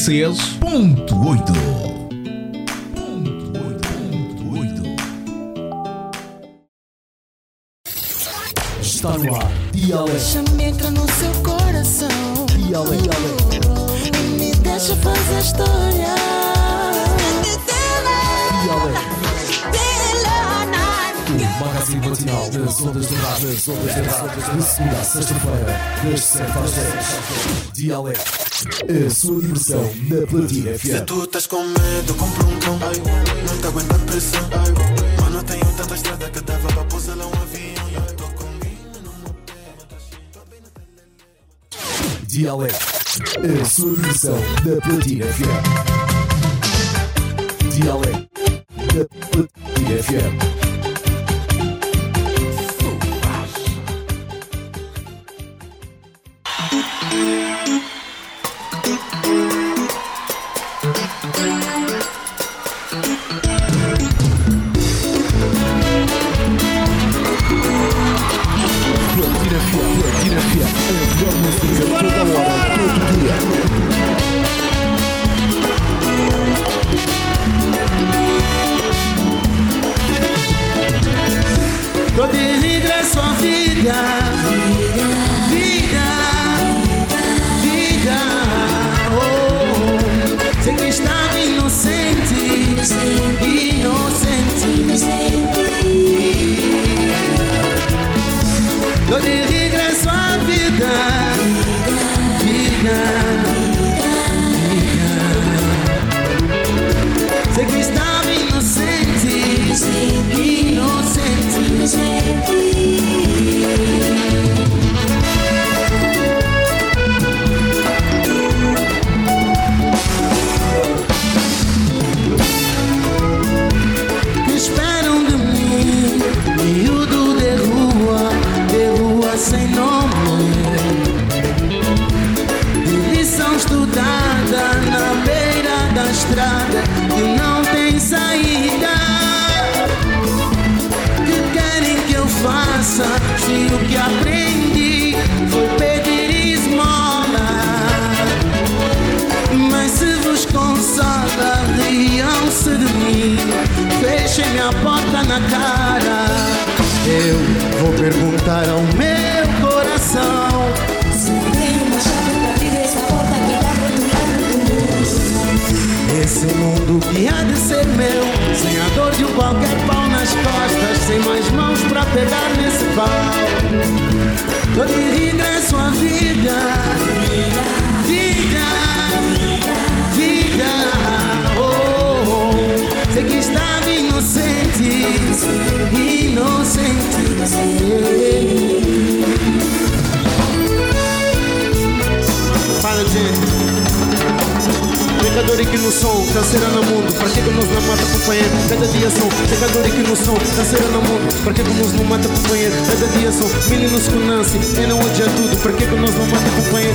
96.8. Ponto 8. Está no ar, Dialeto. Deixa-me entrar no seu coração. Dialeto. E me deixa fazer história. Dialeto. O magazine matinal das ondas de rádio. Das ondas de rádio. De segunda a sexta-feira, das 7 às 10. Dialeto. A sua diversão na Platina Se FM. tu estás com medo, compra um cão. Não te aguenta a pressão. Mano, tenho tanta estrada que dava para pousar lá um avião. Eu tô pé. Dialeto. A sua diversão na Platina FM. Dialeto. Na Platina FM. Cara. Eu vou perguntar ao meu coração. Esse mundo que há de ser meu Sem a dor de qualquer pau nas costas Sem mais mãos pra pegar nesse pau. Tô de Fala, gente. Pecador aqui no som, canseira no mundo Pra que que nos não mata companheiro? Cada dia são Pecador aqui no som, canseira no mundo Pra que que nos não mata companheiro? Cada dia são Meninos com Nancy, quem não odia tudo Pra que que nos não mata companheiro?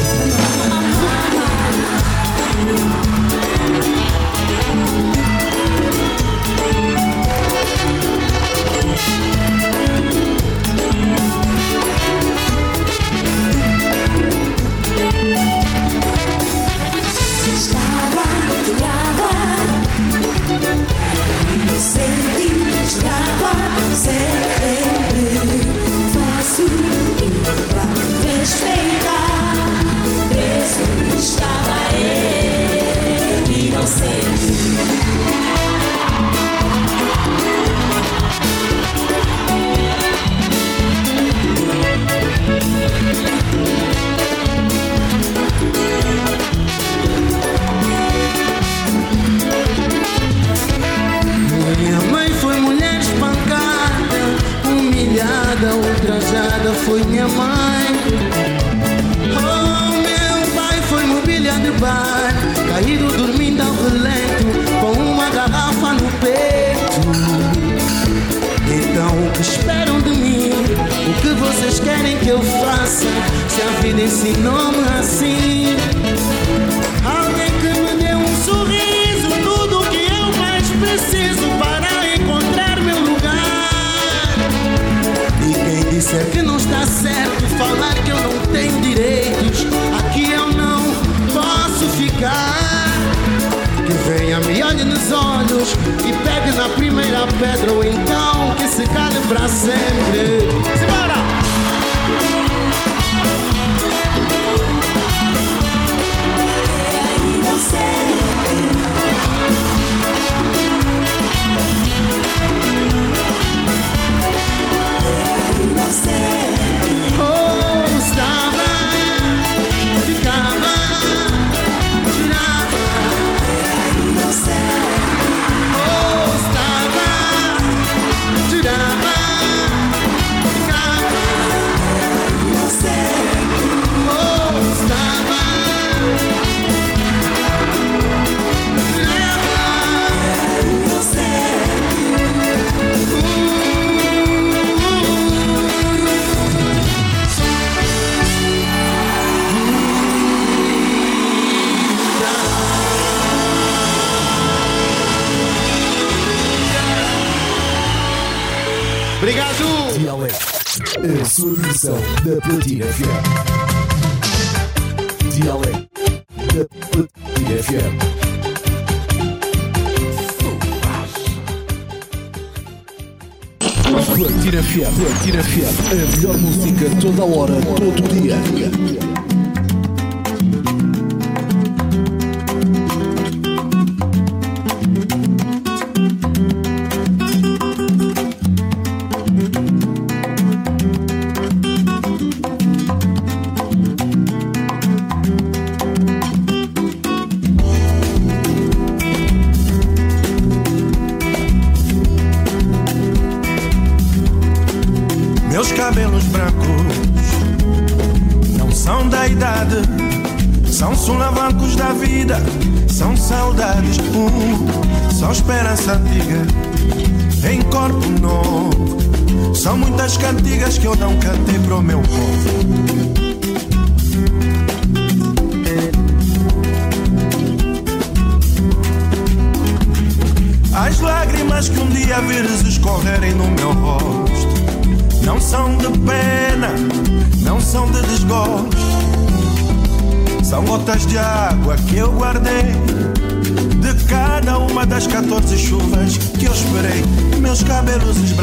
Platina FM, a melhor música toda hora, todo dia.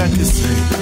i que say.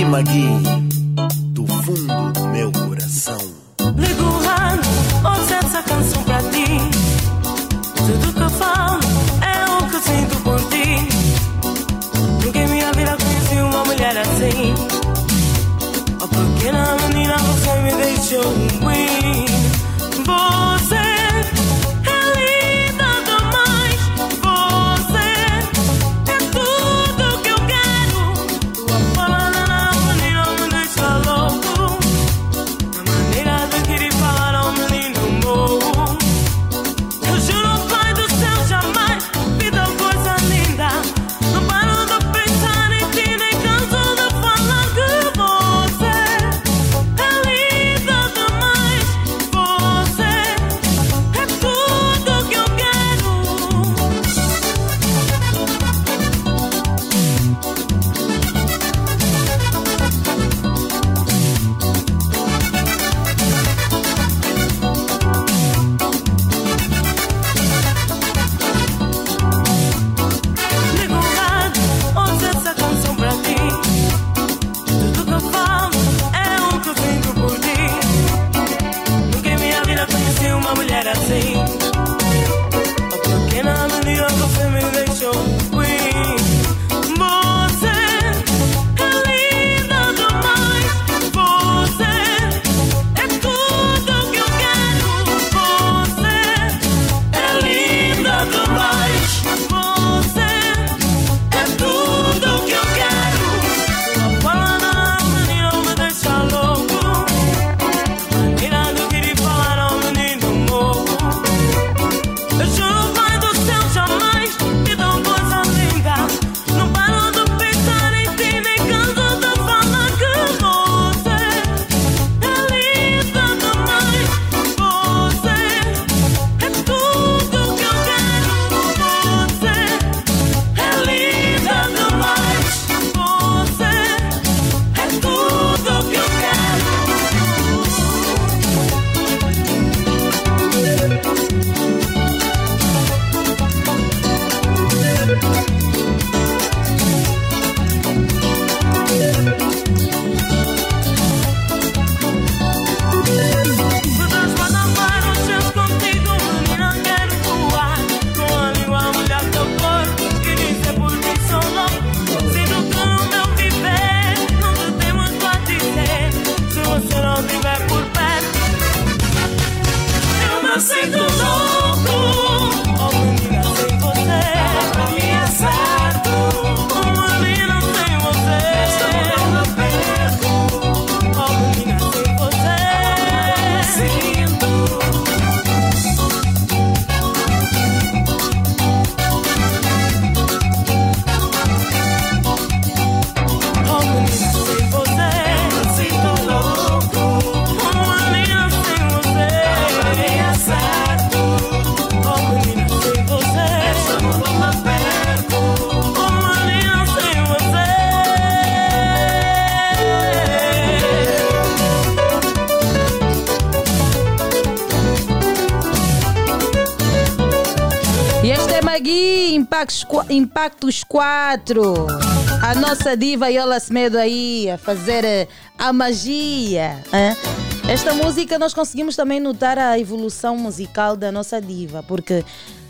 cima, do fundo do meu coração. Ligo o rádio. Impactos, 4. A nossa diva Yola Semedo aí a fazer eh, a magia. Hein? Esta música nós conseguimos também notar a evolução musical da nossa diva, porque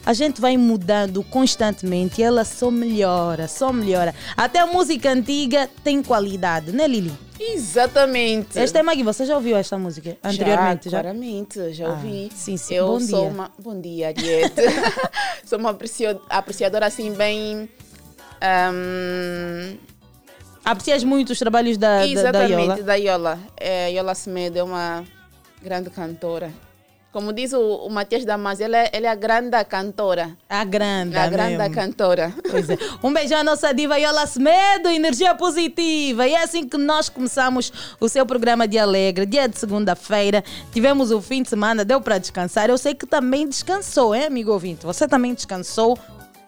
a gente vai mudando constantemente e ela só melhora, só melhora. Até a música antiga tem qualidade, né, Lili? Exatamente. Esta é Magui, você já ouviu esta música anteriormente? Já, já? claramente, já ah, ouvi. Ah, sim, sim. Eu bom sou dia. uma. Bom dia, Diete. sou uma apreciadora assim, bem. ahm, Aprecias muito os trabalhos da, da, da exatamente, Iola? da Iola. É, Iola Semedo é uma grande cantora. Como diz o, o Matias Damasio, ela é, ela é a grande cantora. A grande, A grande cantora. Pois é. Um beijão à nossa diva Iola Semedo, energia positiva. E é assim que nós começamos o seu programa de Alegre, dia de segunda-feira. Tivemos o fim de semana, deu para descansar. Eu sei que também descansou, hein, amigo ouvinte? Você também descansou?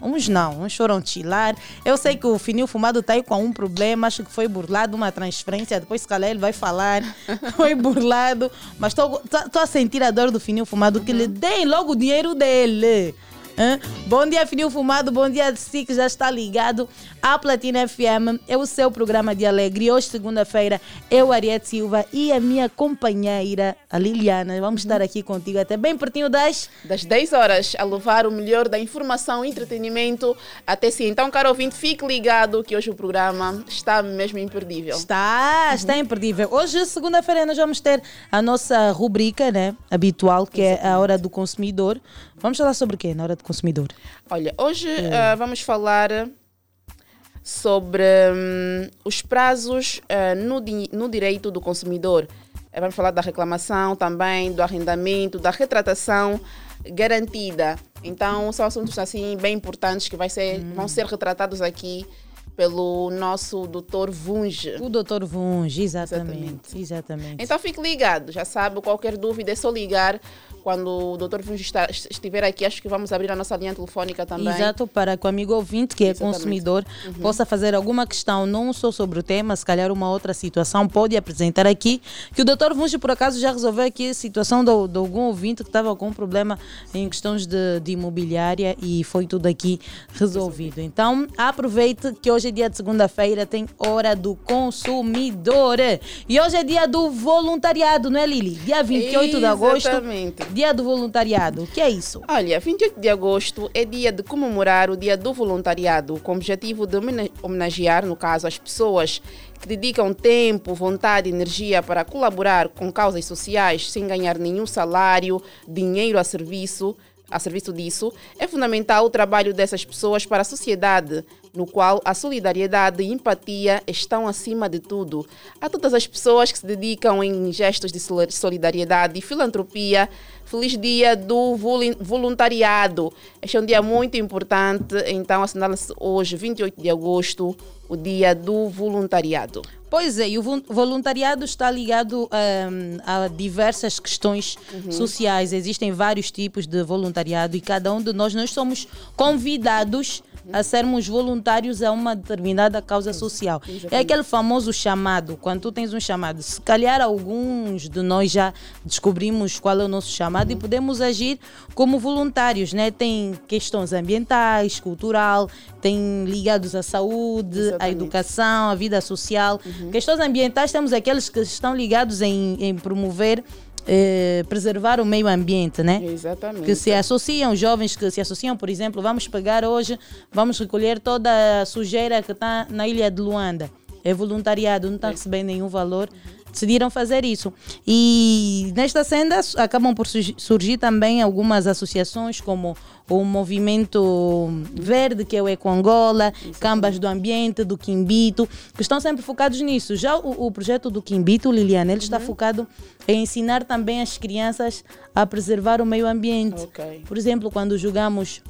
Uns não, uns foram chilar. Eu sei que o Fininho Fumado está aí com um problema, acho que foi burlado uma transferência. Depois, se calhar, ele vai falar. Foi burlado. Mas estou a sentir a dor do Fininho Fumado, que lhe deem logo o dinheiro dele. Hã? Bom dia, Fininho Fumado. Bom dia, si que já está ligado à Platina FM. É o seu programa de alegre. Hoje, segunda-feira, eu, Ariete Silva e a minha companheira, a Liliana, vamos estar aqui contigo até bem pertinho das. Das 10 horas, a levar o melhor da informação e entretenimento até si. Então, caro ouvinte, fique ligado que hoje o programa está mesmo imperdível. Está, está imperdível. Hoje, segunda-feira, nós vamos ter a nossa rubrica né, habitual, que é a Hora do Consumidor. Vamos falar sobre o quê na Hora do Consumidor? Olha, hoje ah, vamos falar sobre hum, os prazos ah, no, di- no direito do consumidor. Eh, Vamos falar da reclamação também, do arrendamento, da retratação garantida. Então, são assuntos assim bem importantes que ser, vão ser retratados aqui pelo nosso doutor Vunge. O doutor Vunge, exatamente. Exatamente. Então fique ligado, já sabe, qualquer dúvida é só ligar. Quando o doutor Vunge estiver aqui, acho que vamos abrir a nossa linha telefônica também. Exato, para que o amigo ouvinte, que é Exatamente. consumidor, Uhum. possa fazer alguma questão, não só sobre o tema, se calhar uma outra situação, pode apresentar aqui. Que o doutor Vunge, por acaso, já resolveu aqui a situação de, de algum ouvinte que estava com um problema em questões de, de imobiliária e foi tudo aqui resolvido. Então, aproveite que hoje é dia de segunda-feira, tem Hora do Consumidor. E hoje é dia do voluntariado, não é, Lili? Dia 28 de agosto. Exatamente. Dia do voluntariado. O que é isso? Olha, 28 de agosto é dia de comemorar o Dia do Voluntariado, com o objetivo de homenagear, no caso, as pessoas que dedicam tempo, vontade e energia para colaborar com causas sociais sem ganhar nenhum salário, dinheiro a serviço, a serviço disso. É fundamental o trabalho dessas pessoas para a sociedade, no qual a solidariedade e empatia estão acima de tudo. A todas as pessoas que se dedicam em gestos de sol- solidariedade e filantropia, feliz dia do volun- voluntariado. Este é um dia muito importante, então assinala-se hoje, 28 de agosto, o dia do voluntariado. Pois é, e o vol- voluntariado está ligado hum, a diversas questões sociais. Existem vários tipos de voluntariado e cada um de nós, nós somos convidados a sermos voluntários a uma determinada causa social. É aquele famoso chamado, quando tu tens um chamado. Se calhar alguns de nós já descobrimos qual é o nosso chamado e podemos agir como voluntários, né? Tem questões ambientais, cultural, tem ligados à saúde, à Exatamente. educação, à vida social. Questões ambientais, temos aqueles que estão ligados em, em promover, eh, preservar o meio ambiente, né? Exatamente. Que se associam, jovens que se associam, por exemplo, vamos pegar hoje, vamos recolher toda a sujeira que está na ilha de Luanda. É voluntariado, não está recebendo nenhum valor. Decidiram fazer isso. E nesta senda acabam por surgi- surgir também algumas associações, como o Movimento Verde, que é o Eco Angola, Cambas do Ambiente, do Quimbito, que estão sempre focados nisso. Já o, o projeto do Quimbito, Liliana, ele está focado em ensinar também as crianças a preservar o meio ambiente. Ok. Por exemplo, quando jogamos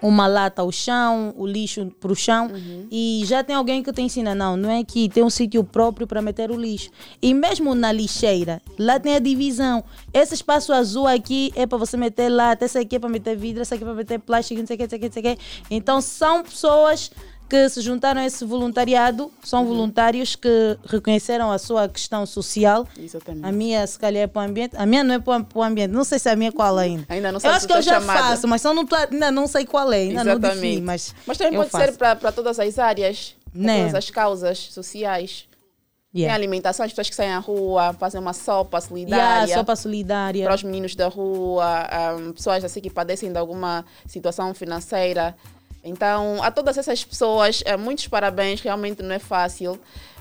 uma lata ao chão, o lixo para o chão, e já tem alguém que te ensina, não, não é que tem um sítio próprio para meter o lixo. E mesmo na lixeira, lá tem a divisão. Esse espaço azul aqui é para você meter lata, esse aqui é para meter vidro, esse aqui é para meter plástico, não sei o que, não sei o que, não sei o que. Então são pessoas que se juntaram a esse voluntariado, são voluntários que reconheceram a sua questão social. Exatamente. A minha, se calhar, é para o ambiente. A minha não é para o ambiente. Não sei se a minha é qual ainda. Ainda não Eu sabe acho o que eu já chamado. faço, mas só não tô, ainda não sei qual é. Ainda não defini, mas, também eu pode faço. ser para todas as áreas, para Né? todas as causas sociais. Tem Yeah. alimentação, as pessoas que saem à rua, fazem uma sopa Yeah, solidária. sopa solidária. para os meninos da rua, ahm, pessoas assim que padecem de alguma situação financeira. Então, a todas essas pessoas, eh, muitos parabéns, realmente não é fácil.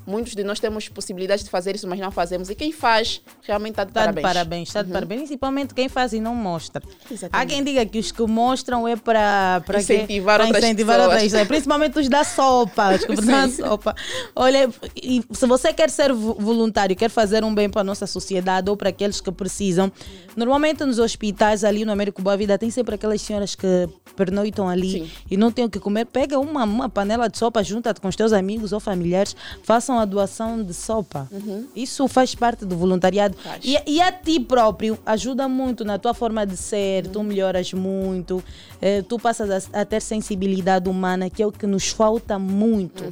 Muitos de nós temos possibilidade de fazer isso, mas não fazemos. E quem faz, realmente está de Está parabéns. de parabéns, está de parabéns. Principalmente quem faz e não mostra. Exatamente. Há quem diga que os que mostram é para? Incentivar outras incentivar pessoas. outras pessoas. Principalmente os da sopa. Os que dão sopa. Olha, e se você quer ser vo- voluntário, quer fazer um bem para a nossa sociedade ou para aqueles que precisam, normalmente nos hospitais ali no Américo Boa Vida tem sempre aquelas senhoras que pernoitam ali Sim. e não têm o que comer. Pega uma, uma panela de sopa, junta-te com os teus amigos ou familiares, façam a doação de sopa. Isso faz parte do voluntariado. E, e a ti próprio ajuda muito na tua forma de ser, tu melhoras muito, eh, tu passas a, a ter sensibilidade humana, que é o que nos falta muito.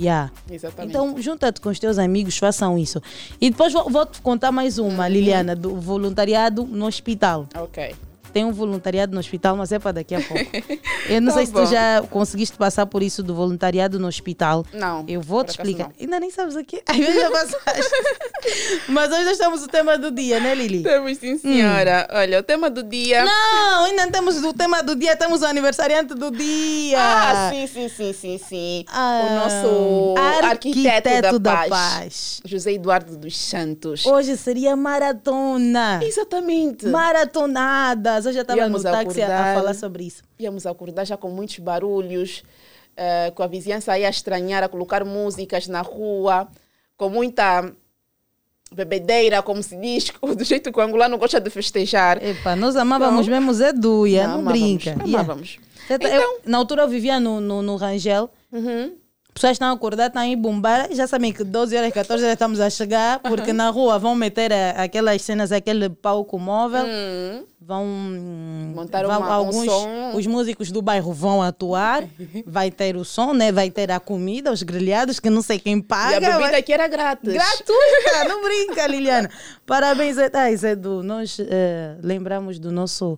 Yeah. Exatamente. Então, junta-te com os teus amigos, façam isso. E depois vou- vou-te contar mais uma, Liliana, do voluntariado no hospital. Ok. Tem um voluntariado no hospital, mas é para daqui a pouco. Eu não Tá sei se bom. tu já conseguiste passar por isso do voluntariado no hospital. Não, Eu vou te explicar. Ainda nem sabes aqui. Vezes já passaste. mas hoje nós temos o tema do dia, né, Lili? Temos sim, senhora. Olha, o tema do dia. Hum. Não, ainda não temos o tema do dia, temos o aniversariante do dia. Ah, sim, sim, sim, sim, sim. Ah, o nosso arquiteto, arquiteto da, da paz, paz. José Eduardo dos Santos. Hoje seria maratona. Exatamente. Maratonadas. Hoje eu estava no táxi a, a acordar. falar sobre isso. Íamos acordar já com muitos barulhos, eh, com a vizinhança aí a estranhar, a colocar músicas na rua, com muita bebedeira, como se diz, do jeito que o angolano gosta de festejar. Epa, nós amávamos Não. mesmo Zé Duia, não, amávamos, brinca. Yeah. Amávamos. Tá- Então- eu- na altura eu vivia no, no, no Rangel. Uhum. Pessoas estão acordadas, estão aí bombar. Já sabem que 12 horas, 14 horas estamos a chegar, porque na rua vão meter a- aquelas cenas, aquele palco móvel. Hum. Vão Montar vão- uma- um alguns som. os músicos do bairro vão atuar, vai ter o som, né? Vai ter a comida, os grelhados que não sei quem E a paga. bebida vai- aqui era grátis. Gratuita, não brinca, Liliana. Parabéns, ai, Zedu. Nós eh, lembramos do nosso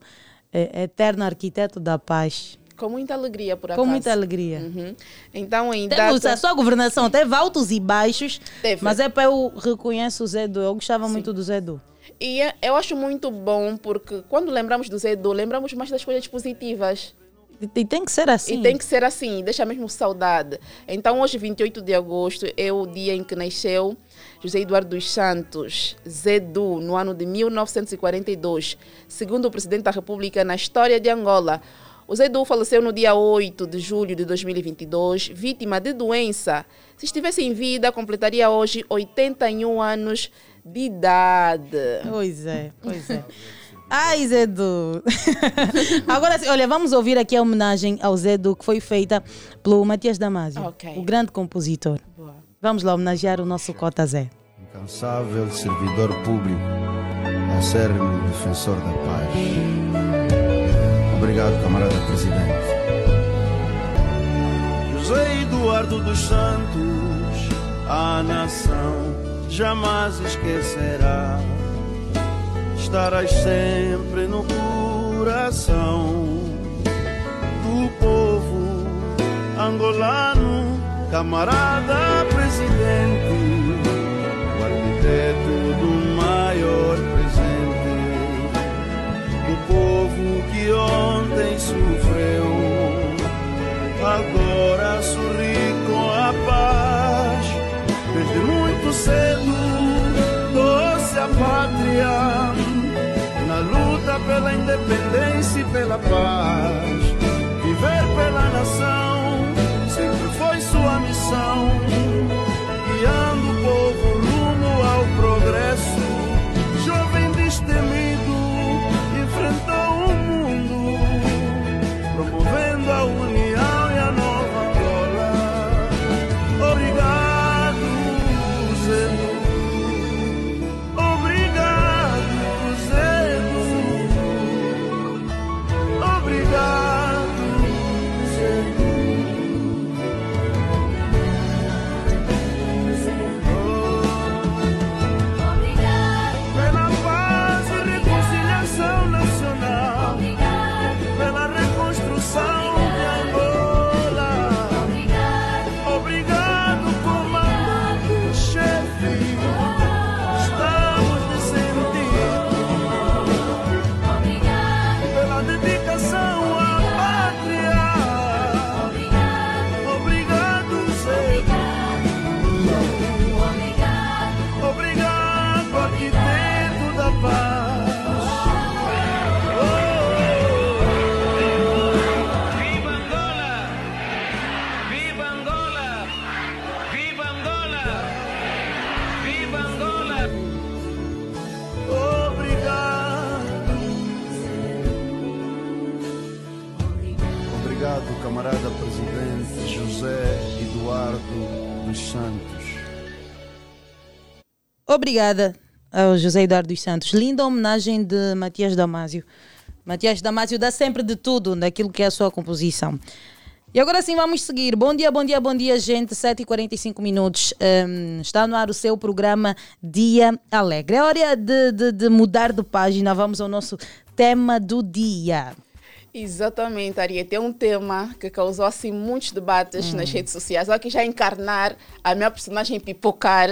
eh, eterno arquiteto da paz. Com muita alegria, por acaso. Com muita alegria. Uhum. Então, em Temos data... a sua governação, teve altos e baixos, Teve. mas é para eu reconheço o Zedu. Eu gostava muito do Zedu. E é- eu acho muito bom porque quando lembramos do Zé Edu, lembramos mais das coisas positivas. E, e tem que ser assim. E tem que ser assim, deixa mesmo saudade. Então, hoje, 28 de agosto, é o dia em que nasceu José Eduardo dos Santos, Zedu, no ano de 1942, segundo o presidente da República na história de Angola. O Zedu faleceu no dia 8 de julho de 2022, vítima de doença. Se estivesse em vida, completaria hoje 81 anos de idade. Pois é, pois é. Ai, Zedu. Agora, sim, olha, vamos ouvir aqui a homenagem ao Zedu que foi feita pelo Matias Damasio, Ok. o grande compositor. Boa. Vamos lá homenagear o nosso Cota Zé. incansável servidor público, acérrimo defensor da paz. Obrigado, camarada presidente. José Eduardo dos Santos, a nação jamais esquecerá. Estarás sempre no coração do povo angolano, camarada presidente, o arquiteto do maior presente, do povo que ontem sofreu agora sorri com a paz. Desde muito cedo, doce a pátria, na luta pela independência e pela paz. Viver pela nação sempre foi sua missão, guiando o povo rumo ao progresso. Obrigada ao José Eduardo dos Santos. Linda homenagem de Matias Damasio. Matias Damasio dá sempre de tudo naquilo que é a sua composição. E agora sim vamos seguir. Bom dia, bom dia, bom dia, gente. 7h45 minutos. Um, está no ar o seu programa Dia Alegre. É hora de, de, de mudar de página. Vamos ao nosso tema do dia. Exatamente, Ariete. É um tema que causou assim muitos debates hum. nas redes sociais. Só que já encarnar a minha personagem pipocar,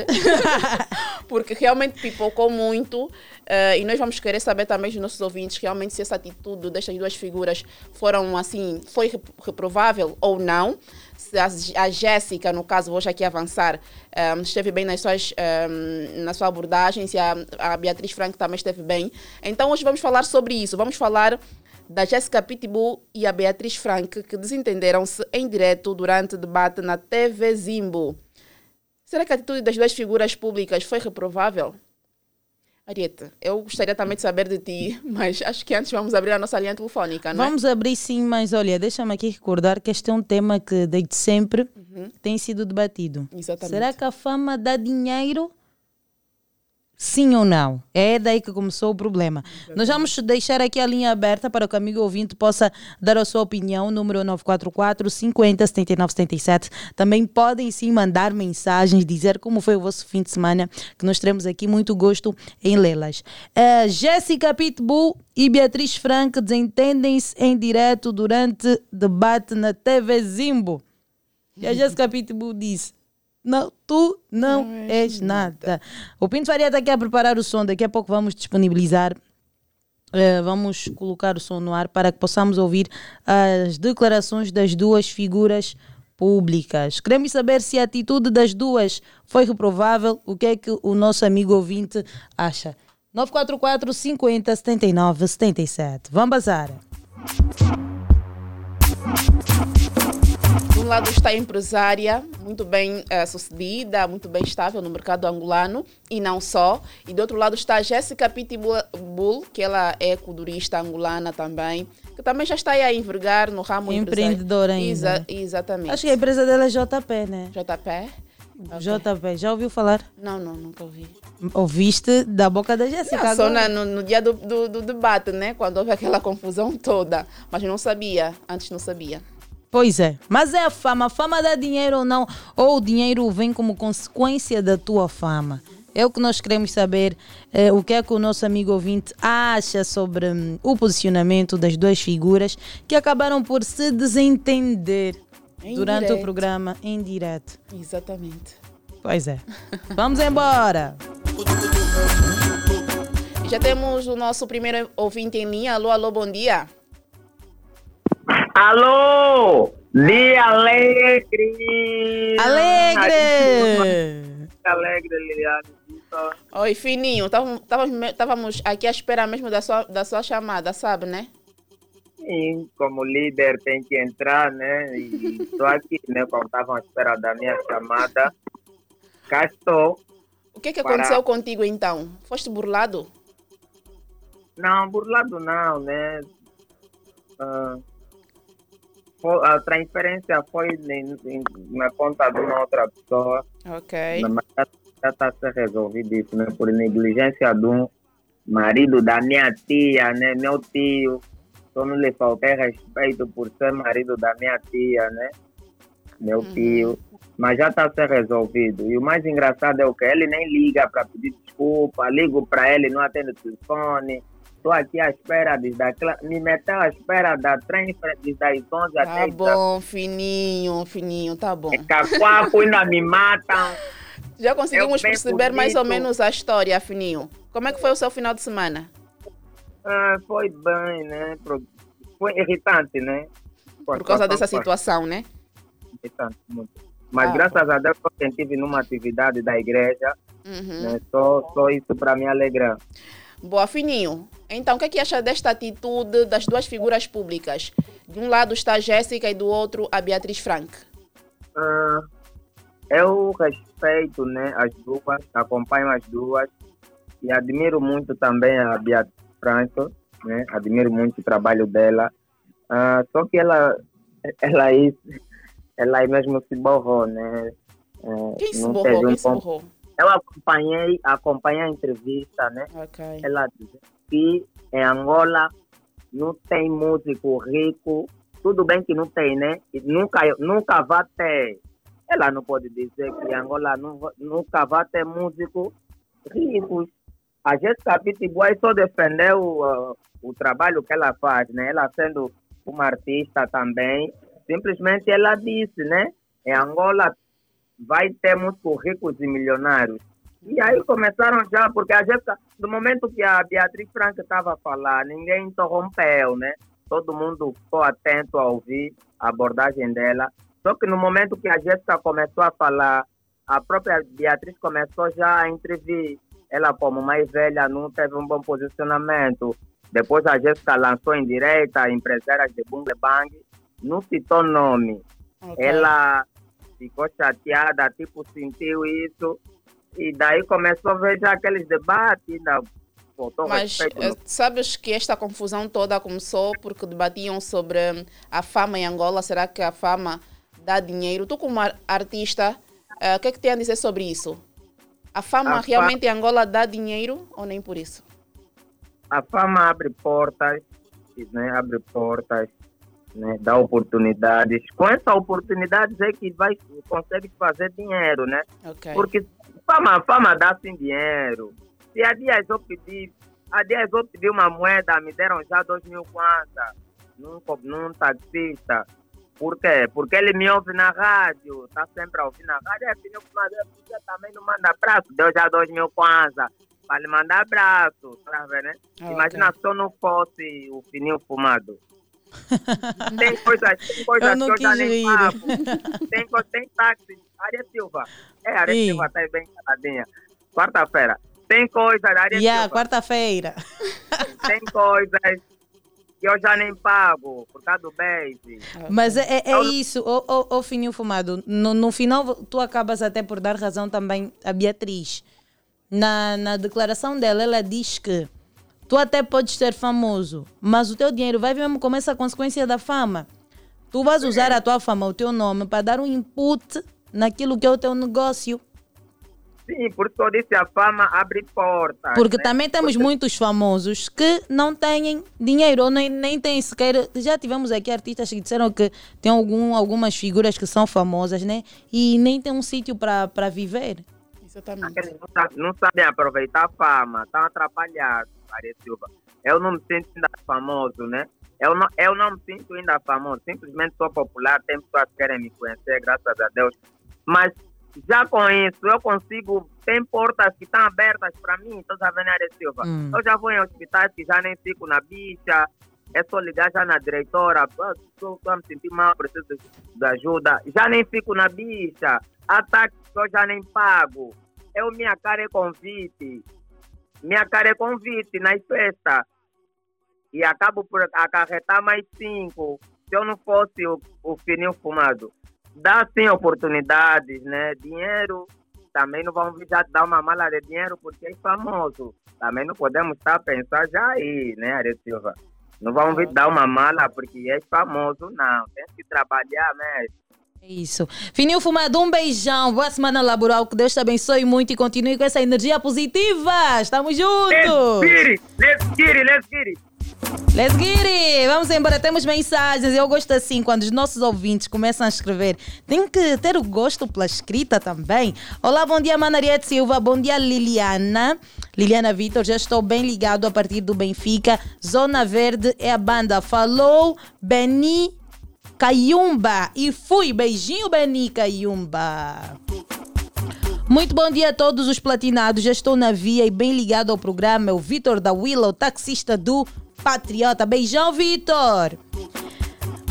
porque realmente pipocou muito. Uh, e nós vamos querer saber também dos nossos ouvintes realmente se essa atitude destas duas figuras foram assim, foi reprovável ou não. Se a, a Jéssica, no caso, vou já aqui avançar, um, eh, esteve bem nas suas, um, eh, na sua abordagem, se a, a Beatriz Franco também esteve bem. Então hoje vamos falar sobre isso. Vamos falar da Jéssica Pitbull e a Beatriz Frank, que desentenderam-se em direto durante debate na TV Zimbo. Será que a atitude das duas figuras públicas foi reprovável? Arieta, eu gostaria também de saber de ti, mas acho que antes vamos abrir a nossa linha telefónica, não é? Vamos abrir sim, mas olha, deixa-me aqui recordar que este é um tema que desde sempre uhum. tem sido debatido. Exatamente. Será que a fama dá dinheiro Sim ou não? É daí que começou o problema. Nós vamos deixar aqui a linha aberta para que o amigo ouvinte possa dar a sua opinião, número 944 50 79 77. Também podem sim mandar mensagens, dizer como foi o vosso fim de semana, que nós teremos aqui muito gosto em lê-las. Uh, Jéssica Pitbull e Beatriz Frank desentendem-se em direto durante debate na TV Zimbo. E a Jéssica Pitbull disse: não, tu não, não és, nada. nada. O Pinto Faria está aqui a preparar o som, daqui a pouco vamos disponibilizar. Uh, vamos colocar o som no ar para que possamos ouvir as declarações das duas figuras públicas. Queremos saber se a atitude das duas foi reprovável. O que é que o nosso amigo ouvinte acha? 944 50 79 77. Vamos bazar lado está a empresária, muito bem uh, sucedida, muito bem estável no mercado angolano, e não só. E do outro lado está a Jéssica Pitbull, que ela é culturista angolana também, que também já está aí a envergar no ramo empreendedora ainda. Exa exatamente. Acho que a empresa dela é JP, né? JP? Okay. JP, já ouviu falar? Não, não, nunca ouvi. Ouviste da boca da Jéssica? Só na, no, no, dia do, do, do, debate, né? Quando houve aquela confusão toda. Mas não sabia, antes não sabia. Pois é, mas é a fama. A fama dá dinheiro ou não? Ou o dinheiro vem como consequência da tua fama? É o que nós queremos saber, é, o que é que o nosso amigo ouvinte acha sobre hum, o posicionamento das duas figuras que acabaram por se desentender em durante direto. o programa em direto. Exatamente. Pois é. Vamos embora. Já temos o nosso primeiro ouvinte em linha. Alô, alô, bom dia. Alô! Dia alegre! Alegre! Alegre, Liliane. Oi, fininho. Estávamos aqui à espera mesmo da sua, da sua chamada, sabe, né? Sim, como líder tem que entrar, né? E estou aqui, né? Como estavam à espera da minha chamada. Cá estou. O que, que para... aconteceu contigo então? Foste burlado? Não, burlado não, né? Uh, a transferência foi na conta de uma outra pessoa. Ok. Mas já está ser resolvido isso, né? Por negligência de um marido da minha tia, né? Meu tio. Só não lhe faltei respeito por ser marido da minha tia, né? Meu uhum. tio. Mas já está ser resolvido. E o mais engraçado é o que ele nem liga para pedir desculpa. Ligo para ele, não atende o telefone Estou aqui à espera desde aquela. Me meteu à espera da trem desde as 11 tá até. Tá bom, fininho, fininho, tá bom. É cacuaco ainda me matam. Já conseguimos perceber mais ou menos a história, fininho. Como é que foi o seu final de semana? Ah, foi bem, né? Foi irritante, né? Por, Por causa dessa foi. situação, né? Irritante, muito. Mas ah, graças a Deus eu estive numa atividade da igreja. Uhum. Né? Só, só isso para me alegrar. Boa, Fininho. Então, o que, é que acha desta atitude das duas figuras públicas? De um lado está a Jéssica e do outro a Beatriz Frank. Uh, eu respeito né, as duas, acompanho as duas e admiro muito também a Beatriz Frank, né, admiro muito o trabalho dela. Uh, só que ela ela aí, ela mesmo se borrou, né? É, Quem se borrou? Quem se borrou? Eu acompanhei, acompanhei a entrevista, né? Okay. Ela que em Angola não tem músico rico, tudo bem que não tem, né? E nunca, nunca vai ter. Ela não pode dizer que Angola não, nunca vai ter músico ricos. A Jéssica Pitbuai só defendeu uh, o trabalho que ela faz, né? Ela sendo uma artista também, simplesmente ela disse, né? Em Angola vai ter músicos ricos e milionários. E aí começaram já, porque a Jéssica, no momento que a Beatriz Franca estava a falar, ninguém interrompeu, né? Todo mundo ficou atento a ouvir a abordagem dela. Só que no momento que a Jéssica começou a falar, a própria Beatriz começou já a entrevir. Ela, como mais velha, não teve um bom posicionamento. Depois a Jéssica lançou em direita, empresárias de Bungle Bang, não citou nome. Okay. Ela ficou chateada, tipo, sentiu isso. E daí começou a ver já aqueles debates, da mas eh, sabes que esta confusão toda começou porque debatiam sobre a fama em Angola. Será que a fama dá dinheiro? Tu, como artista, uh, o que é que tem a dizer sobre isso? A fama a realmente fa em Angola dá dinheiro ou nem por isso? A fama abre portas, né? abre portas, né? dá oportunidades. Com essa oportunidade é que vai consegue fazer dinheiro, né? Okay. Porque fama, fama dá sim dinheiro. Se há dias eu pedi, há dias eu pedi uma moeda, me deram já dois mil kwanza num, num taxista. Por quê? Porque ele me ouve na rádio, está sempre a ouvir na rádio. É, filho, você também não manda abraço, deu já dois mil kwanza para lhe mandar abraço, tá vendo, né? Ah, Imagina okay. se eu não fosse o fininho fumado. Tem coisas, tem coisas eu que eu já nem pago. Tem, tem táxi. Aria Silva. É, Aria Sim. Silva tá bem caladinha. Quarta-feira. Tem coisas, Aria yeah, Silva. quarta-feira. Tem coisas que eu já nem pago por causa do beijo. Mas é, é, é isso, o, o, o fininho fumado. No, no final, tu acabas até por dar razão também a Beatriz. Na, na declaração dela, ela diz que tu até podes ser famoso, mas o teu dinheiro vai mesmo como essa consequência da fama. Tu vais usar a tua fama, o teu nome, para dar um input naquilo que é o teu negócio. Sim, por isso eu disse a fama abre portas. Porque né? também temos Porque... muitos famosos que não têm dinheiro ou nem, nem têm sequer. Já tivemos aqui artistas que disseram que tem algum, algumas figuras que são famosas, né? E nem tem um sítio para viver. Exatamente. Não, sabem, não sabem aproveitar a fama, estão atrapalhados, Maria Silva. Eu não me sinto ainda famoso, né? Eu não, eu não me sinto ainda famoso, simplesmente sou popular, tem pessoas que querem me conhecer, graças a Deus. Mas já com isso, eu consigo, tem portas que estão abertas para mim, então já vem Área Silva. Hum. Eu já vou em hospitais que já nem fico na bicha, é só ligar já na diretora, estou a me sentir mal, preciso de ajuda, já nem fico na bicha, ataques que eu já nem pago. Eu, minha cara é convite, minha cara é convite nas festas, e acabo por acarretar mais cinco, se eu não fosse o, o fininho fumado dá sim oportunidades, né? Dinheiro, também não vamos já dar uma mala de dinheiro porque é famoso. Também não podemos estar a pensar já aí, né, Aria Silva? Não vamos vir dar uma mala porque é famoso, não. Tem que trabalhar mesmo. É isso. Fininho Fumado, um beijão. Boa semana laboral. Que Deus te abençoe muito e continue com essa energia positiva. Estamos juntos. Let's get it, let's get it, let's get it. Let's get it! Vamos embora, temos mensagens. Eu gosto assim, quando os nossos ouvintes começam a escrever. Tem que ter o gosto pela escrita também. Olá, bom dia, Manariette Silva. Bom dia, Liliana. Liliana Vitor, já estou bem ligado a partir do Benfica. Zona Verde é a banda. Falou Beni Caiumba. E fui. Beijinho, Beni Caiumba. Muito bom dia a todos os platinados. Já estou na via e bem ligado ao programa. O Vitor da Willow, taxista do Patriota. Beijão, Vitor!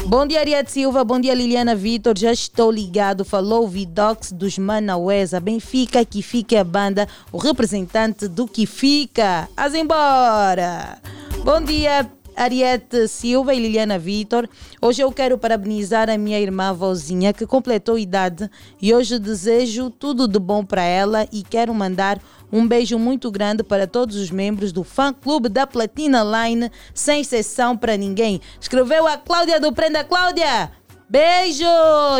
Bom dia, Ariete Silva. Bom dia, Liliana Vitor. Já estou ligado. Falou o Vidox dos Manauesa. Benfica, que fica a banda, o representante do que fica. As embora! Bom dia, Ariete Silva e Liliana Vitor. Hoje eu quero parabenizar a minha irmã vozinha que completou idade e hoje desejo tudo de bom para ela e quero mandar um beijo muito grande para todos os membros do fã clube da Platina Line, sem exceção para ninguém. Escreveu a Cláudia do Prenda Cláudia. Beijo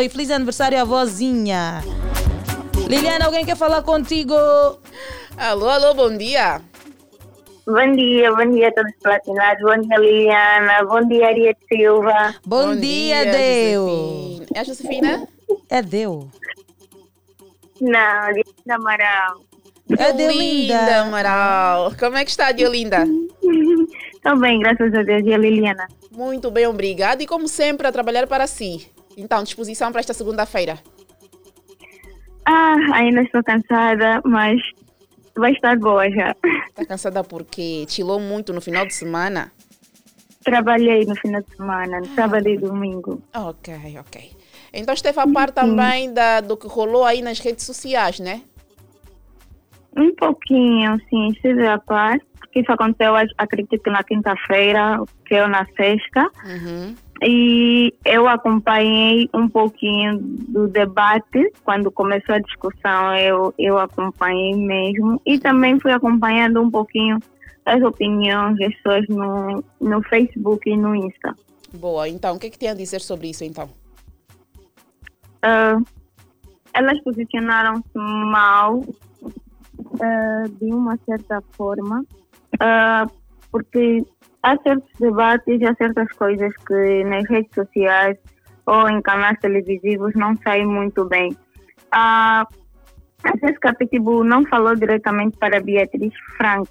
e feliz aniversário à vozinha. Liliana, alguém quer falar contigo? Alô, alô, bom dia. Bom dia, bom dia a todos os platinados. Bom dia, Liliana. Bom dia, Ariete Silva. Bom, Bom dia, dia, Deu. Josefina. É a Josefina? É Deu. Não, Liliana Amaral. É Diolinda Deolinda. Amaral. Como é que está, Diolinda? Estou bem, graças a Deus. E a Liliana? Muito bem, obrigada. E como sempre, a trabalhar para si. Então, disposição para esta segunda-feira. Ah, ainda estou cansada, mas vai estar boa já. Está cansada porque chilou muito no final de semana? Trabalhei no final de semana, no sábado e domingo. Ok, ok. Então esteve a par também da, do que rolou aí nas redes sociais, né? Um pouquinho, sim, estive a par, porque isso aconteceu, ac- acredito que na quinta-feira, que eu na sexta. Uhum. E eu acompanhei um pouquinho do debate, quando começou a discussão, eu, eu acompanhei mesmo. E também fui acompanhando um pouquinho as opiniões das pessoas no, no Facebook e no Insta. Boa, então, o que, é que tem a dizer sobre isso, então? Ah, elas posicionaram-se mal ah, de uma certa forma, ah, porque há certos debates há certas coisas que nas redes sociais ou em canais televisivos não saem muito bem. A Jéssica Pitbull não falou diretamente para Beatriz Frank.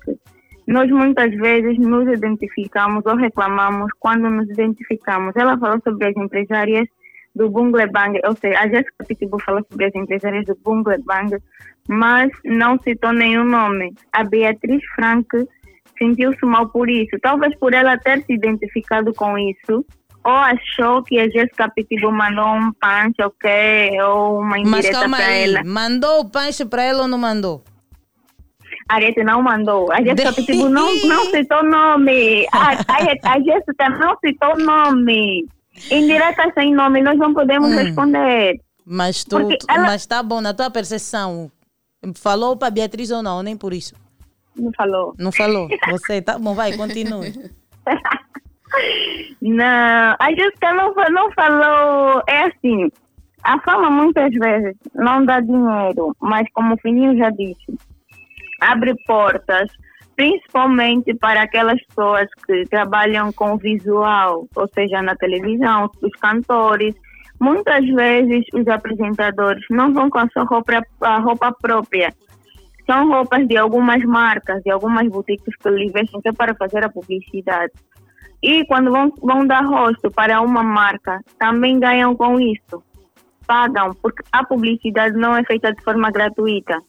Nós muitas vezes nos identificamos ou reclamamos quando nos identificamos. Ela falou sobre as empresárias do Bungle Bang, ou seja, a Jéssica Pitbull falou sobre as empresárias do Bungle Bang, mas não citou nenhum nome. A Beatriz Frank sentiu-se mal por isso, talvez por ela ter se identificado com isso, ou achou que a Jéssica Pitbull mandou um punch, ok, ou uma Mas indireta calma para aí, ela. mandou o pancho para ela ou não mandou? A Arete não mandou. A Jéssica Pitbull não, não citou nome. A, a, a Jéssica não citou nome. Indireta sem nome, nós não podemos Hum. responder. Mas tu, tu- ela- mas tá bom, na tua percepção, falou para Beatriz ou não? Nem por isso. Não falou. Não falou? Você, tá bom, vai, continue. Não, a Jéssica não, não falou. É assim, a fama muitas vezes não dá dinheiro, mas como o Fininho já disse, abre portas, principalmente para aquelas pessoas que trabalham com visual, ou seja, na televisão, os cantores. Muitas vezes os apresentadores não vão com a sua roupa, a roupa própria. São roupas de algumas marcas, de algumas boutiques que lhe vestem é para fazer a publicidade. E quando vão, vão dar rosto para uma marca, também ganham com isso. Pagam, porque a publicidade não é feita de forma gratuita.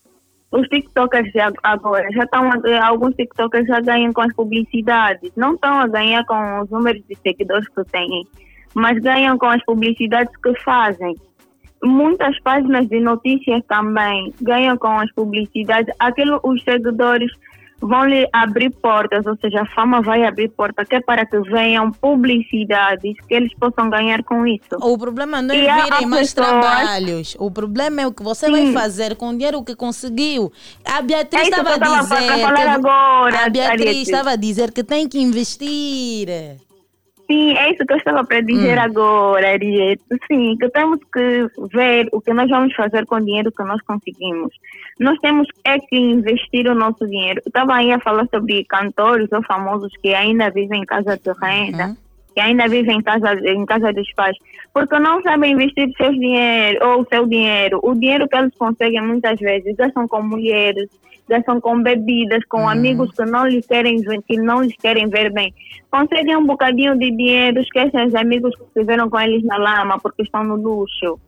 Os TikTokers já- agora já estão, alguns TikTokers já ganham com as publicidades. Não estão a ganhar com os números de seguidores que têm, mas ganham com as publicidades que fazem. Muitas páginas de notícias também ganham com as publicidades. Aquilo, os seguidores vão lhe abrir portas, ou seja, a fama vai abrir portas, que é para que venham publicidades que eles possam ganhar com isso. O problema não é E virem mais pessoas- trabalhos. O problema é o que você vai Sim. fazer com o dinheiro que conseguiu. A Beatriz É estava a dizer. que- agora, a Beatriz estava a dizer que tem que investir. Sim, é isso que eu estava para dizer Hum. agora, Ariete. Sim, que temos que ver o que nós vamos fazer com o dinheiro que nós conseguimos. Nós temos é que investir o nosso dinheiro. Eu estava aí a falar sobre cantores ou famosos que ainda vivem em casa de renda, que ainda vivem em casa, em casa dos pais, porque não sabem investir seus dinheiro, ou o seu dinheiro. O dinheiro que eles conseguem muitas vezes gastam com mulheres, gastam com bebidas, com amigos que não lhes querem que não lhes querem ver bem. Conseguem um bocadinho de dinheiro, esquecem os amigos que estiveram com eles na lama porque estão no luxo.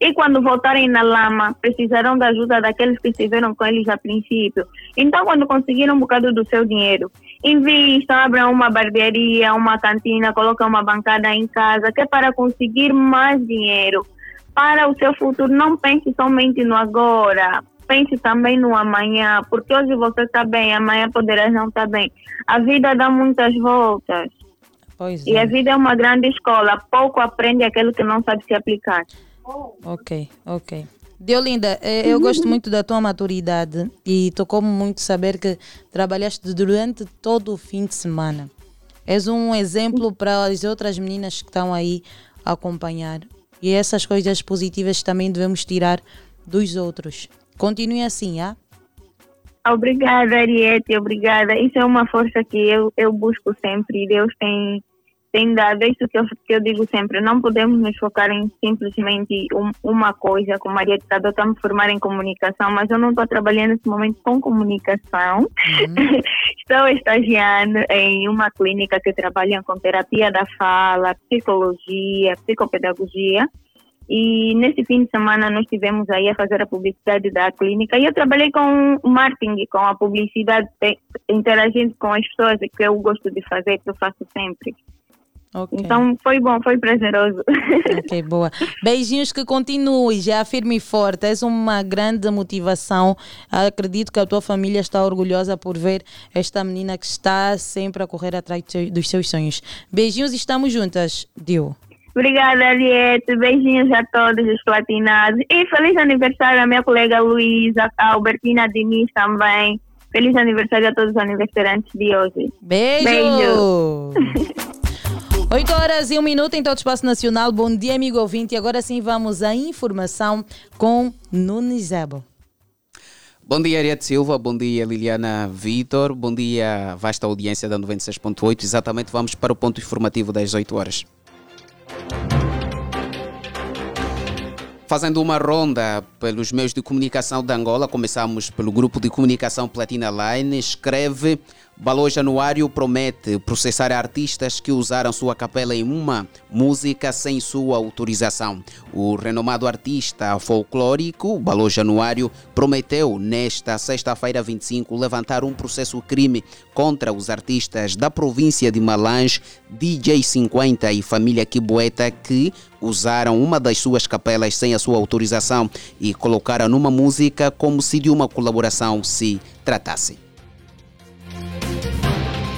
E quando voltarem na lama, precisarão da ajuda daqueles que estiveram com eles a princípio. Então, quando conseguirem um bocado do seu dinheiro, invistam, abram uma barbearia, uma cantina, colocam uma bancada em casa, que é para conseguir mais dinheiro. Para o seu futuro, não pense somente no agora. Pense também no amanhã, porque hoje você está bem, amanhã poderás não estar bem. A vida dá muitas voltas. Pois E é. a vida é uma grande escola. Pouco aprende aquele que não sabe se aplicar. Ok, ok. Diolinda, eh, eu gosto muito da tua maturidade e tocou-me muito saber que trabalhaste durante todo o fim de semana. És um exemplo para as outras meninas que estão aí a acompanhar. e essas coisas positivas também devemos tirar dos outros. Continue assim, ah? Obrigada, Ariete, obrigada. Isso é uma força que eu, eu busco sempre e Deus tem, tem dado. É isso que eu, que eu digo sempre. Não podemos nos focar em simplesmente um, uma coisa, como a Ariete está, eu estou me formar em comunicação, mas eu não estou trabalhando nesse momento com comunicação. Uhum. estou estagiando em uma clínica que trabalha com terapia da fala, psicologia, psicopedagogia. E nesse fim de semana nós estivemos aí a fazer a publicidade da clínica e eu trabalhei com o marketing, com a publicidade, interagindo com as pessoas que eu gosto de fazer, que eu faço sempre. Okay. Então foi bom, foi prazeroso. Ok, boa. Beijinhos que continue, já firme e forte. És uma grande motivação. Acredito que a tua família está orgulhosa por ver esta menina que está sempre a correr atrás dos seus sonhos. Beijinhos e estamos juntas, Dio. Obrigada, Ariete. Beijinhos a todos os platinados. E feliz aniversário à minha colega Luísa, a Albertina Diniz também. Feliz aniversário a todos os aniversariantes de hoje. Beijo! Beijo. 8 horas e um minuto em todo o espaço nacional. Bom dia, amigo ouvinte. E agora sim vamos à informação com Nunes Zebo. Bom dia, Ariete Silva. Bom dia, Liliana Vitor. Bom dia, vasta audiência da 96.8. Exatamente, vamos para o ponto informativo das 8 horas. Fazendo uma ronda pelos meios de comunicação de Angola, começamos pelo grupo de comunicação Platina Line. Escreve Balô Januário promete processar artistas que usaram sua capela em uma música sem sua autorização. O renomado artista folclórico Balô Januário prometeu nesta sexta-feira 25 levantar um processo crime contra os artistas da província de Malange, DJ 50 e família Kibueta que usaram uma das suas capelas sem a sua autorização e colocaram numa música como se de uma colaboração se tratasse.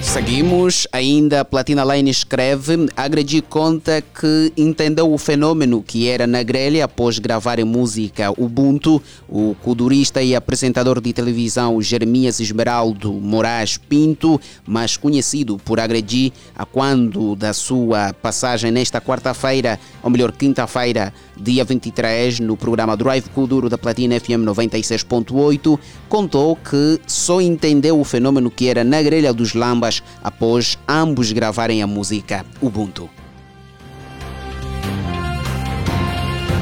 Seguimos, ainda Platina Line escreve, agredi conta que entendeu o fenômeno que era na grelha após gravar a música Ubuntu. O cudurista e apresentador de televisão Jeremias Esmeraldo Moraes Pinto, mais conhecido por agredir a quando da sua passagem nesta quarta-feira, ou melhor, quinta-feira, dia 23, no programa Drive Kuduro da Platina FM 96.8, contou que só entendeu o fenômeno que era na grelha dos Lambas após ambos gravarem a música Ubuntu.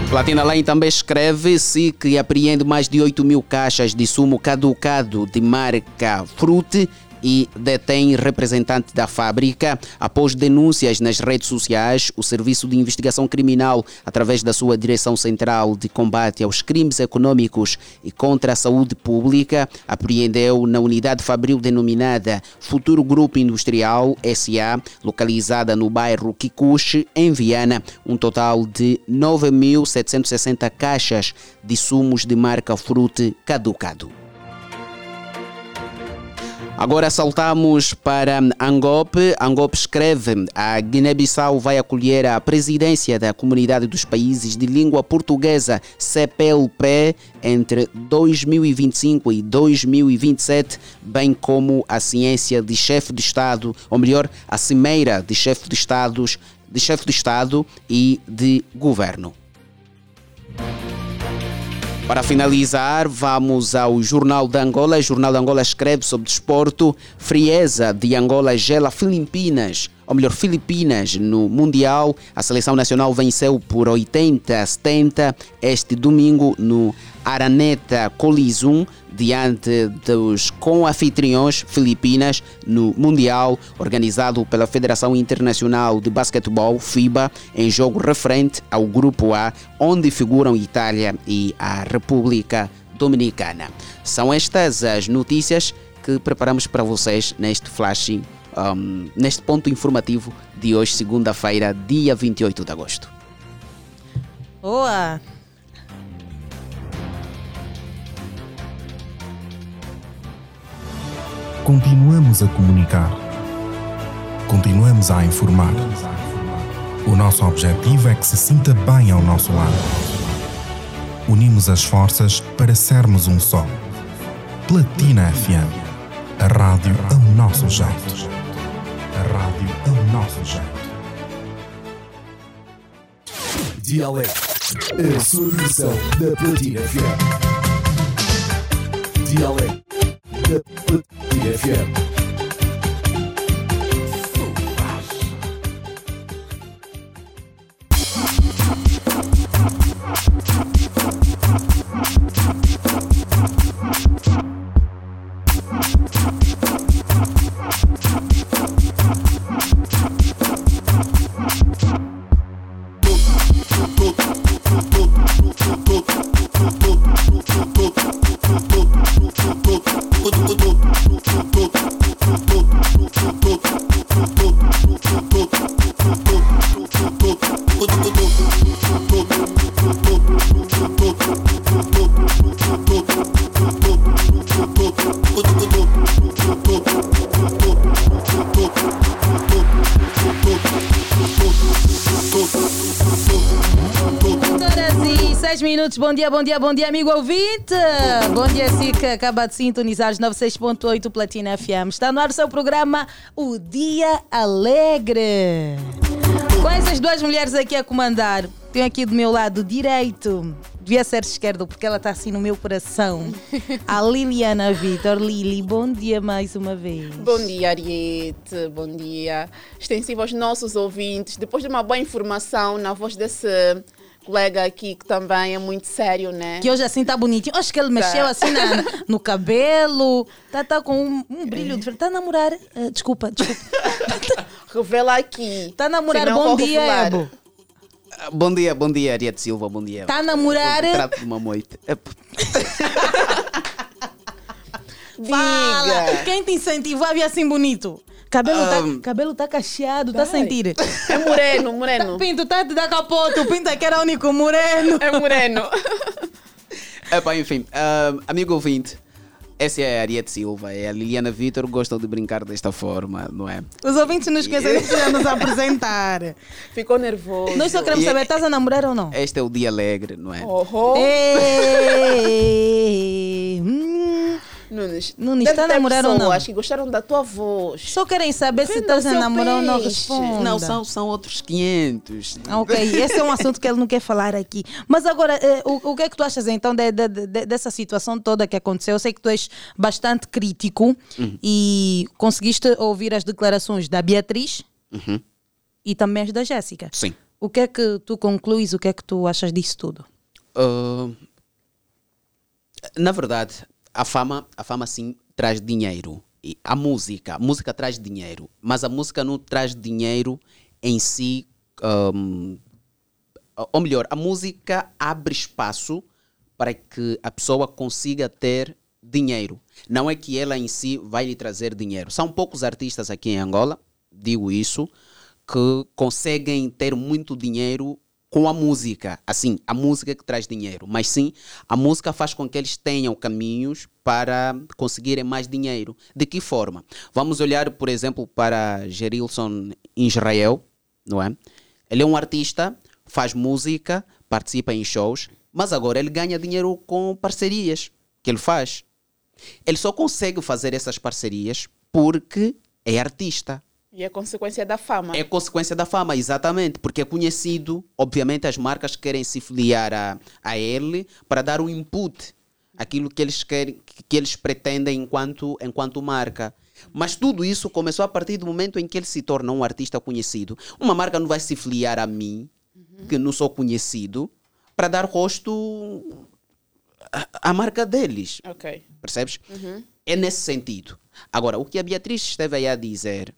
Platina Line também escreve-se que apreende mais de 8 mil caixas de sumo caducado de marca Frute e detém representante da fábrica. Após denúncias nas redes sociais, o Serviço de Investigação Criminal, através da sua Direção Central de Combate aos Crimes Econômicos e contra a Saúde Pública, apreendeu na unidade fabril denominada Futuro Grupo Industrial SA, localizada no bairro Kikuchi, em Viana, um total de 9.760 caixas de sumos de marca Frute caducado. Agora saltamos para Angope. Angope escreve: a Guiné-Bissau vai acolher a presidência da Comunidade dos Países de Língua Portuguesa, CPLP, entre 2025 e 2027, bem como a ciência de chefe de Estado, ou melhor, a cimeira de chefe de Estados, de chefe de Estado e de governo. Para finalizar, vamos ao Jornal da Angola. O Jornal da Angola escreve sobre desporto. Frieza de Angola gela Filipinas, ou melhor, Filipinas no Mundial. A seleção nacional venceu por 80 a 70 este domingo no Araneta Colisum diante dos com-anfitriões Filipinas no Mundial organizado pela Federação Internacional de Basquetebol FIBA em jogo referente ao Grupo A, onde figuram Itália e a República Dominicana. São estas as notícias que preparamos para vocês neste flash, um, neste ponto informativo de hoje, segunda-feira, dia 28 de agosto. Boa! Continuamos a comunicar. Continuamos a informar. O nosso objetivo é que se sinta bem ao nosso lado. Unimos as forças para sermos um só. Platina FM. A rádio ao nosso jeito. Rádio ao nosso jeito. A sua diversão da Platina FM. Dialeto da Platina FM. Bom dia, bom dia, bom dia, amigo ouvinte. Bom dia, Sica. Acaba de sintonizar os 96.8 Platina FM. Está no ar o seu programa O Dia Alegre. Com essas duas mulheres aqui a comandar, tenho aqui do meu lado direito, devia ser esquerdo porque ela está assim no meu coração, a Liliana Vitor. Lili, bom dia mais uma vez. Bom dia, Ariete. Bom dia. Extensivo aos nossos ouvintes. Depois de uma boa informação na voz desse colega aqui que também é muito sério, né? Que hoje assim tá bonitinho. Acho que ele mexeu tá. assim na, no cabelo. Tá, tá com um, um brilho diferente. Tá a namorar. Uh, desculpa, desculpa. Revela aqui. Tá a namorar. Bom dia, Ebo. Bom dia, bom dia, Ariete Silva, bom dia. Tá a namorar. Trato de uma moita. Fala! Quem te incentivou a vir assim bonito? Cabelo, um, tá, cabelo tá cacheado, tá a sentir? É moreno, moreno. Tá, pinto, tá de dar capoto. Pinto é que era o único moreno. É moreno. Epá, enfim, uh, amigo ouvinte. Essa é a Ariete Silva, é a Liliana Vitor, gostam de brincar desta forma, não é? Os ouvintes não esquecem de nos apresentar. Ficou nervoso. Nós só queremos saber, estás a namorar ou não? Este é o dia alegre, não é? Oh, oh. Nunes, Nunes está a namorar ou não? Acho que gostaram da tua voz. Só querem saber Vendo se estás a namorar ou não responde. Não, são, são outros 500. Ok, esse é um assunto que ele não quer falar aqui. Mas agora, eh, o, o que é que tu achas então de, de, de, dessa situação toda que aconteceu? Eu sei que tu és bastante crítico uhum. e conseguiste ouvir as declarações da Beatriz uhum. e também as da Jéssica. Sim. O que é que tu concluis? O que é que tu achas disso tudo? Uh, na verdade, a fama, a fama sim traz dinheiro. E a música, a música traz dinheiro, mas a música não traz dinheiro em si. Um, ou melhor, a música abre espaço para que a pessoa consiga ter dinheiro. Não é que ela em si vai lhe trazer dinheiro. São poucos artistas aqui em Angola, digo isso, que conseguem ter muito dinheiro com a música. Assim, a música que traz dinheiro. Mas sim, a música faz com que eles tenham caminhos para conseguirem mais dinheiro. De que forma? Vamos olhar, por exemplo, para Gerilson Israel, não é? Ele é um artista, faz música, participa em shows, mas agora ele ganha dinheiro com parcerias que ele faz. Ele só consegue fazer essas parcerias porque é artista. E é consequência da fama. É consequência da fama, exatamente. Porque é conhecido, obviamente as marcas querem se filiar a, a ele para dar um input aquilo que eles querem, que eles pretendem enquanto, enquanto marca. Mas tudo isso começou a partir do momento em que ele se torna um artista conhecido. Uma marca não vai se filiar a mim, uhum. que não sou conhecido, para dar rosto à marca deles. Ok. Percebes? Uhum. É nesse sentido. Agora, o que a Beatriz esteve aí a dizer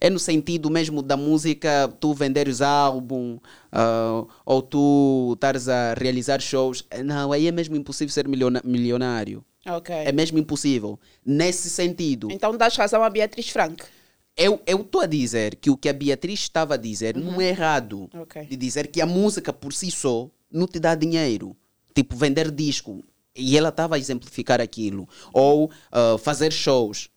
é no sentido mesmo da música, tu venderes álbum uh, ou tu estares a realizar shows. Não, aí é mesmo impossível ser milionário. Okay. É mesmo impossível. Nesse sentido. Então dás razão a Beatriz Franco. Eu estou a dizer que o que a Beatriz estava a dizer uhum. não é errado. Okay. De dizer que a música por si só não te dá dinheiro. Tipo, vender disco. E ela estava a exemplificar aquilo. Ou uh, fazer shows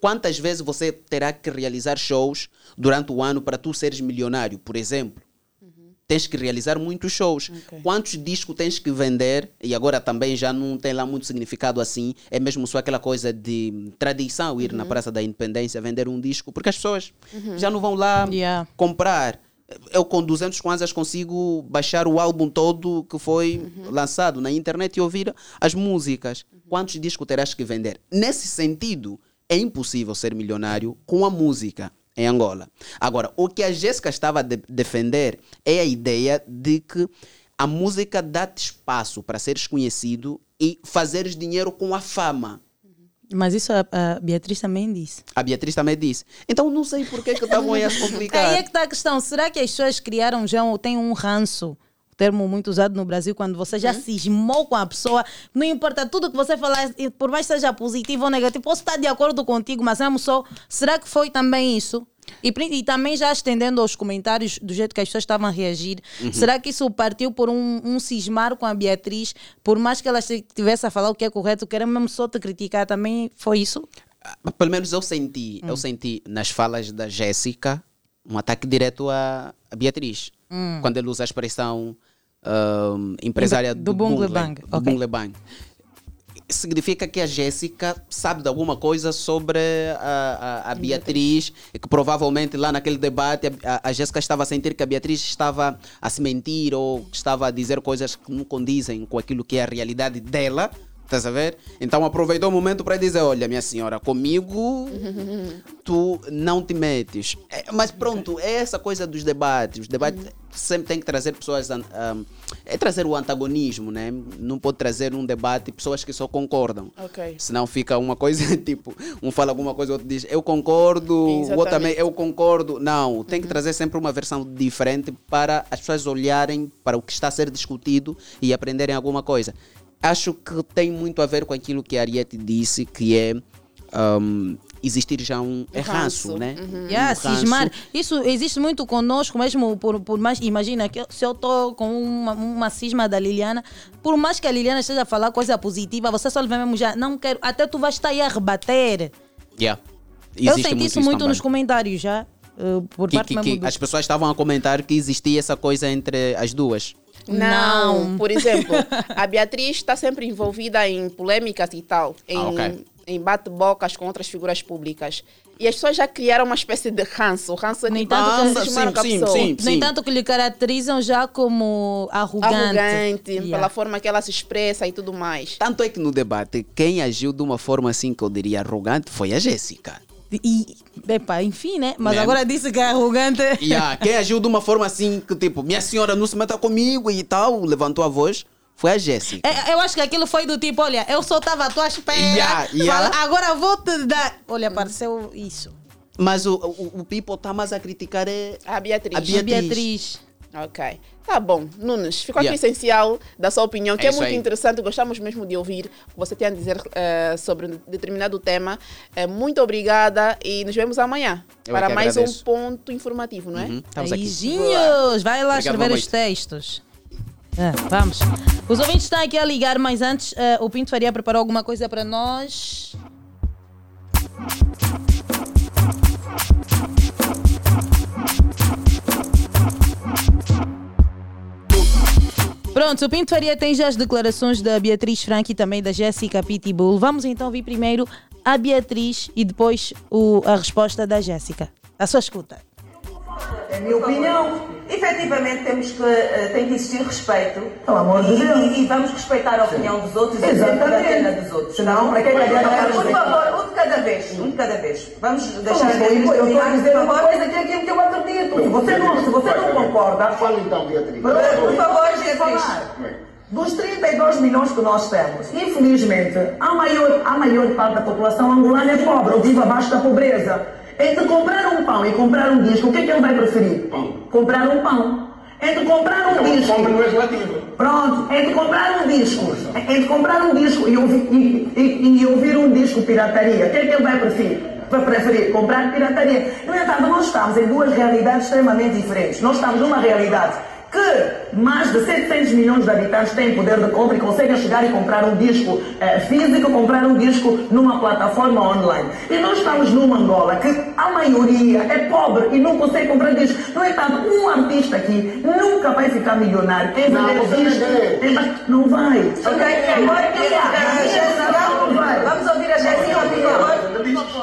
Quantas vezes você terá que realizar shows durante o ano para tu seres milionário, por exemplo? Uhum. Tens que realizar muitos shows. Okay. Quantos discos tens que vender? E agora também já não tem lá muito significado assim. É mesmo só aquela coisa de tradição ir uhum. na Praça da Independência vender um disco, porque as pessoas uhum. já não vão lá yeah. comprar. Eu com 200 kwanzas consigo baixar o álbum todo que foi lançado na internet e ouvir as músicas. Quantos discos terás que vender? Nesse sentido, é impossível ser milionário com a música em Angola. Agora, o que a Jéssica estava a de defender é a ideia de que a música dá-te espaço para seres conhecido e fazeres dinheiro com a fama. Mas isso a, a Beatriz também disse. A Beatriz também disse. Então não sei por que que estavam aí a se complicar. Aí é que está a questão. Será que as pessoas criaram já ou têm um ranço? Termo muito usado no Brasil, quando você já cismou com a pessoa, não importa tudo que você falar, por mais que seja positivo ou negativo, posso estar de acordo contigo, mas mesmo só, será que foi também isso? E, e também já estendendo aos comentários do jeito que as pessoas estavam a reagir, Uhum. será que isso partiu por um, um cismar com a Beatriz, por mais que ela estivesse a falar o que é correto, querem mesmo só te criticar, também foi isso? Pelo menos eu senti, eu senti nas falas da Jéssica um ataque direto à, à Beatriz. Hum. Quando ele usa a expressão empresária Do do, Bungle Bungle, Bang, do ok. Bungle Bang. Significa que a Jéssica sabe de alguma coisa sobre a, a, a Beatriz e que provavelmente lá naquele debate a, a- a Jéssica estava a sentir que a Beatriz estava a se mentir ou que estava a dizer coisas que não condizem com aquilo que é a realidade dela. Estás a ver? Então aproveitou o momento para dizer: Olha, minha senhora, comigo tu não te metes. É, mas pronto, é essa coisa dos debates. Os debates sempre tem que trazer pessoas. am, é trazer o antagonismo, né? Não pode trazer um debate pessoas que só concordam. Ok. Senão fica uma coisa tipo, um fala alguma coisa, o outro diz eu concordo, o outro Exatamente. também eu concordo. Não, tem que trazer sempre uma versão diferente para as pessoas olharem para o que está a ser discutido e aprenderem alguma coisa. Acho que tem muito a ver com aquilo que a Ariete disse, que é ahm, existir já um é ranço, né? Yeah, Um cismar. Isso existe muito conosco, mesmo por, por mais. Imagina que eu- se eu estou com uma, uma cisma da Liliana, por mais que a Liliana esteja a falar coisa positiva, você só lhe vê mesmo já, não quero. Até tu vais estar aí a rebater. Yeah. eu Existe senti isso muito também. nos comentários já. eh, por Que, parte que- mesmo que do- as pessoas estavam a comentar que existia essa coisa entre as duas. Não. Não. Por exemplo, a Beatriz está sempre envolvida em polêmicas e tal, em, Ah, ok. em bate-bocas com outras figuras públicas. E as pessoas já criaram uma espécie de ranço. O ranço No entanto, ah, que- sim, sim, pessoa. sim. No entanto, que lhe caracterizam já como arrogante. Arrogante, Yeah. pela forma que ela se expressa e tudo mais. Tanto é que no debate, quem agiu de uma forma assim que eu diria arrogante foi a Jéssica. E, epa, enfim, né? Mas Né? agora disse que é arrogante. Yeah, quem agiu de uma forma assim que tipo, minha senhora não se meta comigo e tal, levantou a voz, foi a Jéssica. É, eu acho que aquilo foi do tipo, olha, eu só estava à tua espera. Yeah, yeah. fala, agora vou te dar. Olha, apareceu isso. Mas o, o, o people está mais a criticar é A Beatriz. a Beatriz. Beatriz. Ok. Tá bom. Nunes, ficou Yeah. aqui essencial da sua opinião, que É é, muito aí. interessante. Gostamos mesmo de ouvir o que você tem a dizer eh, sobre um determinado tema. Eh, muito obrigada e nos vemos amanhã Eu é para mais agradeço. um ponto informativo, não é? Uhum. Beijinhos! Vai lá Obrigado, escrever os textos. É, vamos. Os ouvintes estão aqui a ligar, mas antes eh, o Pinto Faria preparou alguma coisa para nós. Pronto, o Pinto Faria tem já as declarações da Beatriz Franco e também da Jéssica Pitbull. Vamos então ouvir primeiro a Beatriz e depois o- a resposta da Jéssica. A sua escuta. É a minha opinião. Efetivamente temos que, eh, tem que existir respeito. Pelo amor de e, Deus. e- e vamos respeitar a opinião dos outros e Exatamente. a pena dos outros. Senão, para que é que adianta nós Por favor, um de cada vez. Um de cada vez. Vamos deixar mas eu eu estou a dizer por uma favor. coisa que é aquilo que eu acredito. Se você não, se você não concorda, Fala então, Beatriz. por, favor, Beatriz. falar. Dos 32 milhões que nós temos, infelizmente, a maior, a maior parte da população angolana é pobre, ou vive abaixo da pobreza. Entre comprar um pão e comprar um disco, o que é que ele vai preferir? Pão. Comprar um pão. Entre comprar um disco. Compra no legislativo. Pronto, entre comprar um disco, entre comprar um disco e ouvir, e, e- e ouvir um disco pirataria, o que é que ele vai preferir? Vai preferir comprar pirataria. No entanto, nós estamos em duas realidades extremamente diferentes. Nós estamos numa realidade que mais de 700 milhões de habitantes têm poder de compra e conseguem chegar e comprar um disco eh, físico, comprar um disco numa plataforma online. E nós estamos numa Angola que a maioria é pobre e não consegue comprar disco. No entanto, um artista aqui nunca vai ficar milionário. Quem Não, disco, tem não vai. Ok, Agora, não vai. Vamos ouvir a Jéssica.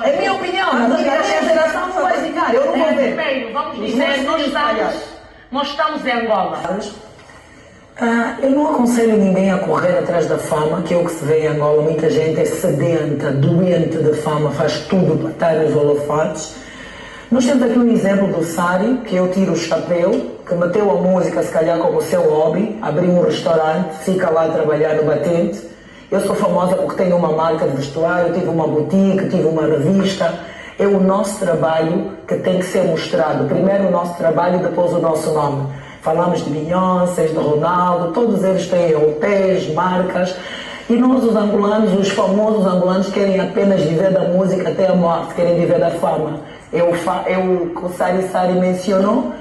É minha opinião, mas a não vai ficar. Eu não vou ver. Primeiro, vamos Os dizer, nós estamos. Nós estamos em Angola. Ah, eu não aconselho ninguém a correr atrás da fama, que é o que se vê em Angola. Muita gente é sedenta, doente de fama, faz tudo para estar nos holofotes. Nós temos aqui um exemplo do Sari, que eu tiro o chapéu, que meteu a música, se calhar, como seu hobby, abriu um restaurante, fica lá a trabalhar no batente. Eu sou famosa porque tenho uma marca de vestuário, tive uma boutique, tive uma revista. É o nosso trabalho que tem que ser mostrado. Primeiro o nosso trabalho, depois o nosso nome. Falamos de Beyoncé, de Ronaldo, todos eles têm hotéis, marcas. E nós, os angolanos, os famosos angolanos, querem apenas viver da música até a morte, querem viver da fama. Eu, eu, o Sari Sari mencionou,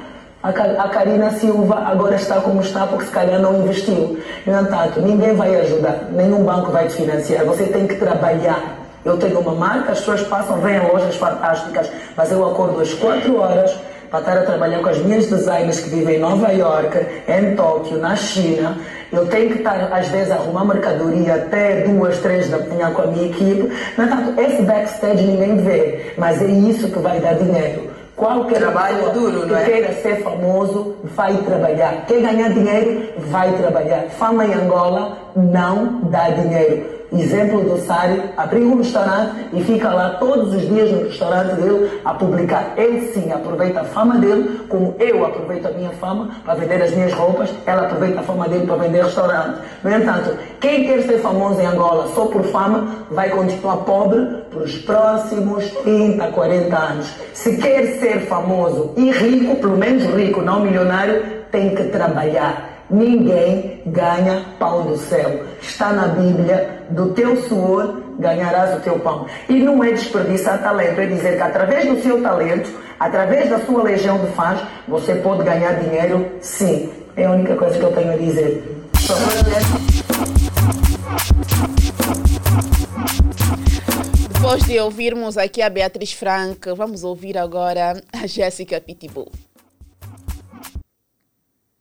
a, a Karina Silva agora está como está porque se calhar não investiu. No entanto, ninguém vai ajudar, nenhum banco vai te financiar. Você tem que trabalhar. Eu tenho uma marca, as pessoas passam, vêm a lojas fantásticas, mas eu acordo às 4 horas para estar a trabalhar com as minhas designers que vivem em Nova York, em Tóquio, na China. Eu tenho que estar, às vezes, a arrumar mercadoria até duas, três da manhã com a minha equipe. No entanto, esse backstage ninguém vê, mas é isso que vai dar dinheiro. Qualquer Trabalho duro, que não é? queira ser famoso vai trabalhar. Quer ganhar dinheiro, vai trabalhar. Fama em Angola não dá dinheiro. Exemplo do Sari, abriu um restaurante e fica lá todos os dias no restaurante dele a publicar. Ele sim aproveita a fama dele, como eu aproveito a minha fama para vender as minhas roupas, ela aproveita a fama dele para vender restaurante. No entanto, quem quer ser famoso em Angola só por fama vai continuar pobre por os próximos 30, 40 anos. Se quer ser famoso e rico, pelo menos rico, não milionário, tem que trabalhar. Ninguém ganha pão do céu. Está na Bíblia, do teu suor ganharás o teu pão. E não é desperdiçar talento, é dizer que através do seu talento, através da sua legião de fãs, você pode ganhar dinheiro, sim. É a única coisa que eu tenho a dizer. Depois de ouvirmos aqui a Beatriz Franca, vamos ouvir agora a Jéssica Pitbull.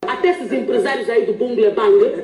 Até esses empresários aí do Bungle Bang,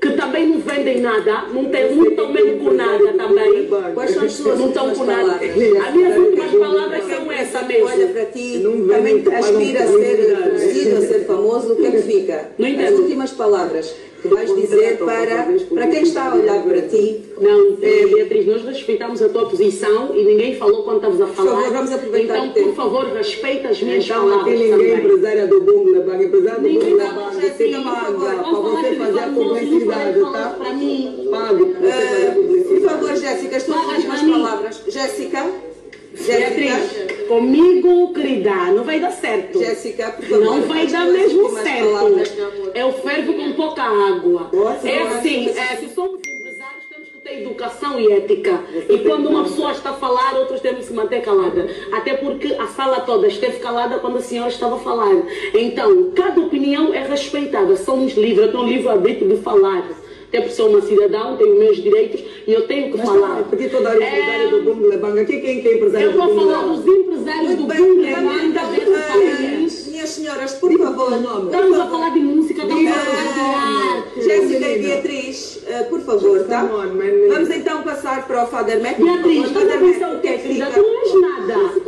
que também não vendem nada, não tem não estão mesmo com nada também. Quais são as suas Não estão últimas com nada. palavras? As minhas últimas palavras são essa mesmo. Olha para ti, também aspira a ser conhecido, a ser famoso, o que é que fica? As últimas palavras vais dizer para, para quem está a olhar para ti. Não, eh, Beatriz, nós respeitamos a tua posição e ninguém falou quando estavas a Por falar. favor, vamos aproveitar Então, o tempo. por favor, respeita as minhas Então, palavras. aqui ninguém é também. empresária do Bungle Bang, empresário do Ninguém Bungle fala, Bang, Jéssica, tem por paga favor, para vamos falar você fazer a publicidade, tá? para mim. Pago para você fazer a Eh, publicidade. Por favor, Jéssica, as tuas últimas palavras. Jéssica? Beatriz, comigo, querida, não vai dar certo. Jéssica, por favor. Não vai dar mesmo certo. Eu fervo com pouca água. Nossa, é assim, é, se somos empresários, temos que ter educação e ética. E quando uma pessoa está a falar, outros temos que se manter calada. Até porque a sala toda esteve calada quando a senhora estava a falar. Então, cada opinião é respeitada. Somos livres, eu tenho livre-arbítrio de falar. Até por ser uma cidadã, tenho meus direitos e eu tenho que Mas falar. não, porque toda a empresária do Bungle Bang, aqui quem que é empresário Eu do vou Bungle falar Bang? dos empresários Muito do Bungle então, desse eh, país. Minhas senhoras, por favor, nome. Estamos a falar de música, estamos a falar de arte. Jéssica e Beatriz, eh, por favor, tá? Vamos então passar para o Father Mac. Beatriz, estás a pensar o quê, querida? Tu não és nada.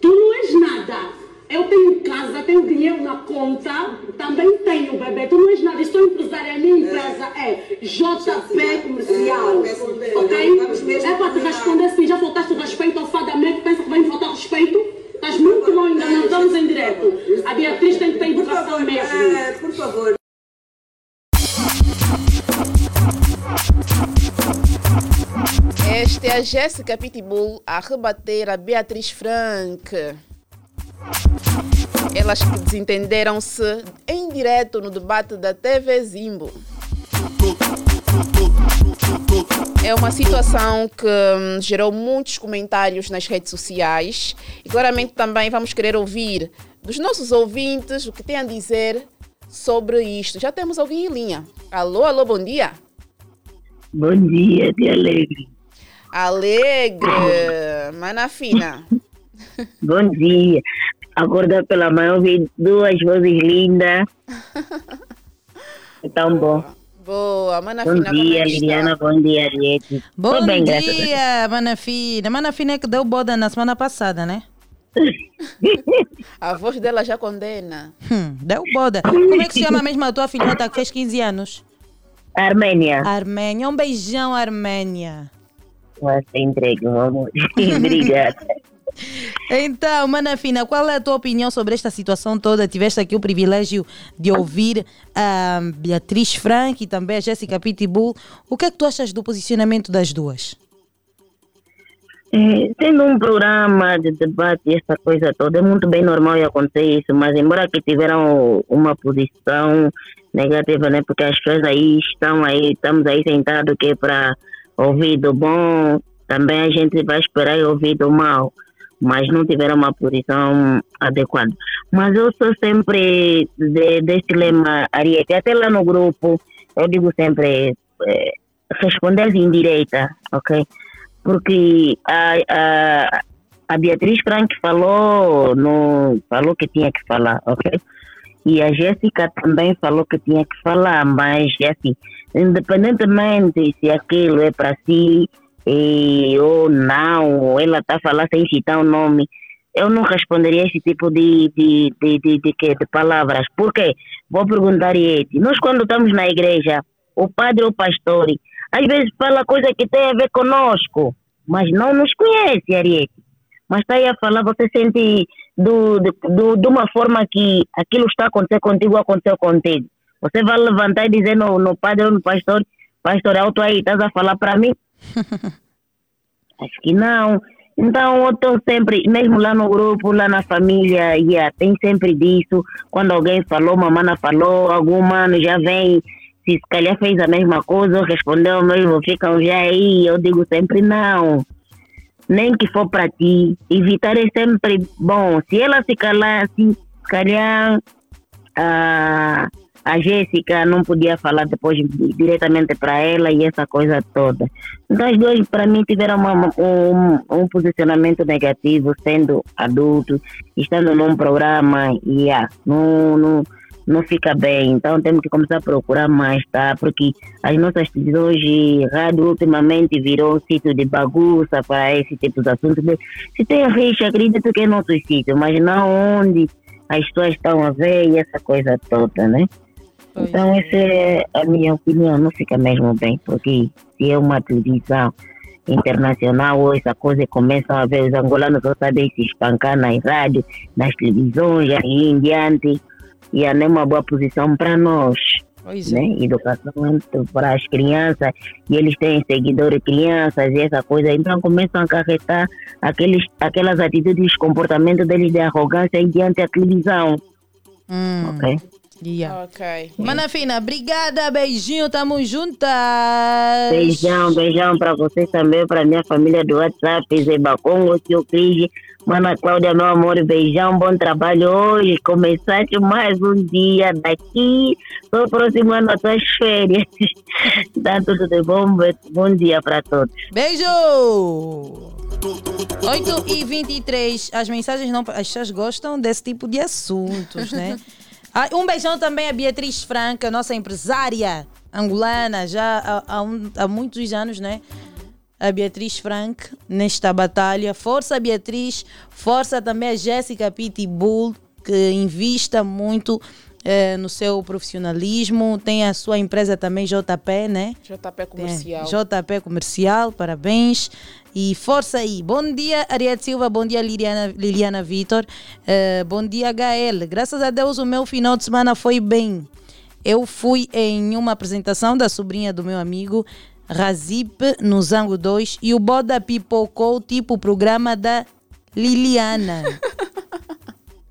Tu não és nada. Eu tenho casa, tenho dinheiro na conta, também tenho bebê. Tu não és nada. Eu sou empresária, a minha empresa é JP Comercial. Ok? É para te responder sim. Já faltaste o respeito ao fadamento, pensa que vai me faltar respeito? Estás muito longe, ainda não estamos em direto. A Beatriz tem que ter educação mesmo. Eh, por favor. Esta é a Jéssica Pitbull a rebater a Beatriz Frank. Elas que desentenderam-se em direto no debate da TV Zimbo. É uma situação que hum, gerou muitos comentários nas redes sociais e claramente também vamos querer ouvir dos nossos ouvintes o que têm a dizer sobre isto. Já temos alguém em linha. Alô, alô, bom dia. Bom dia, de alegre. Alegre, mana fina. Bom dia. Acordar pela manhã, ouvi duas vozes lindas. É tão bom. Boa, mana Bom fina, dia, é? Liliana. Bom dia, Ariete. Bom Tô bem, dia, Manafina. Manafina é que deu boda na semana passada, né? A voz dela já condena. Hum, deu boda. Como é que se chama mesmo a tua filhota que fez 15 anos? Armênia. Armênia. Um beijão, Armênia. Você entrega, meu amor. Obrigada. Então, Mana Fina, qual é a tua opinião sobre esta situação toda? Tiveste aqui o privilégio de ouvir a Beatriz Frank e também a Jéssica Pitbull. O que é que tu achas do posicionamento das duas? É, Sendo um programa de debate e essa coisa toda, é muito bem normal acontecer isso, mas embora que tiveram uma posição negativa, né? Porque as pessoas aí estão aí, estamos aí sentados que é para ouvir do bom, também a gente vai esperar ouvir do mal, mas não tiveram uma posição adequada. Mas eu sou sempre de, deste lema, Ariete, até lá no grupo, eu digo sempre, é, responder em direita, ok? porque a, a, a Beatriz Frank falou, no, falou que tinha que falar, ok? E a Jéssica também falou que tinha que falar, mas assim, independentemente se aquilo é para si e, ou não, ou ela está a falar sem citar o nome, eu não responderia esse tipo de, de, de, de, de, de, de palavras. Por quê? Vou perguntar Iete. Nós quando estamos na igreja, o padre ou o pastor, às vezes fala coisa que tem a ver conosco, mas não nos conhece, Ariete. Mas está aí a falar, você sente do, do, de uma forma que aquilo está acontecendo contigo, aconteceu contigo. Você vai levantar e dizer no, no padre ou no pastor, pastor, alto aí, estás a falar para mim? Acho que não. Então, eu estou sempre, mesmo lá no grupo, lá na família, yeah, tem sempre disso. Quando alguém falou, mamãe falou, algum mano já vem se calhar fez a mesma coisa, respondeu mesmo, ficam já aí, eu digo sempre não. Nem que for para ti. Evitar é sempre bom. Se ela se calar, se calhar a, a Jéssica não podia falar depois diretamente para ela e essa coisa toda. Então as duas para mim tiveram uma, um, um posicionamento negativo, sendo adultos, estando num programa, e yeah, não, não não fica bem. Então temos que começar a procurar mais, tá? Porque as nossas hoje, rádio ultimamente virou um sítio de bagunça para esse tipo de assuntos. Se tem rixa, acredito que é nosso sítio, mas não onde as pessoas estão a ver e essa coisa toda, né? Pois então é. essa é a minha opinião, não fica mesmo bem, porque se é uma televisão internacional ou essa coisa começam a ver os angolanos só sabem se espancar nas rádios, nas televisões e em diante e é uma boa posição para nós. Pois né? É. Educação para as crianças, e eles têm seguidores crianças e essa coisa, então começam a acarretar aqueles, aquelas atitudes, comportamento deles de arrogância em diante da televisão. Hum. Ok? Yeah. Ok. Mana Fina, obrigada, beijinho, tamo juntas. Beijão, beijão para vocês também, para minha família do WhatsApp, Zé Bacongo, tio Cris, Mana Cláudia, meu amor, beijão, bom trabalho hoje. Começaste mais um dia daqui, estou aproximando as tuas férias. Tá tudo de bom, bom dia para todos. Beijo! 8 e 23 as mensagens não. As pessoas gostam desse tipo de assuntos, né? Ah, um beijão também a Beatriz Franca, nossa empresária angolana, já há, há, um, há muitos anos, né? a Beatriz Frank nesta batalha. Força Beatriz, força também a Jéssica Pitbull, que invista muito eh, no seu profissionalismo. Tem a sua empresa também, JP, né? JP Comercial. Tem, JP Comercial, parabéns. E força aí. Bom dia, Ariete Silva. Bom dia, Liliana, Liliana Vitor. Uh, bom dia, HL. Graças a Deus, o meu final de semana foi bem. Eu fui em uma apresentação da sobrinha do meu amigo Razip no Zango 2 e o Boda pipocou tipo o programa da Liliana.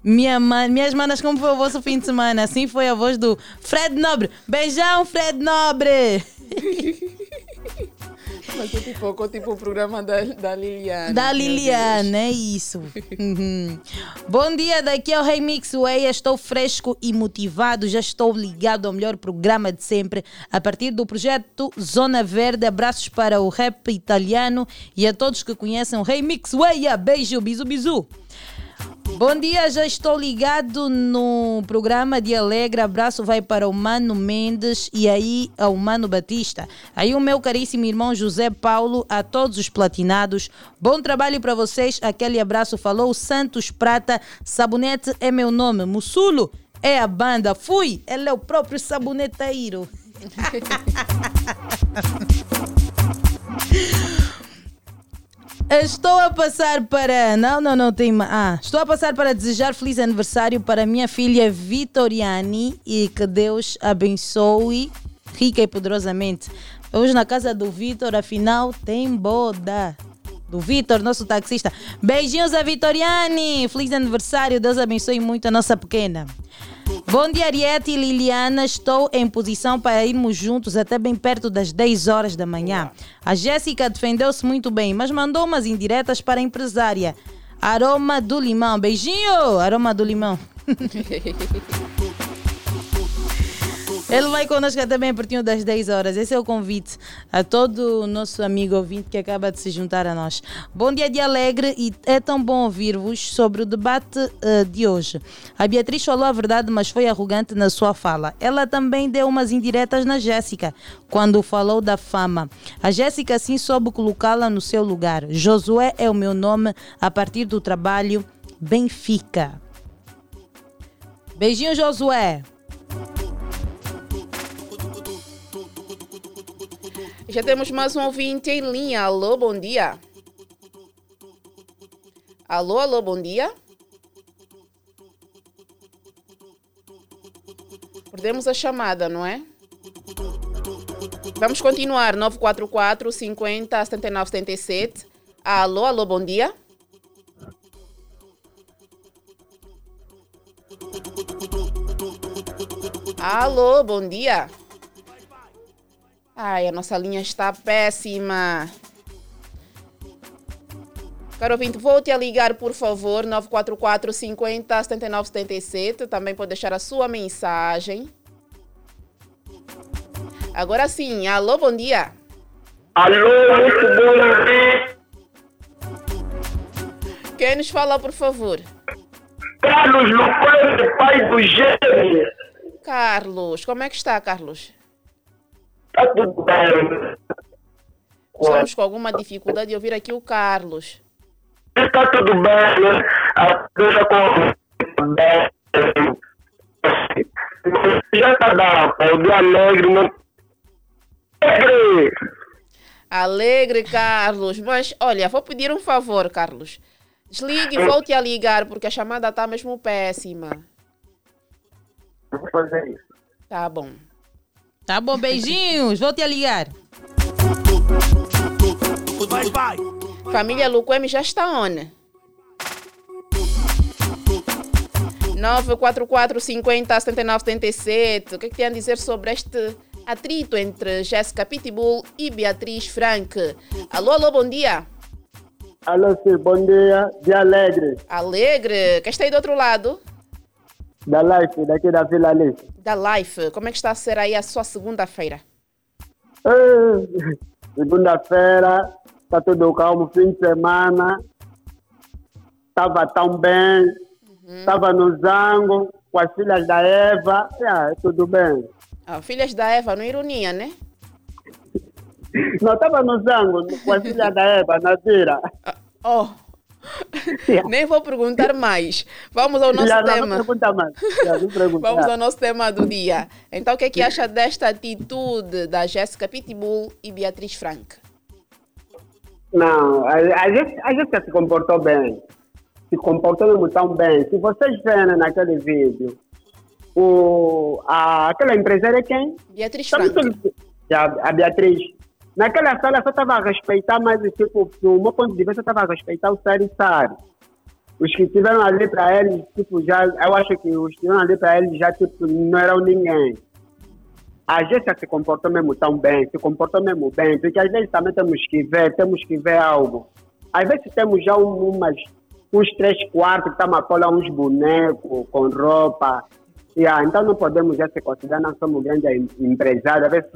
Minha man, minhas manas, como foi o vosso fim de semana? Assim foi a voz do Fred Nobre. Beijão, Fred Nobre! Mas é tipo, tipo o programa da, da Liliana. Da Liliana, é isso. Uhum. Bom dia, daqui é o Remix Way. Estou fresco e motivado. Já estou ligado ao melhor programa de sempre. A partir do projeto Zona Verde, abraços para o rap italiano e a todos que conhecem o Remix Way. Beijo, bisu, bisu. Bom dia, já estou ligado no programa de Alegre. Abraço vai para o Mano Mendes e aí ao Mano Batista. Aí o meu caríssimo irmão José Paulo, a todos os platinados. Bom trabalho para vocês. Aquele abraço falou Santos Prata. Sabonete é meu nome. Mussulo é a banda. Fui, ele é o próprio saboneteiro. Estou a passar para. Não, não, não tem. Ah, estou a passar para desejar feliz aniversário para minha filha Vitoriane e que Deus abençoe rica e poderosamente. Hoje na casa do Vitor, afinal, tem boda. Do Vitor, nosso taxista. Beijinhos a Vitoriane. Feliz aniversário. Deus abençoe muito a nossa pequena. Bom dia, Ariete e Liliana. Estou em posição para irmos juntos até bem perto das 10 horas da manhã. A Jéssica defendeu-se muito bem, mas mandou umas indiretas para a empresária. Aroma do limão. Beijinho, aroma do limão. Ele vai conosco até bem pertinho das 10 horas. Esse é o convite a todo o nosso amigo ouvinte que acaba de se juntar a nós. Bom dia de alegre e é tão bom ouvir-vos sobre o debate uh, de hoje. A Beatriz falou a verdade, mas foi arrogante na sua fala. Ela também deu umas indiretas na Jéssica quando falou da fama. A Jéssica sim soube colocá-la no seu lugar. Josué é o meu nome a partir do trabalho Benfica. Beijinho, Josué. Já temos mais um ouvinte em linha. Alô, bom dia. Alô, alô, bom dia. Perdemos a chamada, não é? Vamos continuar. 944 50 79 77. Alô, alô, bom dia. Alô, bom dia. Ai, a nossa linha está péssima. Caro ouvinte, volte a ligar, por favor, 944 50 79 77. Também pode deixar a sua mensagem. Agora sim, alô, bom dia. Alô, muito bom dia. Quem nos fala, por favor? Carlos Luquete, pai do gêmeo. Carlos, como é que está, Carlos? Está tudo bem. Estamos com alguma dificuldade de ouvir aqui o Carlos. Está tudo bem, né? A coisa com já está dando, o dia alegre, não alegre. Alegre, Carlos. Mas, olha, vou pedir um favor, Carlos. Desligue e volte a ligar, porque a chamada está mesmo péssima. Vou fazer isso. Tá bom. Tá bom, beijinhos. Volte a ligar. Vai, vai. Família Luquemi já está on. 944 50 79 77. O que é que tem a dizer sobre este atrito entre Jéssica Pitbull e Beatriz Frank? Alô, alô, bom dia. Alô, sim, bom dia. De alegre. Alegre. Quem está aí do outro lado? Da Life, daqui da Vila Life. Da Life. Como é que está a ser aí a sua segunda-feira? Eh, Segunda-feira, está tudo calmo, fim de semana. Estava tão bem. Estava no Zango, com as filhas da Eva. Yeah, tudo bem. Ah, filhas da Eva, não ironia, né? Não, estava no Zango, com as filhas da Eva, na tira. Oh, nem vou perguntar mais. Vamos ao nosso tema. Vamos ao nosso tema do dia. Então, o que é que acha desta atitude da Jéssica Pitbull e Beatriz Frank? Não, a, a, a gente se comportou bem. Se comportou mesmo tão bem. Se vocês verem naquele vídeo, o, a, aquela empresária é quem? Beatriz Sabe Frank. A, a Beatriz. Naquela sala só estava a respeitar mais, tipo, do meu ponto de vista, estava a respeitar o Sari Sari. Os que estiveram ali para eles, tipo, já, eu acho que os que estiveram ali para eles já, tipo, não eram ninguém. A Jéssica se comportou mesmo tão bem, se comportou mesmo bem, porque às vezes também temos que ver, temos que ver algo. Às vezes temos já um- umas, uns três quartos que estamos a colar uns bonecos com roupa. Yeah, então não podemos já se considerar, nós somos grandes em- empresários. Às vezes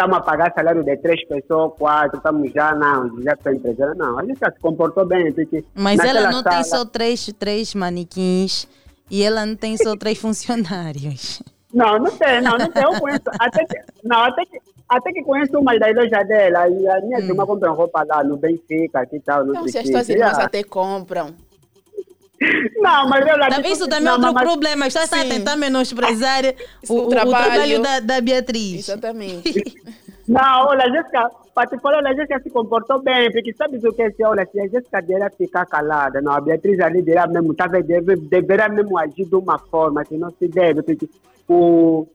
estamos a pagar salário de três pessoas, quatro, estamos já, não, já estou empresário. Não, a gente já se comportou bem. Porque Mas ela não tem sala- só três, três manequins e ela não tem só três funcionários. Não, não tem, não, não tem. Eu conheço. Até que, não, até que, até que conheço uma da loja dela. E a minha irmã compra roupa lá no Benfica, que tal, não Então, se sei as o tuas irmãs até compram. Não, mas. Tá- Isso também é outro mas- problema. Está a tentar menosprezar o, o- o trabalho. da, da Beatriz. Exatamente. Não, olha, a Jéssica, para te falar, a Jéssica se comportou bem, porque sabes o que é? Olha, se a Jéssica deveria ficar calada, não, a Beatriz ali deveria mesmo, tá, vendo? deve, deveria mesmo agir de uma forma que não se deve, porque o,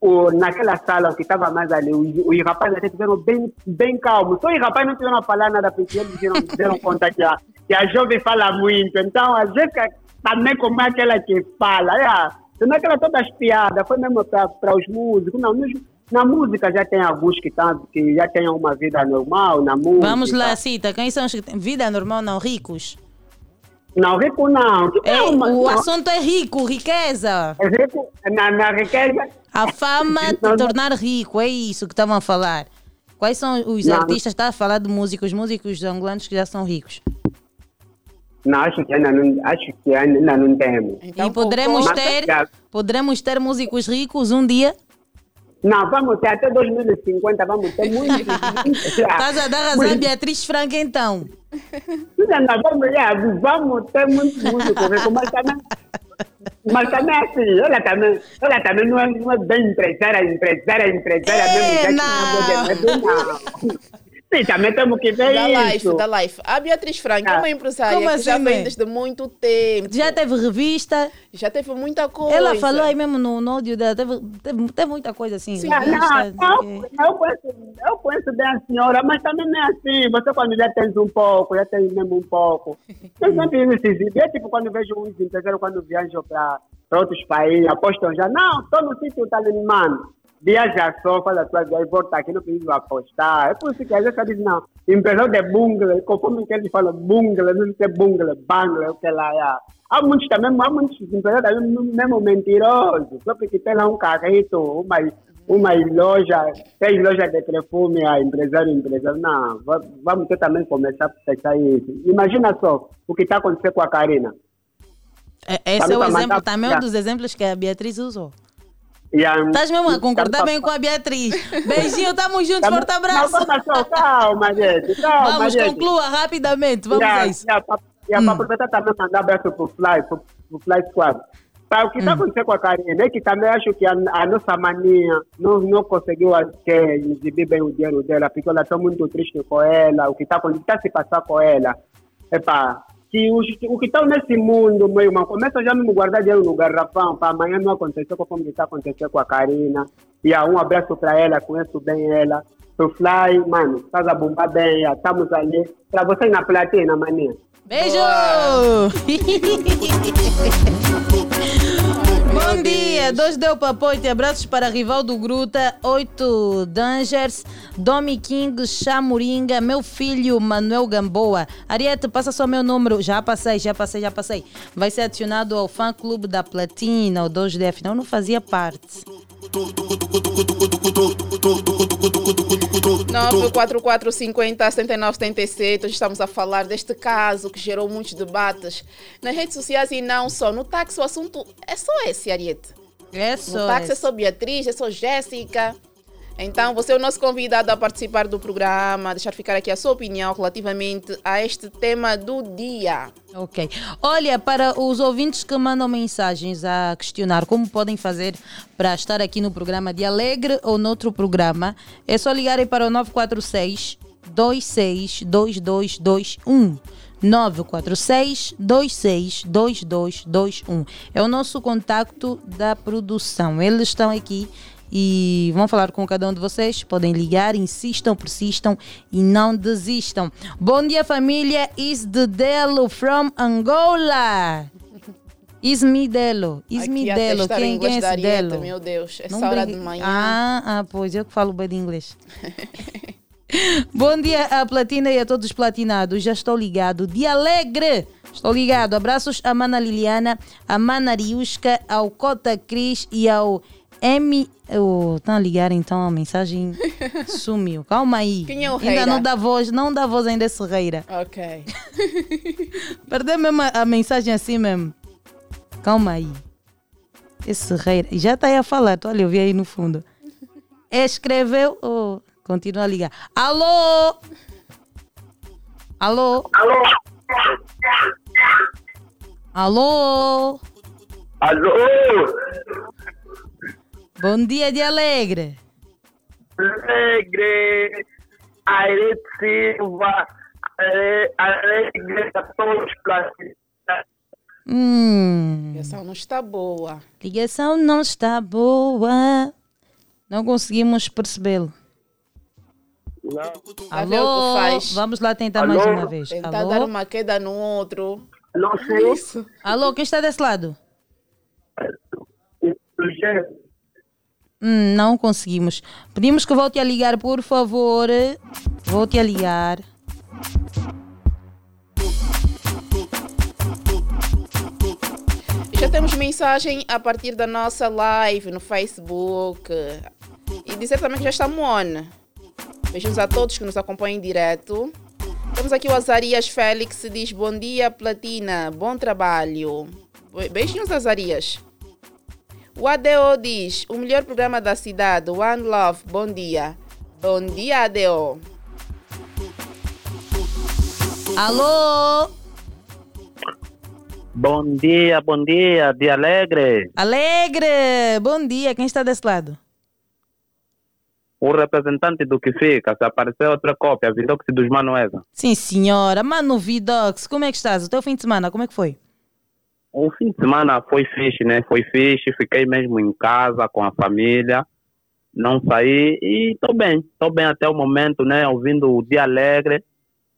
o, naquela sala que estava mais ali, os, os rapazes até estiveram bem, bem calmos, só os rapazes não tiveram a falar nada, porque eles deram, deram conta que a, que a jovem fala muito, então a Jéssica também como é aquela que fala, é, não é aquela toda as piadas, foi mesmo para os músicos, não, nos, na música já tem alguns que, tá, que já têm uma vida normal, na música. Vamos lá, cita. Quem são os que têm vida normal, não ricos? Não, rico não. É, não, mas o não. assunto é rico, riqueza. É rico, na, na riqueza. A fama te tornar rico, é isso que estavam a falar. Quais são os Não. artistas? Está a falar de músicos, músicos angolanos que já são ricos. Não, acho que ainda não, acho que ainda não temos. e poderemos ter, poderemos ter músicos ricos um dia? Não, vamos ter até 2050, vamos ter muitos. Estás a dar razão Beatriz Franca então. Não, não, vamos, já, vamos ter muitos músicos ricos, mas também, mas também assim, ela também, ela também não é, não é bem empresária, empresária, empresária mesmo. Já que não. não. Sim, também temos que ver Da life, isso. da life. A Beatriz Franca é uma empresária Como que já assim, vem mãe? desde muito tempo. Já teve revista? Já teve muita coisa. Ela falou aí mesmo no, no áudio dela, teve, teve, teve muita coisa assim. Não, revista, não, não, eu, conheço, eu conheço bem a senhora, mas também não é assim. Você quando já tens um pouco, já tens mesmo um pouco. Eu sempre me exibir. É tipo quando vejo uns empresários quando viajam para outros países, apostam já. Não, estou no sítio tá. Viaja só, faz a tua viagem, volta aqui, não preciso apostar. É por isso que às vezes digo, não, empresário de bungalow, conforme que eles falam bungalow, não sei se bungalow, bungalow, o que lá é. Há muitos também, há muitos empresários também mesmo mentirosos, só porque tem lá um carrito, uma, uma loja, tem loja de perfume, a empresário, empresário. Não, va- vamos ter também começar a pensar isso. Imagina só o que está acontecendo com a Karina. Esse é o exemplo, também é um dos exemplos que a Beatriz usou. Estás mesmo a concordar Tá- bem com a Beatriz. Beijinho, tamo juntos, Tá- forte abraço. Não, calma gente. Calma, Vamos, gente. conclua rapidamente, vamos Yeah, a isso. yeah, pra- yeah, pra aproveitar também mandar abraço pro Fly, pro, pro Fly Squad. Tá, o que está acontecendo com a Karina é que também acho que a, a nossa maninha não, não conseguiu que, exibir bem o dinheiro dela, porque ela está muito triste com ela, o que está tá se passar com ela. Epa, que os, o que está nesse mundo, meu irmão, começa já a me guardar dinheiro no garrafão, para amanhã não acontecer como está acontecendo com a Karina. E ah, um abraço para ela, conheço bem ela. Pro Fly, mano, estás a bombar bem, estamos ali. Para vocês na platina, maninha. Beijo! Bom dia, dois deu papoite, abraços para Rivaldo Gruta, oito Dangers, Domi King, Chamuringa, meu filho Manuel Gamboa. Ariete, passa só meu número, já passei, já passei, já passei. Vai ser adicionado ao fã clube da Platina, o 2D, afinal não fazia parte. 944 50 79 77. Hoje estamos a falar deste caso que gerou muitos debates nas redes sociais e não só. No táxi, o assunto é só esse, Ariete. É No só táxi é esse. só Beatriz, é só Jéssica. Então, você é o nosso convidado a participar do programa, deixar ficar aqui a sua opinião relativamente a este tema do dia. Ok. Olha, para os ouvintes que mandam mensagens a questionar como podem fazer para estar aqui no programa de Alegre ou noutro programa, é só ligarem para o 946 26 2221. 946 26 2221. É o nosso contacto da produção. Eles estão aqui e vão falar com cada um de vocês. Podem ligar, insistam, persistam e não desistam. Bom dia, família. Is the Delo from Angola. Is me Delo. Is me Aqui a Delo. testar Quem, inglês quem é esse Delo? Meu Deus, essa Não hora brinque- de manhã. Ah, ah, pois eu que falo bem de inglês. Bom dia à Platina e a todos os platinados. Já estou ligado. Dia alegre! Estou ligado. Abraços à Mana Liliana, à Mana Riusca, ao Cota Cris e ao M. Oh, Estão a ligar então a mensagem sumiu. Calma aí. Quem é o Ainda Reira? não dá voz, não dá voz ainda esse Reira. Ok. Perdeu mesmo a, a mensagem assim mesmo. Calma aí. Esse Reira. Já está aí a falar, tu olha, eu vi aí no fundo. Escreveu. Oh, continua a ligar. Alô? Alô? Alô? Alô? Alô? Bom dia de alegre. Alegre, Aire Silva, Alegre a todos. Hum. Ligação não está boa. Ligação não está boa. Não conseguimos percebê-lo. Não. A o Alô? faz. Vamos lá tentar mais uma vez. Tentar Alô? dar uma queda no outro. Não Isso. Alô, quem está desse lado? Hum, não conseguimos. Pedimos que volte a ligar, por favor. Volte a ligar. Já temos mensagem a partir da nossa live no Facebook. E dizer também que já estamos on. Beijos a todos que nos acompanham em direto. Temos aqui o Azarias Félix, diz bom dia, Platina, bom trabalho. Be- Beijinhos, Azarias. O ADO diz, o melhor programa da cidade, One Love, bom dia. Bom dia, ADO. Alô? Bom dia, bom dia, dia alegre. Alegre! Bom dia, quem está desse lado? O representante do que fica, se aparecer outra cópia, Vidox dos Manuesa. Sim, senhora. Mano Vidox, como é que estás? O teu fim de semana, como é que foi? O fim de semana foi fixe, né? Foi fixe, fiquei mesmo em casa com a família, não saí e estou bem, estou bem até o momento, né? Ouvindo o dia alegre,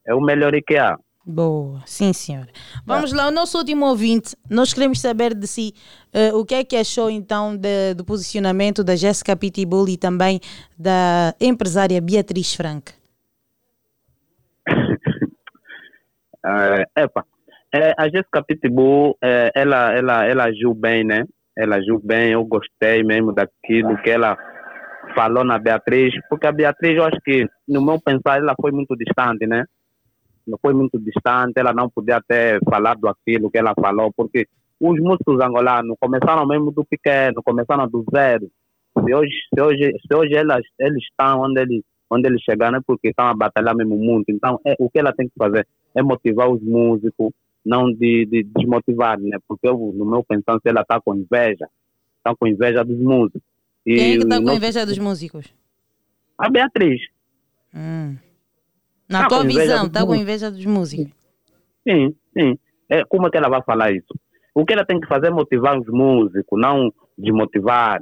é o melhor que há. Boa, sim, senhora. Vamos lá, o nosso último ouvinte, nós queremos saber de si eh, o que é que achou então de- do posicionamento da Jéssica Pitbull e também da empresária Beatriz Frank. É, epa, é, a Jéssica Pitbull, é, ela, ela, ela agiu bem, né? Ela agiu bem, eu gostei mesmo daquilo que ela falou na Beatriz, porque a Beatriz, eu acho que, no meu pensar, ela foi muito distante, né? Não foi muito distante, ela não podia ter falado aquilo que ela falou, porque os músicos angolanos começaram mesmo do pequeno, começaram do zero. Se hoje, se hoje, se hoje elas, eles estão onde eles, onde eles chegaram é porque estão a batalhar mesmo muito. Então, é, o que ela tem que fazer é motivar os músicos, não de, de desmotivar, né? Porque eu, no meu pensar, se ela está com inveja, está com inveja dos músicos. E Quem é que está com não- inveja dos músicos? A Beatriz. Hum. Na Tá tua visão, está com inveja dos músicos? Sim, sim. É, como é que ela vai falar isso? O que ela tem que fazer é motivar os músicos, não desmotivar.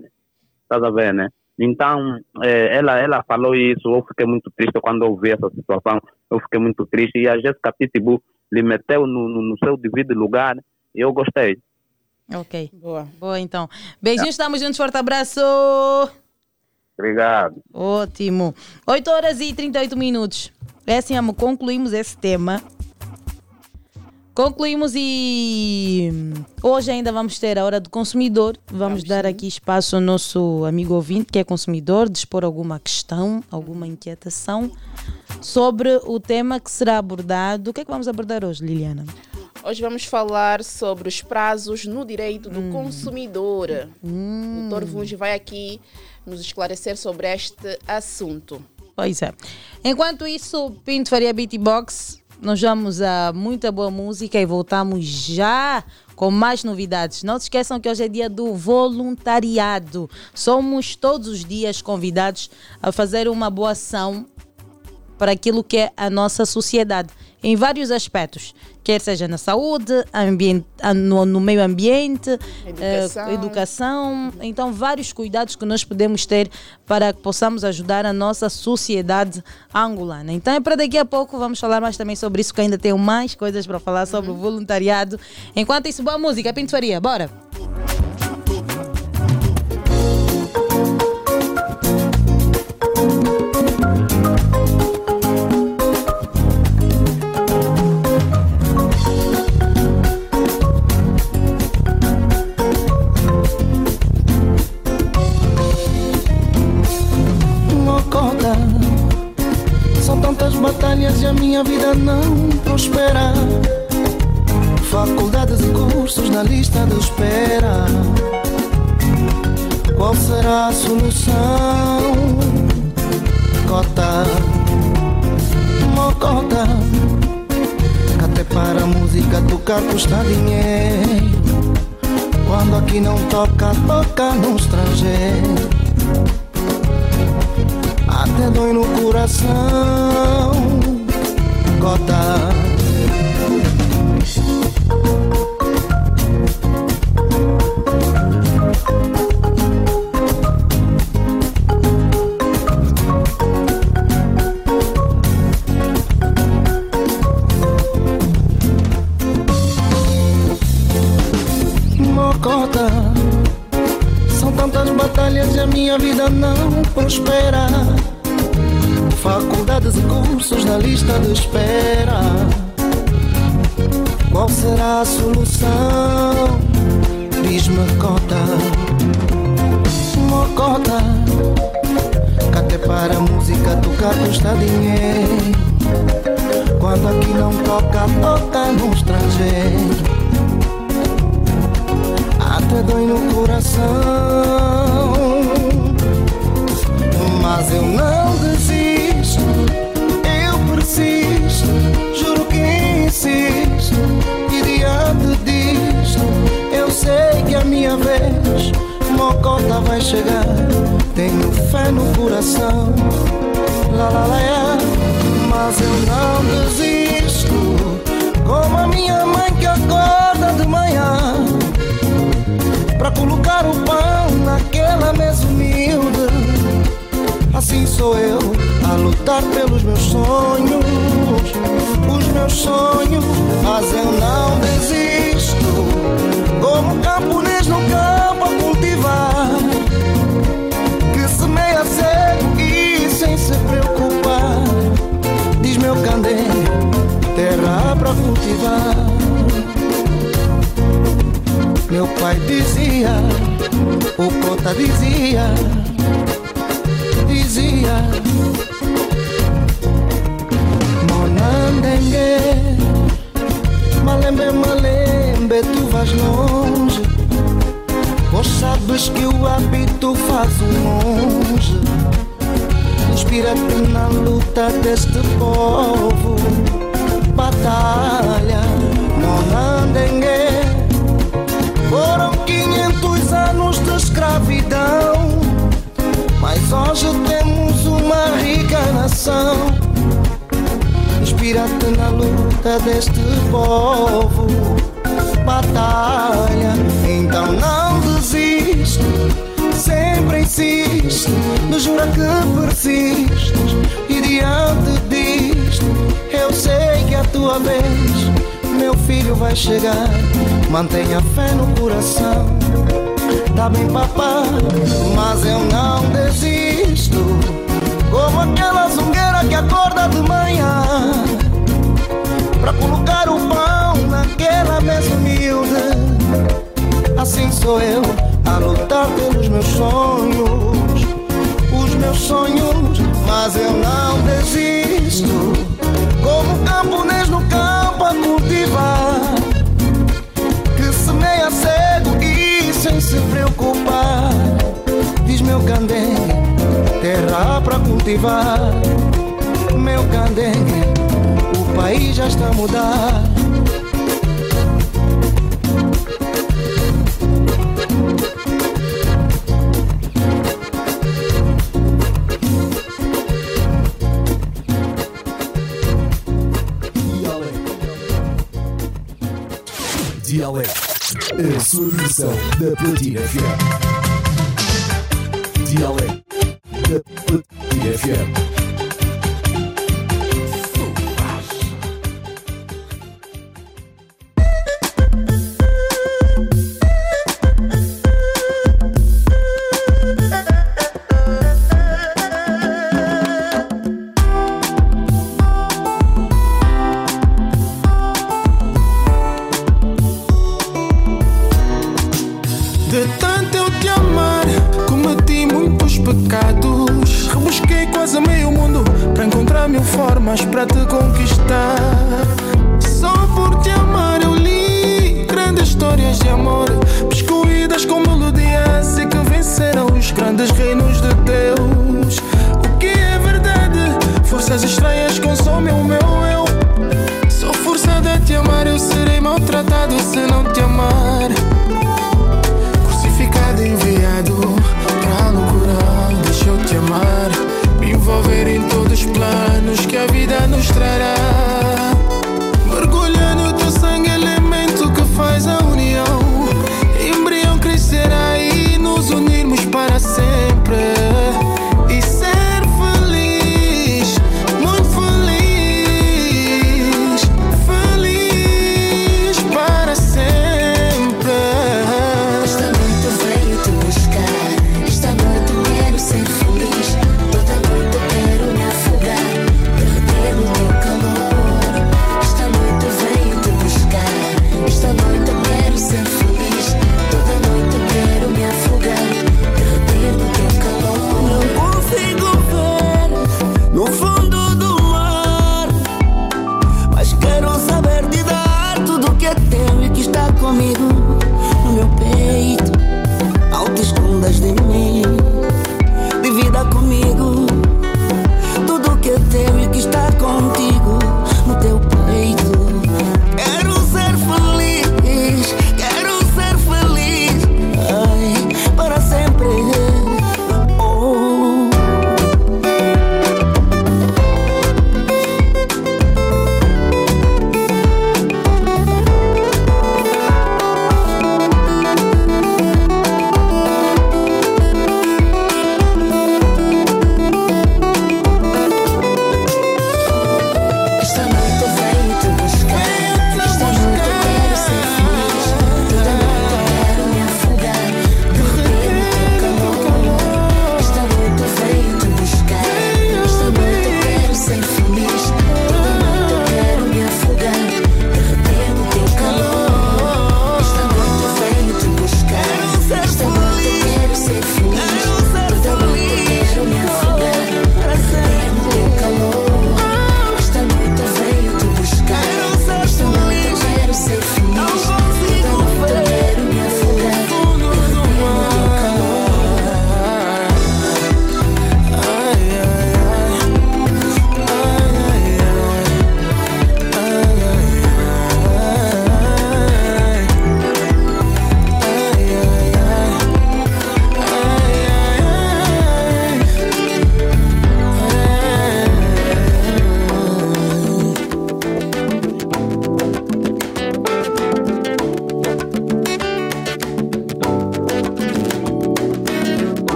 Estás a ver, né? Então, é, ela, ela falou isso, eu fiquei muito triste quando eu ouvi essa situação, eu fiquei muito triste. E a Jéssica Pitbull lhe meteu no, no, no seu devido lugar e eu gostei. Ok. Boa. Boa, então. Beijinhos, estamos juntos, forte abraço. Obrigado. Ótimo. 8 horas e 38 minutos. É assim, amor, concluímos esse tema. Concluímos e hoje ainda vamos ter a hora do consumidor. Vamos dar aqui espaço ao nosso amigo ouvinte que é consumidor, de expor alguma questão, alguma inquietação sobre o tema que será abordado. O que é que vamos abordar hoje, Liliana? Hoje vamos falar sobre os prazos no direito do Hum. consumidor. O Dr. Vunge vai aqui nos esclarecer sobre este assunto. Pois é. Enquanto isso, Pinto Faria Beatbox, nós vamos a muita boa música e voltamos já com mais novidades. Não se esqueçam que hoje é dia do voluntariado. Somos todos os dias convidados a fazer uma boa ação para aquilo que é a nossa sociedade, em vários aspectos, quer seja na saúde, ambiente, no, no meio ambiente, Educação. eh, educação, então vários cuidados que nós podemos ter para que possamos ajudar a nossa sociedade angolana. Então é para daqui a pouco, vamos falar mais também sobre isso, que ainda tenho mais coisas para falar sobre o voluntariado. Enquanto isso, boa música, Pinto Faria, bora! Batalhas e a minha vida não prospera. Faculdades e cursos na lista de espera. Qual será a solução? Cota, mocota. Até para a música tocar custa dinheiro. Quando aqui não toca, toca no estrangeiro. Até dói no coração. Cota. Mocota. São tantas batalhas e a minha vida não prospera. Faculdades e cursos na lista de espera. Qual será a solução? Diz-me cota, mocota. Que até para a música tocar custa dinheiro. Quando aqui não toca, toca no estrangeiro. Até dói no coração. Mas eu não desisto, Mocota vai chegar. Tenho fé no coração, lá lá lá, é. mas eu não desisto. Como a minha mãe que acorda de manhã Pra colocar o pão naquela mesa humilde Assim sou eu a lutar pelos meus sonhos Os meus sonhos Mas eu não desisto Como camponês no campo meu candeeiro Terra pra cultivar. Meu pai dizia, o cota dizia, dizia Monandengue, malembe, malembe, tu vais longe. Pois sabes que o hábito faz o monge. Inspira-te na luta deste povo Batalha, Monandengue foram 500 anos de escravidão, mas hoje temos uma rica nação. Inspira-te na luta deste povo, batalha, então não desiste. Sempre insiste, me jura que persistes, e diante eu sei que a tua vez meu filho vai chegar. Mantenha fé no coração. Tá bem, papá, mas eu não desisto. Como aquela zungueira que acorda de manhã. Pra colocar o pão naquela mesa humilde. Assim sou eu a lutar pelos meus sonhos. Os meus sonhos, mas eu não desisto. Candengue, terra pra cultivar. Meu candengue, o país já está a mudar. Dialeto, a sua versão da Platina FM. Dialeto quase meio mundo para encontrar mil formas para te conquistar. Só por te amar eu li grandes histórias de amor, pescoídas com melodias e que venceram os grandes reinos de Deus. O que é verdade? Forças estranhas consomem o meu eu. Sou forçada a te amar, eu serei maltratado se não te amar. planos que a vida nos trará.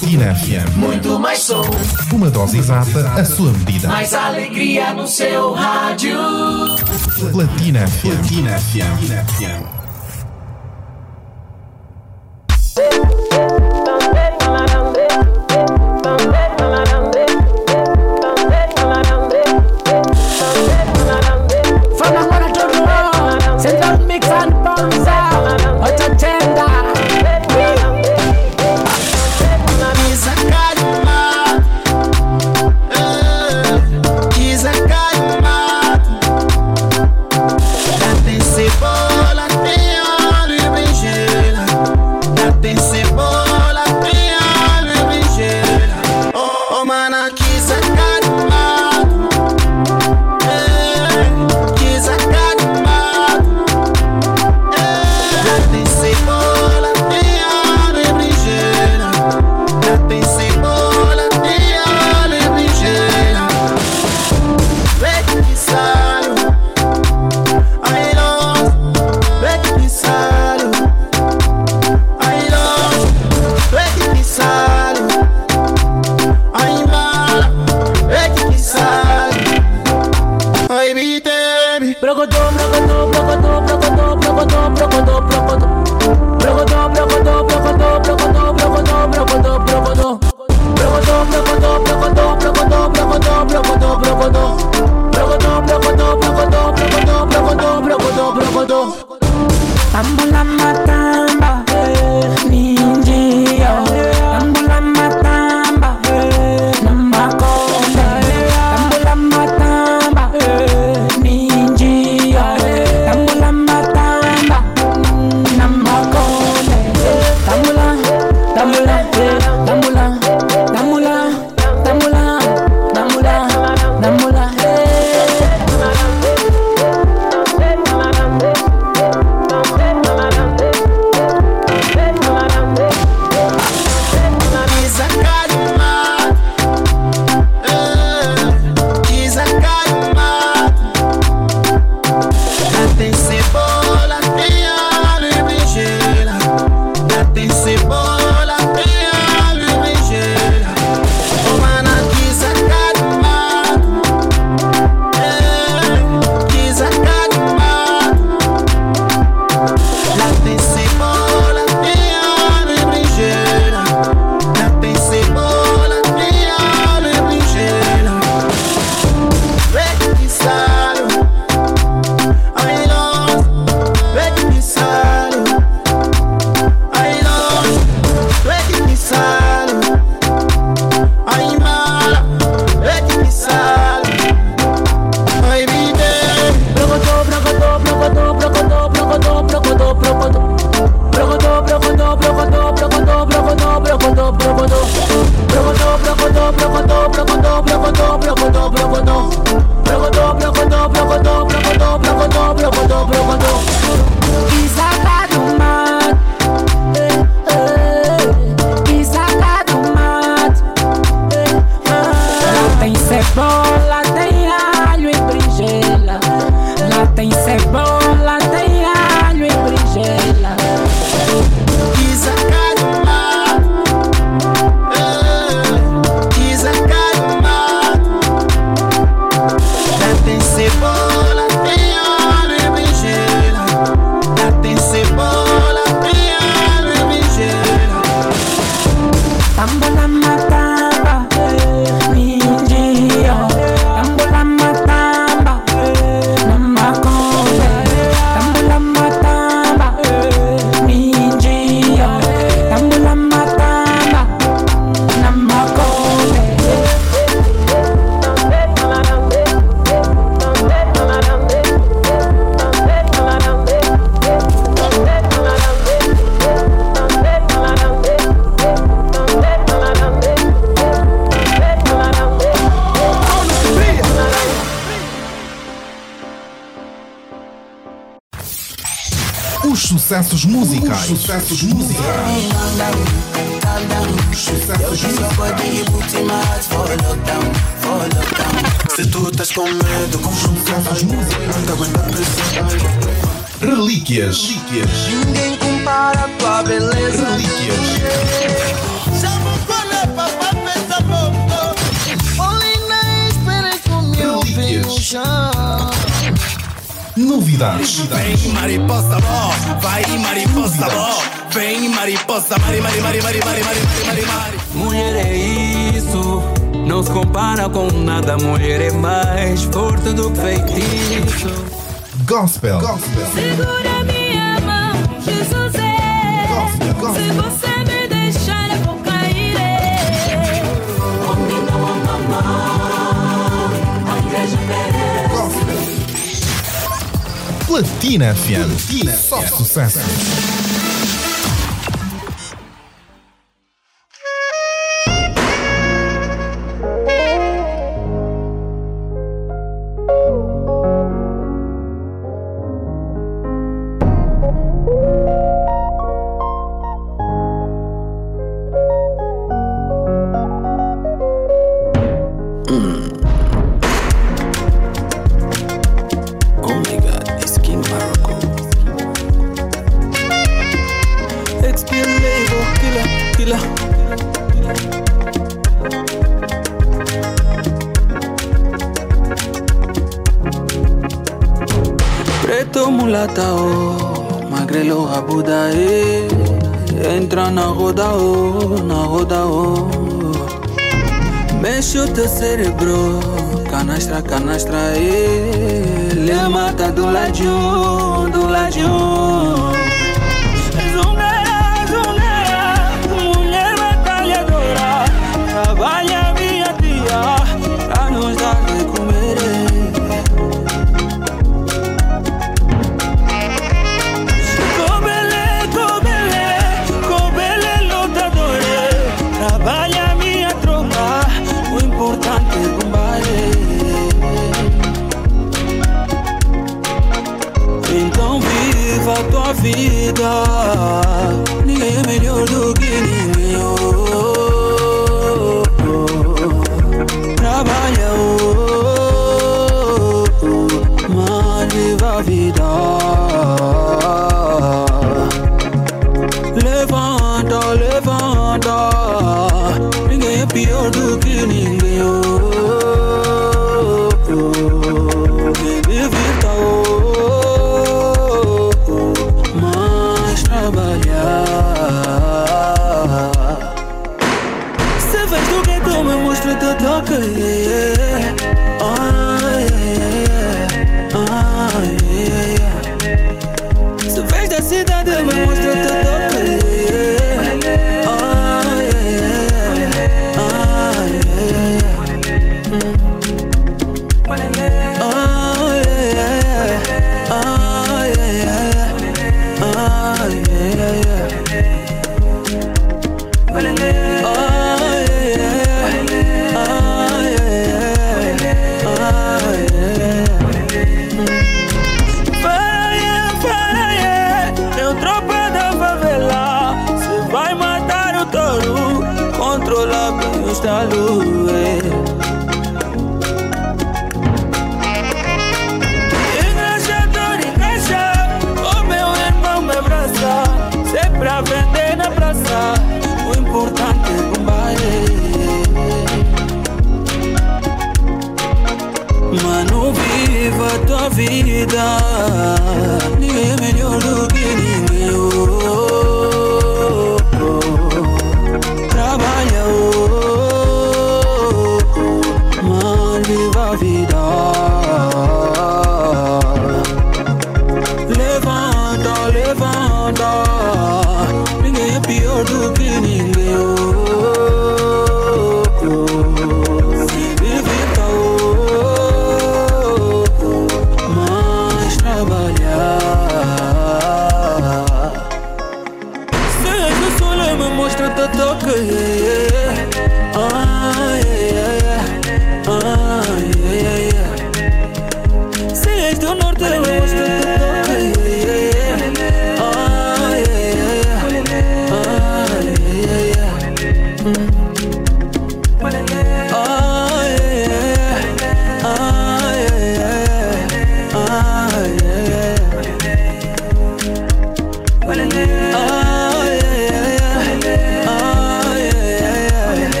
Sinafia. Muito mais som. Uma dose exata, a sua medida. Mais alegria no seu rádio. Platina FM. Platina FM.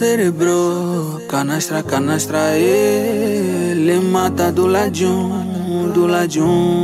Mexe o teu cérebro, canastra, canastra. Ele mata do ladinho, do ladinho.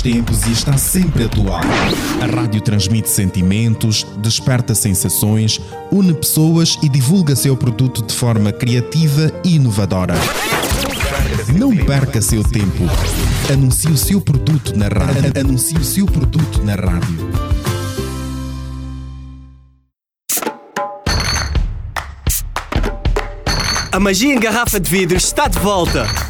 Tempos e está sempre atual. A rádio transmite sentimentos, desperta sensações, une pessoas e divulga seu produto de forma criativa e inovadora. Não perca seu tempo. Anuncie o seu produto na rádio. Anuncie o seu produto na rádio. A magia em garrafa de vidro está de volta.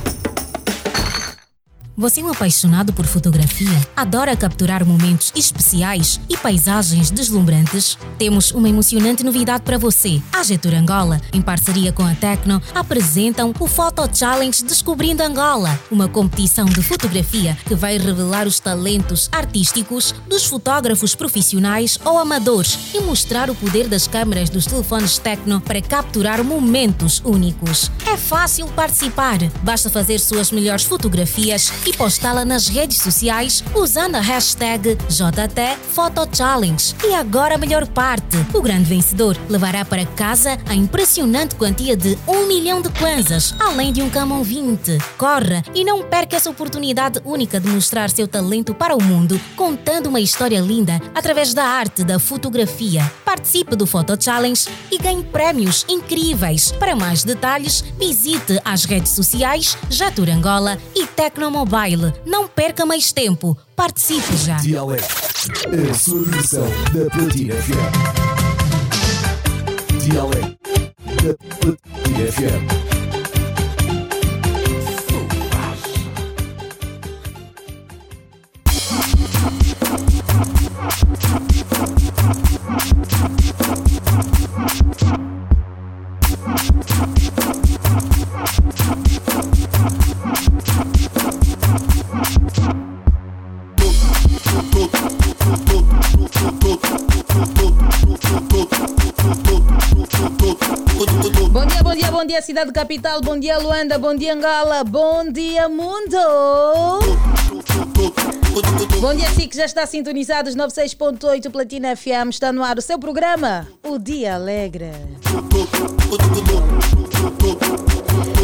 Você é um apaixonado por fotografia? Adora capturar momentos especiais e paisagens deslumbrantes? Temos uma emocionante novidade para você. A Getur Angola, em parceria com a Tecno, apresentam o Photo Challenge Descobrindo Angola, uma competição de fotografia que vai revelar os talentos artísticos dos fotógrafos profissionais ou amadores e mostrar o poder das câmeras dos telefones Tecno para capturar momentos únicos. É fácil participar. Basta fazer suas melhores fotografias e postá-la nas redes sociais usando a hashtag JTPhotoChallenge. E agora a melhor parte: o grande vencedor levará para casa a impressionante quantia de 1 milhão de kwanzas, além de um Camon 20. Corra e não perca essa oportunidade única de mostrar seu talento para o mundo, contando uma história linda através da arte da fotografia. Participe do Photo Challenge e ganhe prémios incríveis. Para mais detalhes, visite as redes sociais Jatur Angola e Tecnomobile. Não perca mais tempo. Participe já. A Platina FM. Bom dia, bom dia, bom dia, cidade capital. Bom dia, Luanda. Bom dia, Angola. Bom dia, mundo. Bom dia, si que já está sintonizados 96.8 Platina FM. Está no ar o seu programa, O Dia Alegre.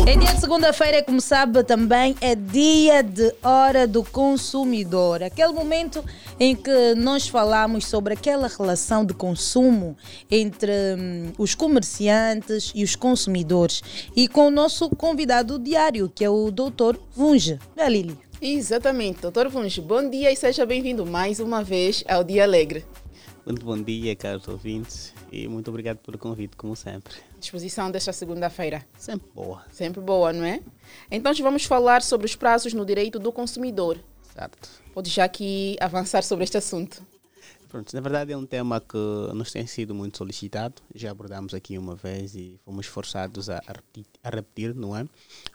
É dia de segunda-feira, como sabe também é dia de hora do consumidor. Aquele momento em que nós falamos sobre aquela relação de consumo entre hum, os comerciantes e os consumidores. E com o nosso convidado diário, que é o Dr. Vunge. Né, Lili? Exatamente, doutor Vunge. Bom dia e seja bem-vindo mais uma vez ao Dia Alegre. Muito bom dia, caros ouvintes, e muito obrigado pelo convite, como sempre. Disposição desta segunda-feira. Sempre boa. Sempre boa, não é? Então, vamos falar sobre os prazos no direito do consumidor. Certo. Pode já aqui avançar sobre este assunto. Pronto, na verdade é um tema que nos tem sido muito solicitado. Já abordamos aqui uma vez e fomos forçados a, repetir, a repetir, não é?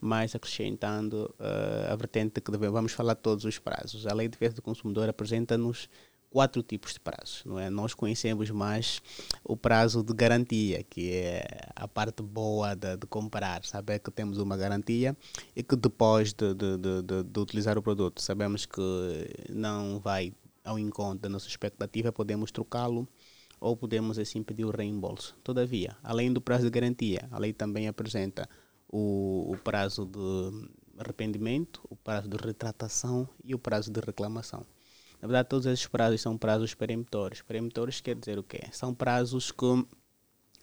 Mas acrescentando eh, a vertente que devemos, vamos falar de todos os prazos. A Lei de Defesa do Consumidor apresenta-nos quatro tipos de prazos, não é? Nós conhecemos mais o prazo de garantia, que é a parte boa de, de comprar, saber que temos uma garantia e que depois de, de, de, de- de utilizar o produto sabemos que não vai ao encontro da nossa expectativa, podemos trocá-lo ou podemos assim pedir o reembolso. Todavia, além do prazo de garantia, a lei também apresenta o, o prazo de arrependimento, o prazo de retratação e o prazo de reclamação. Na verdade, todos esses prazos são prazos peremptórios. Peremptórios quer dizer o quê? São prazos que,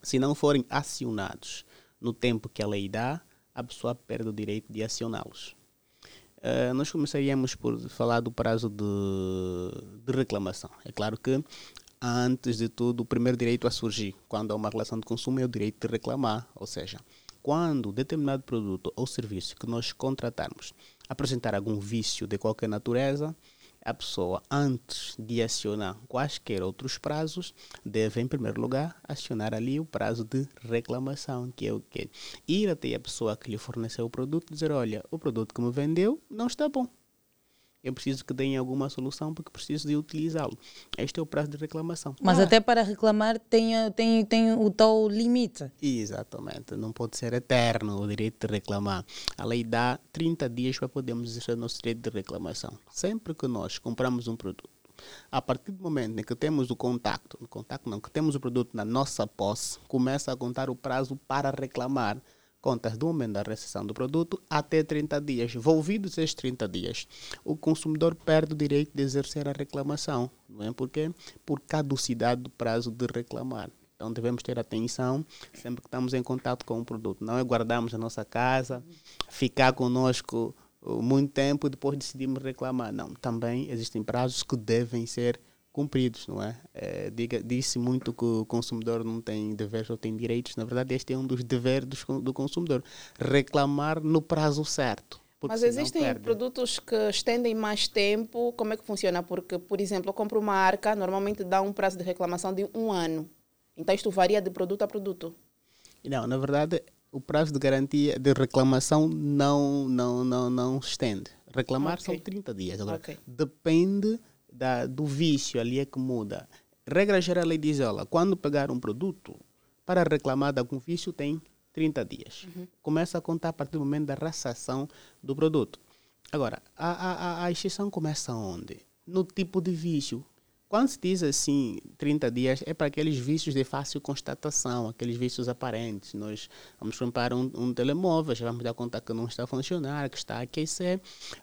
se não forem acionados no tempo que a lei dá, a pessoa perde o direito de acioná-los. Uh, nós começaríamos por falar do prazo de, de, reclamação. É claro que, antes de tudo, o primeiro direito a surgir quando há uma relação de consumo é o direito de reclamar, ou seja, quando determinado produto ou serviço que nós contratarmos apresentar algum vício de qualquer natureza, a pessoa, antes de acionar quaisquer outros prazos, deve, em primeiro lugar, acionar ali o prazo de reclamação, que é o quê? Ir até a pessoa que lhe forneceu o produto e dizer: Olha, o produto que me vendeu não está bom. Eu preciso que deem alguma solução porque preciso de utilizá-lo. Este é o prazo de reclamação. Mas ah. até para reclamar tem, tem, tem o tal limite. Exatamente. Não pode ser eterno o direito de reclamar. A lei dá 30 dias para podermos exercer o nosso direito de reclamação. Sempre que nós compramos um produto, a partir do momento em que temos o contacto, o contacto não, que temos o produto na nossa posse, começa a contar o prazo para reclamar contas do momento da recepção do produto até 30 dias. Volvidos esses 30 dias, o consumidor perde o direito de exercer a reclamação. Não é porque Por caducidade do prazo de reclamar. Então devemos ter atenção sempre que estamos em contato com o produto. Não é guardarmos a nossa casa, ficar conosco uh, muito tempo e depois decidimos reclamar. Não, também existem prazos que devem ser cumpridos, não é? é diga, disse muito que o consumidor não tem deveres ou tem direitos. Na verdade, este é um dos deveres do, do consumidor: reclamar no prazo certo. Mas existem produtos que estendem mais tempo. Como é que funciona? Porque, por exemplo, eu compro uma arca, normalmente dá um prazo de reclamação de um ano. Então isto varia de produto a produto. Não, na verdade, o prazo de garantia de reclamação não não não não estende. Reclamar okay. são 30 dias. Agora, okay. depende da, do vício ali é que muda. Regra geral, lei diz, olha, quando pegar um produto, para reclamar de algum vício tem 30 dias. Uhum. Começa a contar a partir do momento da recepção do produto. Agora, a, a, a exceção começa onde? No tipo de vício. Quando se diz assim 30 dias, é para aqueles vícios de fácil constatação, aqueles vícios aparentes. Nós vamos comprar um, um telemóvel, já vamos dar conta que não está a funcionar, que está a aquecer.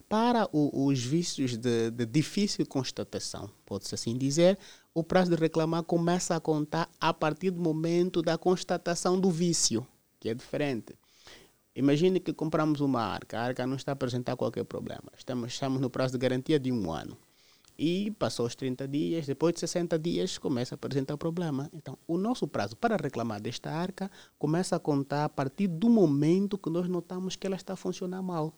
Para o, os vícios de, de difícil constatação, pode-se assim dizer, o prazo de reclamar começa a contar a partir do momento da constatação do vício, que é diferente. Imagine que compramos uma arca, a arca não está a apresentar qualquer problema. Estamos, estamos no prazo de garantia de um ano e passou os 30 dias, depois de 60 dias começa a apresentar problema. Então, o nosso prazo para reclamar desta arca começa a contar a partir do momento que nós notamos que ela está a funcionar mal.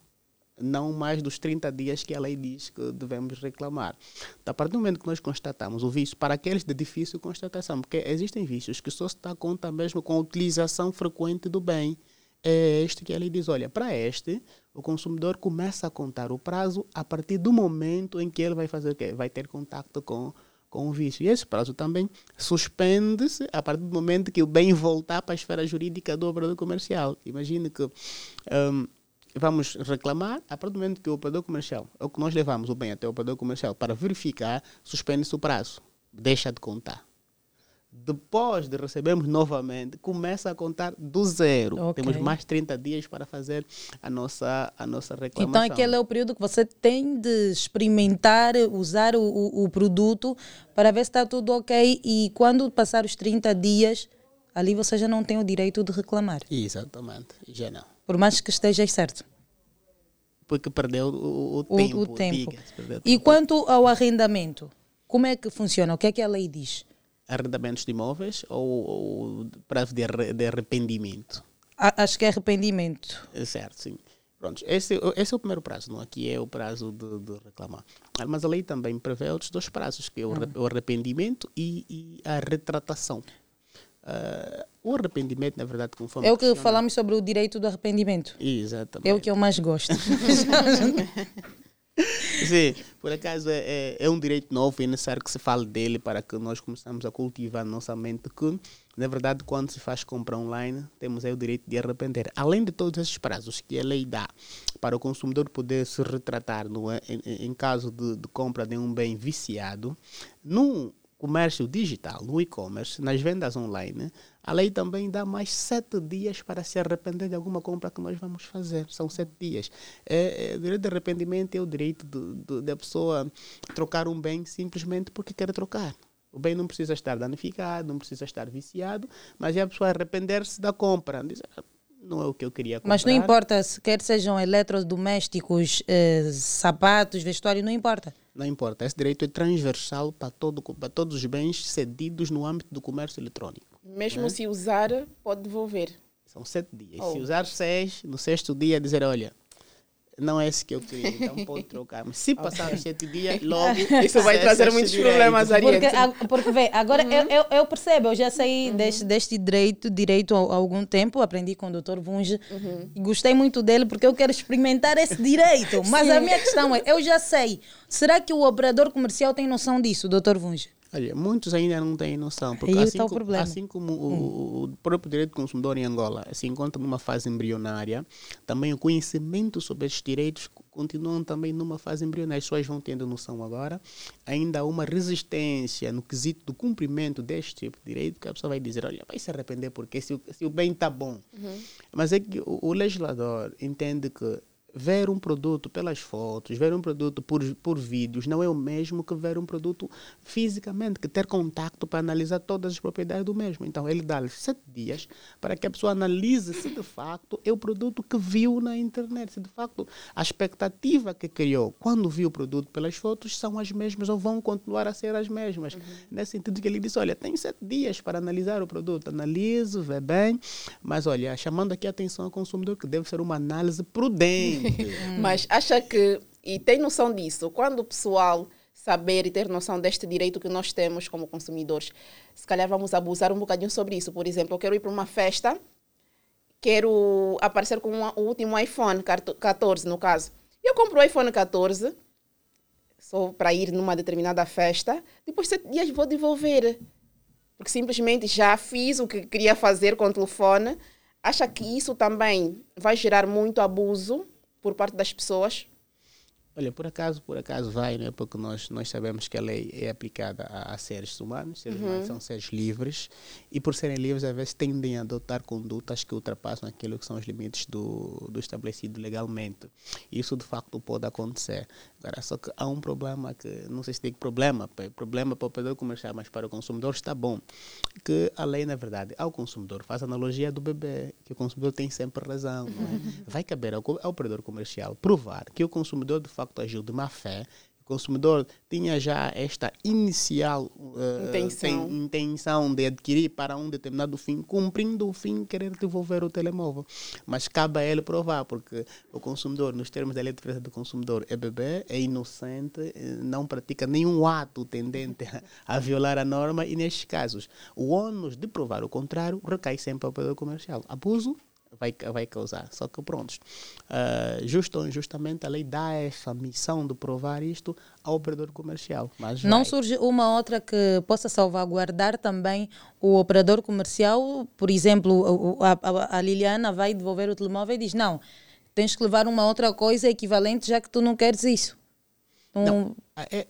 Não mais dos 30 dias que a lei diz que devemos reclamar. Então, a partir do momento que nós constatamos o vício, para aqueles de difícil constatação, porque existem vícios que só se dá conta mesmo com a utilização frequente do bem é este que ele diz: olha, para este, o consumidor começa a contar o prazo a partir do momento em que ele vai fazer o quê? Vai ter contato com, com o vício. E esse prazo também suspende-se a partir do momento que o bem voltar para a esfera jurídica do operador comercial. Imagine que um, vamos reclamar a partir do momento que o operador comercial, ou que nós levamos o bem até o operador comercial para verificar, suspende-se o prazo, deixa de contar depois de recebermos novamente, começa a contar do zero. Okay. Temos mais 30 dias para fazer a nossa, a nossa reclamação. Então, aquele é o período que você tem de experimentar, usar o, o, o produto para ver se está tudo ok. E quando passar os 30 dias, ali você já não tem o direito de reclamar. Exatamente, já não. Por mais que esteja certo. Porque perdeu o, o tempo. O tempo. tempo. E quanto ao arrendamento, como é que funciona? O que é que a lei diz? Arrendamentos de imóveis ou, ou prazo de, de arrependimento? Acho que é arrependimento. É certo, sim. Pronto, esse, esse é o primeiro prazo, não? aqui é o prazo de, de reclamar. Mas a lei também prevê outros dois prazos, que é o, hum. arrependimento e, e, a retratação. Uh, o arrependimento, na verdade, conforme. É o que funciona... falamos sobre o direito do arrependimento. Exatamente. É o que eu mais gosto. Sim, por acaso é, é, é, um direito novo e é necessário que se fale dele para que nós começamos a cultivar nossa mente que, na verdade, quando se faz compra online, temos aí o direito de arrepender. Além de todos esses prazos que a lei dá para o consumidor poder se retratar no, em, em caso de, de compra de um bem viciado, num comércio digital, no e-commerce, nas vendas online, a lei também dá mais sete dias para se arrepender de alguma compra que nós vamos fazer. São sete dias. É, é, o direito de arrependimento é o direito da pessoa trocar um bem simplesmente porque quer trocar. O bem não precisa estar danificado, não precisa estar viciado, mas é a pessoa arrepender-se da compra. Diz, "Ah, não é o que eu queria comprar. Mas não importa se quer sejam eletrodomésticos, eh, sapatos, vestuário, não importa. Não importa. Esse direito é transversal para, todo, para todos os bens cedidos no âmbito do comércio eletrônico. Mesmo né? se usar, pode devolver. São sete dias. Oh. Se usar seis, no sexto dia dizer, olha, não é esse que eu queria, então pode trocar. Mas se passar os sete dias, logo... Isso vai trazer muitos direito. problemas, Ariete. Porque, a- porque vê, agora Uhum. eu, eu, eu percebo, eu já saí deste, deste direito, direito há, há algum tempo, aprendi com o Dr. Vunge Uhum. e gostei muito dele porque eu quero experimentar esse direito. Mas a Sim. minha questão é, eu já sei, será que o operador comercial tem noção disso, Dr. Vunge? Olha, muitos ainda não têm noção. Porque Aí assim, o como, problema. assim como o, o próprio direito do consumidor em Angola se encontra numa fase embrionária, também o conhecimento sobre estes direitos continuam também numa fase embrionária. As pessoas vão tendo noção agora. Ainda há uma resistência no quesito do cumprimento deste tipo de direito, que a pessoa vai dizer, olha, vai se arrepender porque se, o- se o bem está bom. Mas é que o, o legislador entende que ver um produto pelas fotos, ver um produto por, por vídeos, não é o mesmo que ver um produto fisicamente, que ter contato para analisar todas as propriedades do mesmo. Então, ele dá-lhe sete dias para que a pessoa analise se de facto é o produto que viu na internet, se de facto a expectativa que criou quando viu o produto pelas fotos são as mesmas ou vão continuar a ser as mesmas. Nesse sentido que ele disse, olha, tem sete dias para analisar o produto, analise, vê bem, mas olha, chamando aqui a atenção ao consumidor que deve ser uma análise prudente. Mas acha que, e tem noção disso, quando o pessoal saber e ter noção deste direito que nós temos como consumidores, se calhar vamos abusar um bocadinho sobre isso. Por exemplo, eu quero ir para uma festa, quero aparecer com o último iPhone, 14 no caso. Eu compro o iPhone 14, só para ir numa determinada festa, depois de sete dias vou devolver. Porque simplesmente já fiz o que queria fazer com o telefone. Acha que isso também vai gerar muito abuso por parte das pessoas? Olha, por acaso, por acaso vai, né? Porque nós, nós sabemos que a lei é aplicada a, a seres humanos, seres Uhum. humanos são seres livres, e por serem livres, às vezes tendem a adotar condutas que ultrapassam aquilo que são os limites do, do estabelecido legalmente. Isso, de facto, pode acontecer. Agora, só que há um problema que, não sei se tem problema, problema para o operador comercial, mas para o consumidor está bom, que a lei, na verdade, ao consumidor, faz analogia do bebê, que o consumidor tem sempre razão, é? Vai caber ao, ao operador comercial provar que o consumidor de facto agiu de má fé, consumidor tinha já esta inicial eh, Intenção. intenção de adquirir para um determinado fim, cumprindo o fim, querer devolver o telemóvel. Mas cabe a ele provar, porque o consumidor, nos termos da lei de defesa do consumidor, é bebê, é inocente, eh, não pratica nenhum ato tendente a, a violar a norma e, nestes casos, o ônus de provar o contrário recai sempre ao operador comercial. Abuso vai, vai causar. Só que, pronto, ah, justo ou injustamente, a lei dá essa missão de provar isto ao operador comercial. Mas Não vai. surge uma outra que possa salvaguardar também o operador comercial? Por exemplo, a, a- a Liliana vai devolver o telemóvel e diz: Não, tens que levar uma outra coisa equivalente já que tu não queres isso. Então, Não,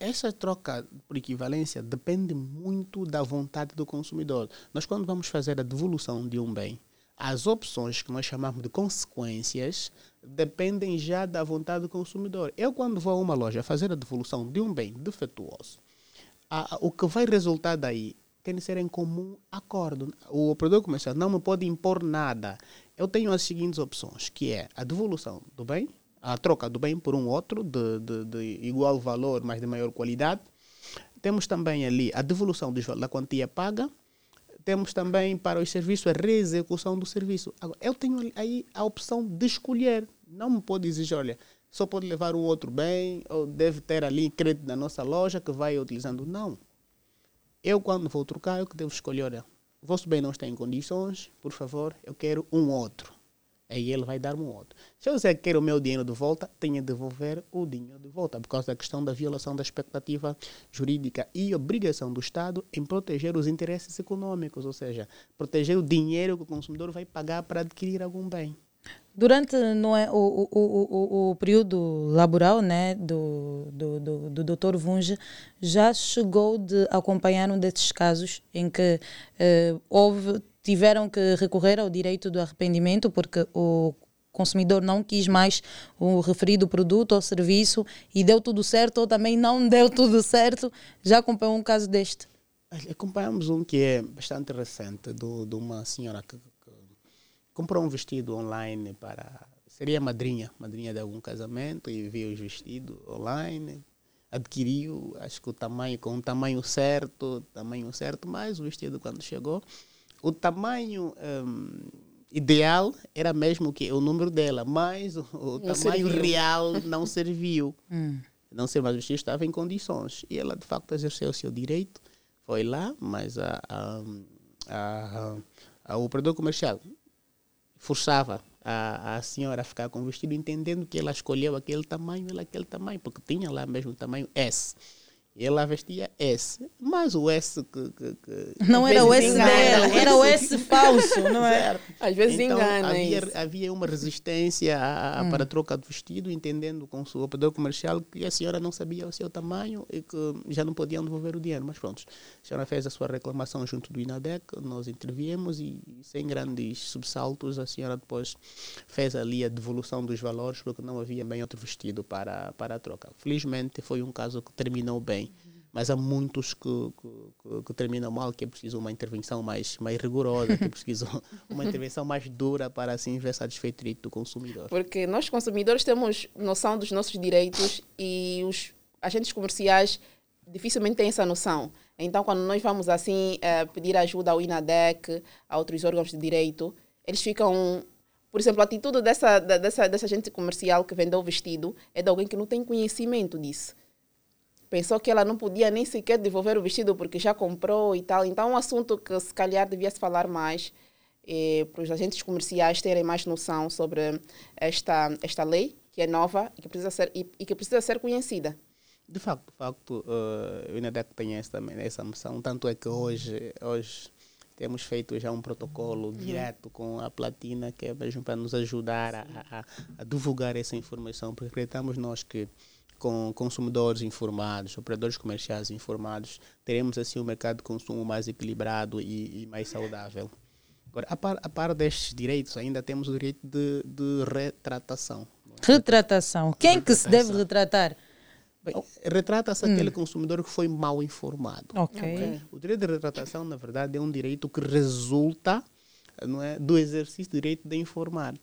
essa troca por equivalência depende muito da vontade do consumidor. Nós, quando vamos fazer a devolução de um bem, as opções que nós chamamos de consequências dependem já da vontade do consumidor. Eu, quando vou a uma loja fazer a devolução de um bem defeituoso, a- a- o que vai resultar daí tem de ser em comum acordo. O operador comercial não me pode impor nada. Eu tenho as seguintes opções, que é a devolução do bem, a troca do bem por um outro de, de, de igual valor, mas de maior qualidade. Temos também ali a devolução da quantia paga. Temos também para os serviços a reexecução do serviço. Agora, eu tenho aí a opção de escolher. Não me pode exigir, olha, só pode levar um outro bem, ou deve ter ali crédito na nossa loja que vai utilizando. Não. Eu, quando vou trocar, eu que devo escolher, olha, vosso bem não está em condições, por favor, eu quero um outro. Aí ele vai dar-me um outro. Se eu disser que o meu dinheiro de volta, tenho de devolver o dinheiro de volta, por causa da questão da violação da expectativa jurídica e obrigação do Estado em proteger os interesses econômicos, ou seja, proteger o dinheiro que o consumidor vai pagar para adquirir algum bem. Durante não é, o, o, o, o, período laboral né, do, do, do, do Dr. Vunge, já chegou de acompanhar um desses casos em que eh, houve, tiveram que recorrer ao direito do arrependimento porque o consumidor não quis mais o referido produto ou serviço e deu tudo certo ou também não deu tudo certo. Já acompanhou um caso deste? Acompanhamos um que é bastante recente, do, de uma senhora que comprou um vestido online para. Seria madrinha, madrinha de algum casamento, e viu os vestidos online, adquiriu, acho que o tamanho, com o tamanho certo, tamanho certo, mas o vestido quando chegou, o tamanho hum, ideal era mesmo que o número dela, mas o, o tamanho serviu. real não serviu. Hum. Não sei, mas o vestido estava em condições. E ela, de facto, exerceu o seu direito, foi lá, mas a, a, a, a- o operador comercial forçava a, a senhora a ficar com o vestido, entendendo que ela escolheu aquele tamanho, ela aquele tamanho, porque tinha lá mesmo o tamanho S. E ela vestia S, mas o S que. que- que- Não era o S engana, dela, era o S falso, não é? Às vezes então, engana Havia, isso. havia uma resistência a- a- Hum. para a troca de vestido, entendendo com o seu operador comercial que a senhora não sabia o seu tamanho e que já não podiam devolver o dinheiro. Mas pronto, a senhora fez a sua reclamação junto do INADEC, nós interviemos e, sem grandes subsaltos, a senhora depois fez ali a devolução dos valores porque não havia bem outro vestido para, para a troca. Felizmente foi um caso que terminou bem. Mas há muitos que, que, que- terminam mal, que é preciso uma intervenção mais, mais rigorosa, que é preciso uma intervenção mais dura para assim ver satisfeito do consumidor. Porque nós consumidores temos noção dos nossos direitos e os agentes comerciais dificilmente têm essa noção. Então, quando nós vamos assim eh, pedir ajuda ao INADEC, a outros órgãos de direito, eles ficam. Por exemplo, a atitude dessa, dessa, dessa agente comercial que vendeu o vestido é de alguém que não tem conhecimento disso. Pensou que ela não podia nem sequer devolver o vestido porque já comprou e tal. Então, é um assunto que se calhar devia se falar mais eh, para os agentes comerciais terem mais noção sobre esta, esta lei, que é nova e que precisa ser, e, e que precisa ser conhecida. De facto, de facto eh, o INADEC tem essa, também essa missão, tanto é que hoje, hoje temos feito já um protocolo direto com a Platina, que é mesmo para nos ajudar a, a- a divulgar essa informação, porque acreditamos nós que com consumidores informados, operadores comerciais informados, teremos assim um mercado de consumo mais equilibrado e, e mais saudável. Agora, a par, a par destes direitos, ainda temos o direito de, de retratação. Retratação. Quem que se deve retratar? Retrata-se Hum. aquele consumidor que foi mal informado. Ok. Ok? O direito de retratação, na verdade, é um direito que resulta não é, do exercício do direito de informar.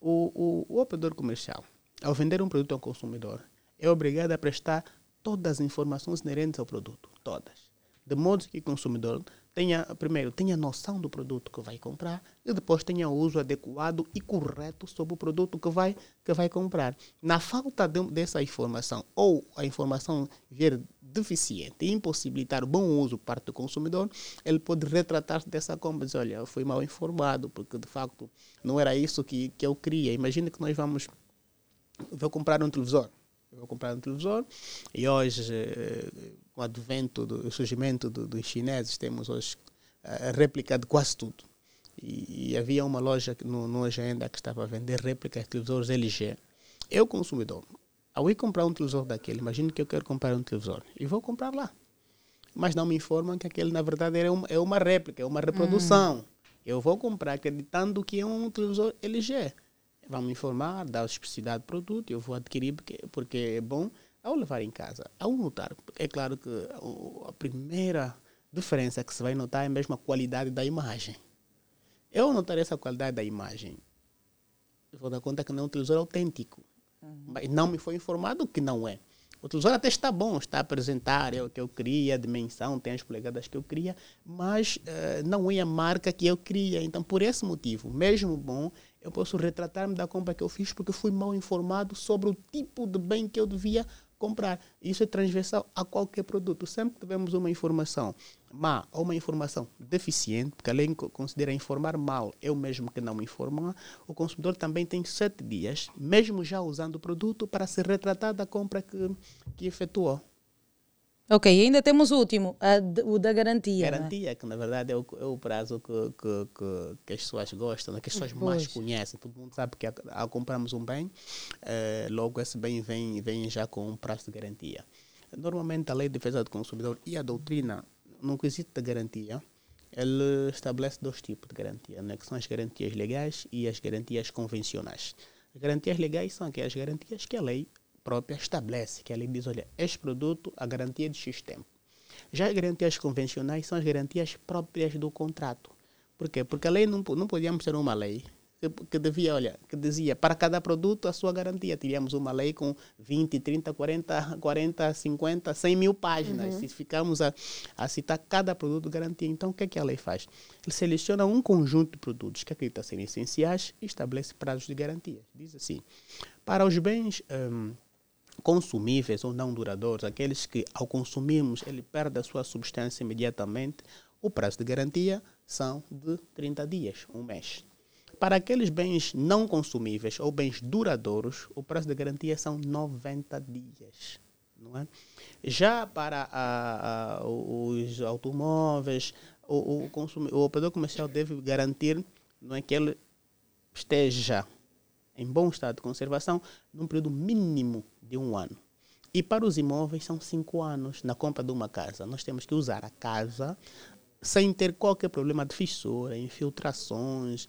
O, o, o operador comercial, ao vender um produto ao consumidor, é obrigado a prestar todas as informações inerentes ao produto, todas. De modo que o consumidor tenha, primeiro, tenha noção do produto que vai comprar e depois tenha o uso adequado e correto sobre o produto que vai, que vai comprar. Na falta de- dessa informação ou a informação vier deficiente e impossibilitar o bom uso por parte do consumidor, ele pode retratar-se dessa compra dizer, olha, eu fui mal informado, porque de facto não era isso que, que eu queria. Imagina que nós vamos vou comprar um televisor. Eu vou comprar um televisor e hoje, eh, com o advento do surgimento do- dos chineses, temos hoje a réplica de quase tudo. E, e havia uma loja no, no agenda que estava a vender réplicas de televisores LG. Eu, consumidor, ao ir comprar um televisor daquele, imagino que eu quero comprar um televisor e vou comprar lá. Mas não me informam que aquele, na verdade, é uma, é uma réplica, é uma reprodução. Eu vou comprar acreditando que é um televisor LG. Vão me informar da especificidade do produto, eu vou adquirir porque, porque é bom. Ao levar em casa, ao notar, é claro que a primeira diferença que se vai notar é mesmo a qualidade da imagem. Eu notar essa qualidade da imagem, eu vou dar conta que não é um televisor autêntico. Mas não me foi informado que não é. O televisor até está bom, está a apresentar, é o que eu queria, a dimensão, tem as polegadas que eu queria, mas eh, não é a marca que eu queria. Então, por esse motivo, mesmo bom, eu posso retratar-me da compra que eu fiz porque fui mal informado sobre o tipo de bem que eu devia comprar. Isso é transversal a qualquer produto. Sempre que tivermos uma informação má ou uma informação deficiente, porque a lei co- considera informar mal, eu mesmo que não me informa, o consumidor também tem sete dias, mesmo já usando o produto, para se retratar da compra que, que efetuou. Ok, ainda temos o último, de- o da garantia. né? Garantia, que na verdade é o, é o prazo que, que, que, que as pessoas gostam, né? que as pessoas mais Pois. conhecem. Todo mundo sabe que a- ao comprarmos um bem, eh, logo esse bem vem, vem já com um prazo de garantia. Normalmente a Lei de Defesa do Consumidor e a doutrina, no quesito da garantia, ele estabelece dois tipos de garantia, né? que são as garantias legais e as garantias convencionais. As garantias legais são aquelas garantias que a lei própria estabelece, que a lei diz, olha, este produto, a garantia de X tempo. Já as garantias convencionais são as garantias próprias do contrato. Por quê? Porque a lei não, não podíamos ter uma lei que, que devia, olha, que dizia para cada produto a sua garantia. Teríamos uma lei com 20, 30, 40, 40, 50, 100 mil páginas. Uhum. Se ficarmos a, a citar cada produto garantia, então o que é que a lei faz? Ele seleciona um conjunto de produtos que acredita serem essenciais e estabelece prazos de garantia. Diz assim, para os bens hum, consumíveis ou não duradouros, aqueles que ao consumirmos ele perde a sua substância imediatamente, o prazo de garantia são de 30 dias, um mês. Para aqueles bens não consumíveis ou bens duradouros, o prazo de garantia são 90 dias. Não é? Já para a- a- os automóveis, o, o, consumi- o operador comercial deve garantir não é, que ele esteja em bom estado de conservação num período mínimo de um ano. E para os imóveis são cinco anos na compra de uma casa. Nós temos que usar a casa sem ter qualquer problema de fissura, infiltrações,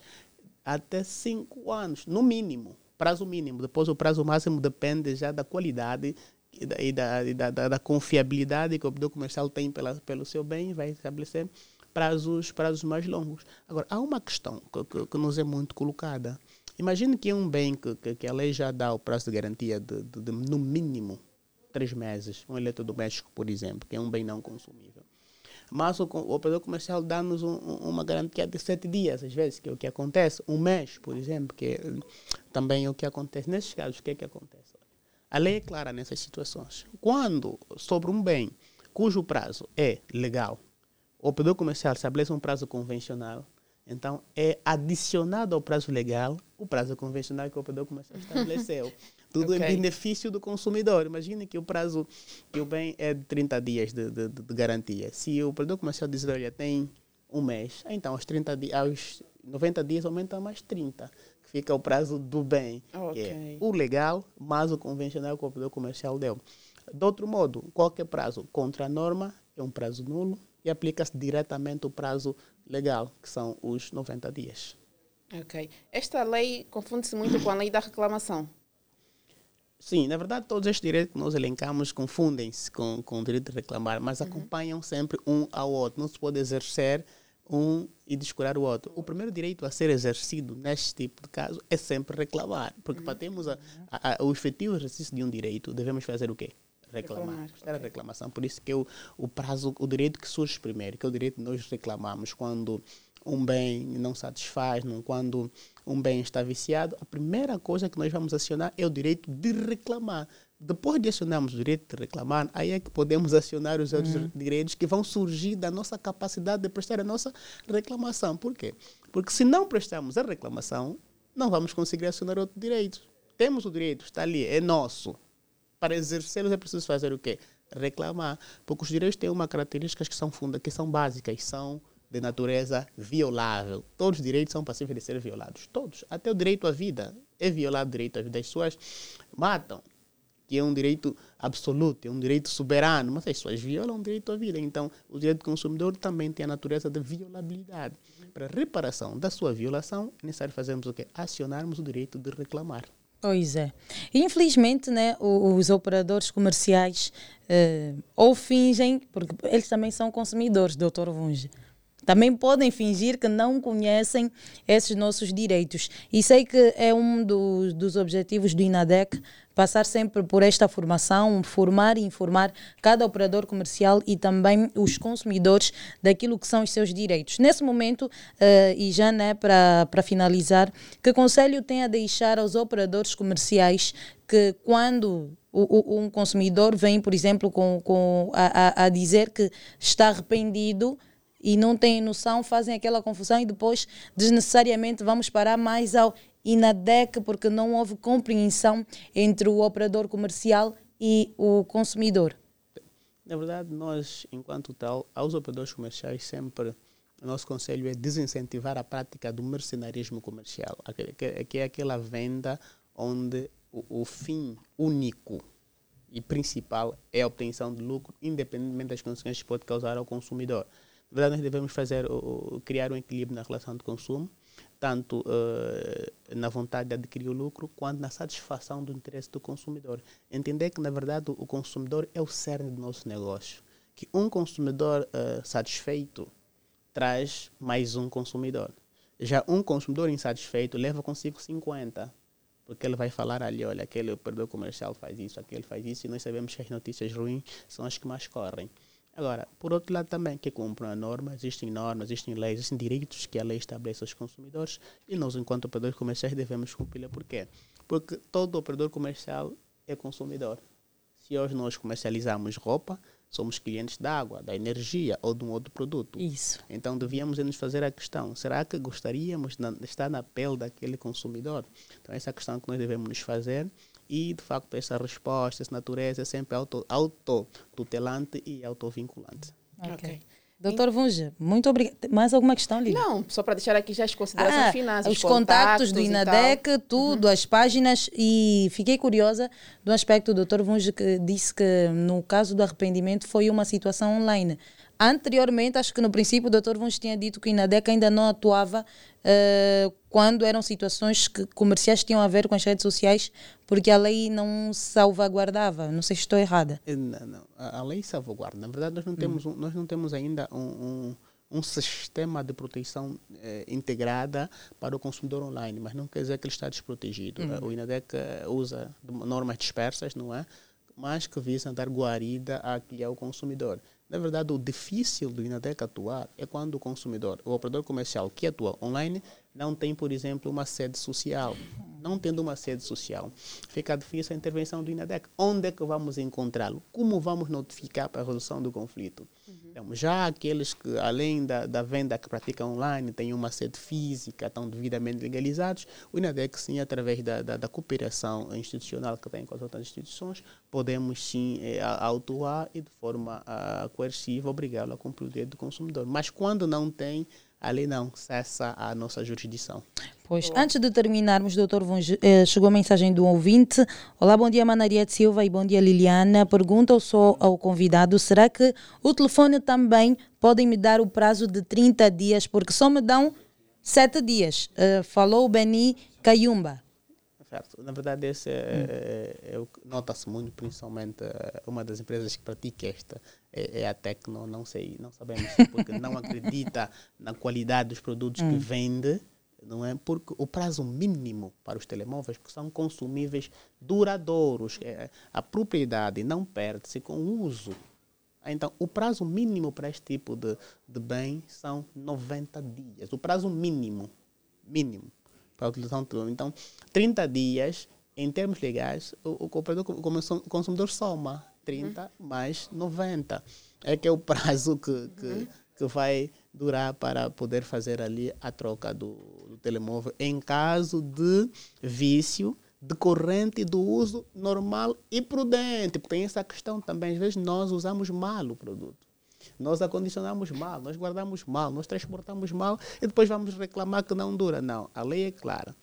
até cinco anos, no mínimo, prazo mínimo. Depois o prazo máximo depende já da qualidade e da, e da, e da, da- da confiabilidade que o operador comercial tem pela, pelo seu bem, vai estabelecer prazos, prazos mais longos. Agora, há uma questão que, que, que nos é muito colocada. Imagine que um bem que, que, a lei já dá o prazo de garantia de, de, de, no mínimo três meses, um eletrodoméstico, por exemplo, que é um bem não consumível. Mas o, o operador comercial dá-nos um- um- uma garantia de sete dias, às vezes, que é o que acontece. Um mês, por exemplo, que é hum, também é o que acontece. Nesses casos, o que é que acontece? A lei é clara nessas situações. Quando, sobre um bem cujo prazo é legal, o operador comercial estabelece um prazo convencional, então é adicionado ao prazo legal o prazo convencional que o operador comercial estabeleceu. Tudo em Ok. benefício do consumidor. Imagine que o prazo que o bem é de 30 dias de, de, de garantia. Se o operador comercial dizer, olha, tem um mês, então aos, 30 di aos 90 dias aumenta mais 30, que fica o prazo do bem, que Ok. é o legal mais o convencional que o operador comercial deu. De outro modo, qualquer prazo contra a norma é um prazo nulo e aplica-se diretamente o prazo legal, que são os 90 dias. Ok. Esta lei confunde-se muito com a lei da reclamação. Sim, na verdade, todos estes direitos que nós elencamos confundem-se com, com o direito de reclamar, mas acompanham sempre um ao outro. Não se pode exercer um e descurar o outro. O primeiro direito a ser exercido neste tipo de caso é sempre reclamar, porque para termos a, a, a, o efetivo exercício de um direito, devemos fazer o quê? Reclamar. Reclamar, era reclamação. Por isso que o, o prazo, o direito que surge primeiro, que é o direito que nós reclamamos quando um bem não satisfaz, não, quando um bem está viciado, a primeira coisa que nós vamos acionar é o direito de reclamar. Depois de acionarmos o direito de reclamar, aí é que podemos acionar os outros Uhum. direitos que vão surgir da nossa capacidade de prestar a nossa reclamação. Por quê? Porque se não prestarmos a reclamação, não vamos conseguir acionar outro direito. Temos o direito, está ali, é nosso. Para exercê-los é preciso fazer o quê? Reclamar. Porque os direitos têm uma característica que são funda, que são básicas, são de natureza violável. Todos os direitos são passíveis de ser violados. Todos. Até o direito à vida é violado o direito à vida. As pessoas matam, que é um direito absoluto, é um direito soberano, mas as pessoas violam o direito à vida. Então, o direito do consumidor também tem a natureza de violabilidade. Para reparação da sua violação, é necessário fazermos o quê? Acionarmos o direito de reclamar. Pois é. Infelizmente, né, os operadores comerciais eh, ou fingem, porque eles também são consumidores, doutor Vunge. Também podem fingir que não conhecem esses nossos direitos. E sei que é um dos, dos objetivos do INADEC passar sempre por esta formação, formar e informar cada operador comercial e também os consumidores daquilo que são os seus direitos. Nesse momento, eh, e já né, para finalizar, que conselho tem a deixar aos operadores comerciais que quando um consumidor vem, por exemplo, com, com a- a dizer que está arrependido e não têm noção, fazem aquela confusão e depois desnecessariamente vamos parar mais ao INADEC porque não houve compreensão entre o operador comercial e o consumidor. Na verdade, nós, enquanto tal, aos operadores comerciais, sempre o nosso conselho é desincentivar a prática do mercenarismo comercial, que é aquela venda onde o, o fim único e principal é a obtenção de lucro, independentemente das consequências que pode causar ao consumidor. Na verdade, nós devemos fazer, criar um equilíbrio na relação de consumo, tanto eh, na vontade de adquirir o lucro, quanto na satisfação do interesse do consumidor. Entender que, na verdade, o consumidor é o cerne do nosso negócio. Que um consumidor eh, satisfeito traz mais um consumidor. Já um consumidor insatisfeito leva consigo 50. Porque ele vai falar ali, olha, aquele operador comercial faz isso, aquele faz isso, e nós sabemos que as notícias ruins são as que mais correm. Agora, por outro lado também, que cumpram a norma, existem normas, existem leis, existem direitos que a lei estabelece aos consumidores e nós, enquanto operadores comerciais, devemos cumpri-la. Por quê? Porque todo operador comercial é consumidor. Se hoje nós comercializamos roupa, somos clientes da água, da energia ou de um outro produto. Isso. Então devíamos nos fazer a questão: será que gostaríamos de estar na pele daquele consumidor? Então essa é a questão que nós devemos nos fazer e de facto essa resposta, essa natureza é sempre auto- autotutelante e autovinculante. Ok. Doutor Vunja, muito obrigado. Mais alguma questão, Lívia? Não, só para deixar aqui já as considerações Ah, finais. os contactos do. INADEC, tudo, as páginas. E fiquei curiosa do aspecto do Dr. Vunge que disse que no caso do arrependimento foi uma situação online. Anteriormente, acho que no princípio o Dr. Vunge tinha dito que o INADEC ainda não atuava eh, quando eram situações que comerciais tinham a ver com as redes sociais, porque a lei não salvaguardava. Não sei se estou errada. Eh, Não, não. A, a lei salvaguarda. Na verdade, nós não temos, um, nós não temos ainda um, um, um sistema de proteção eh, integrada para o consumidor online, mas não quer dizer que ele está desprotegido. Hum. Eh, O INADEC eh, usa normas dispersas, não é? Mas que visam dar guarida àquele ao consumidor. Na verdade, o difícil do INADEC atuar é quando o consumidor, o operador comercial que atua online, não tem, por exemplo, uma sede social. Não tendo uma sede social, fica difícil a intervenção do INADEC. Onde é que vamos encontrá-lo? Como vamos notificar para a resolução do conflito? Então, já aqueles que, além da, da venda que praticam online, têm uma sede física, estão devidamente legalizados, o INADEC, sim, através da, da, da cooperação institucional que tem com as outras instituições, podemos, sim, a- autuar e, de forma ah, coerciva, obrigá-lo a cumprir o direito do consumidor. Mas quando não tem, ali não cessa a nossa jurisdição. Pois, antes de terminarmos, doutor eh, chegou a mensagem do ouvinte. Olá, bom dia, Manaria de Silva e bom dia, Liliana. Pergunta ao, só ao convidado, será que o telefone também podem me dar o prazo de 30 dias, porque só me dão 7 dias? Eh, falou o Beni Cayumba. Na verdade, esse é, é, é o que nota-se muito, principalmente eh, uma das empresas que pratica esta é, é a Tecno, não sei, não sabemos porque não acredita na qualidade dos produtos que Hum. vende, não é? Porque o prazo mínimo para os telemóveis, porque são consumíveis duradouros, é, a propriedade não perde-se com o uso. Então, o prazo mínimo para este tipo de, de bem são 90 dias. O prazo mínimo, mínimo, para a utilização do telefone. Então, 30 dias, em termos legais, o, o comprador, o consum- o consumidor soma 30 mais 90. É que é o prazo que, que, que vai durar para poder fazer ali a troca do, do telemóvel em caso de vício decorrente do uso normal e prudente. Porque tem essa questão também. Às vezes nós usamos mal o produto. Nós acondicionamos mal, nós guardamos mal, nós transportamos mal e depois vamos reclamar que não dura. Não, a lei é clara.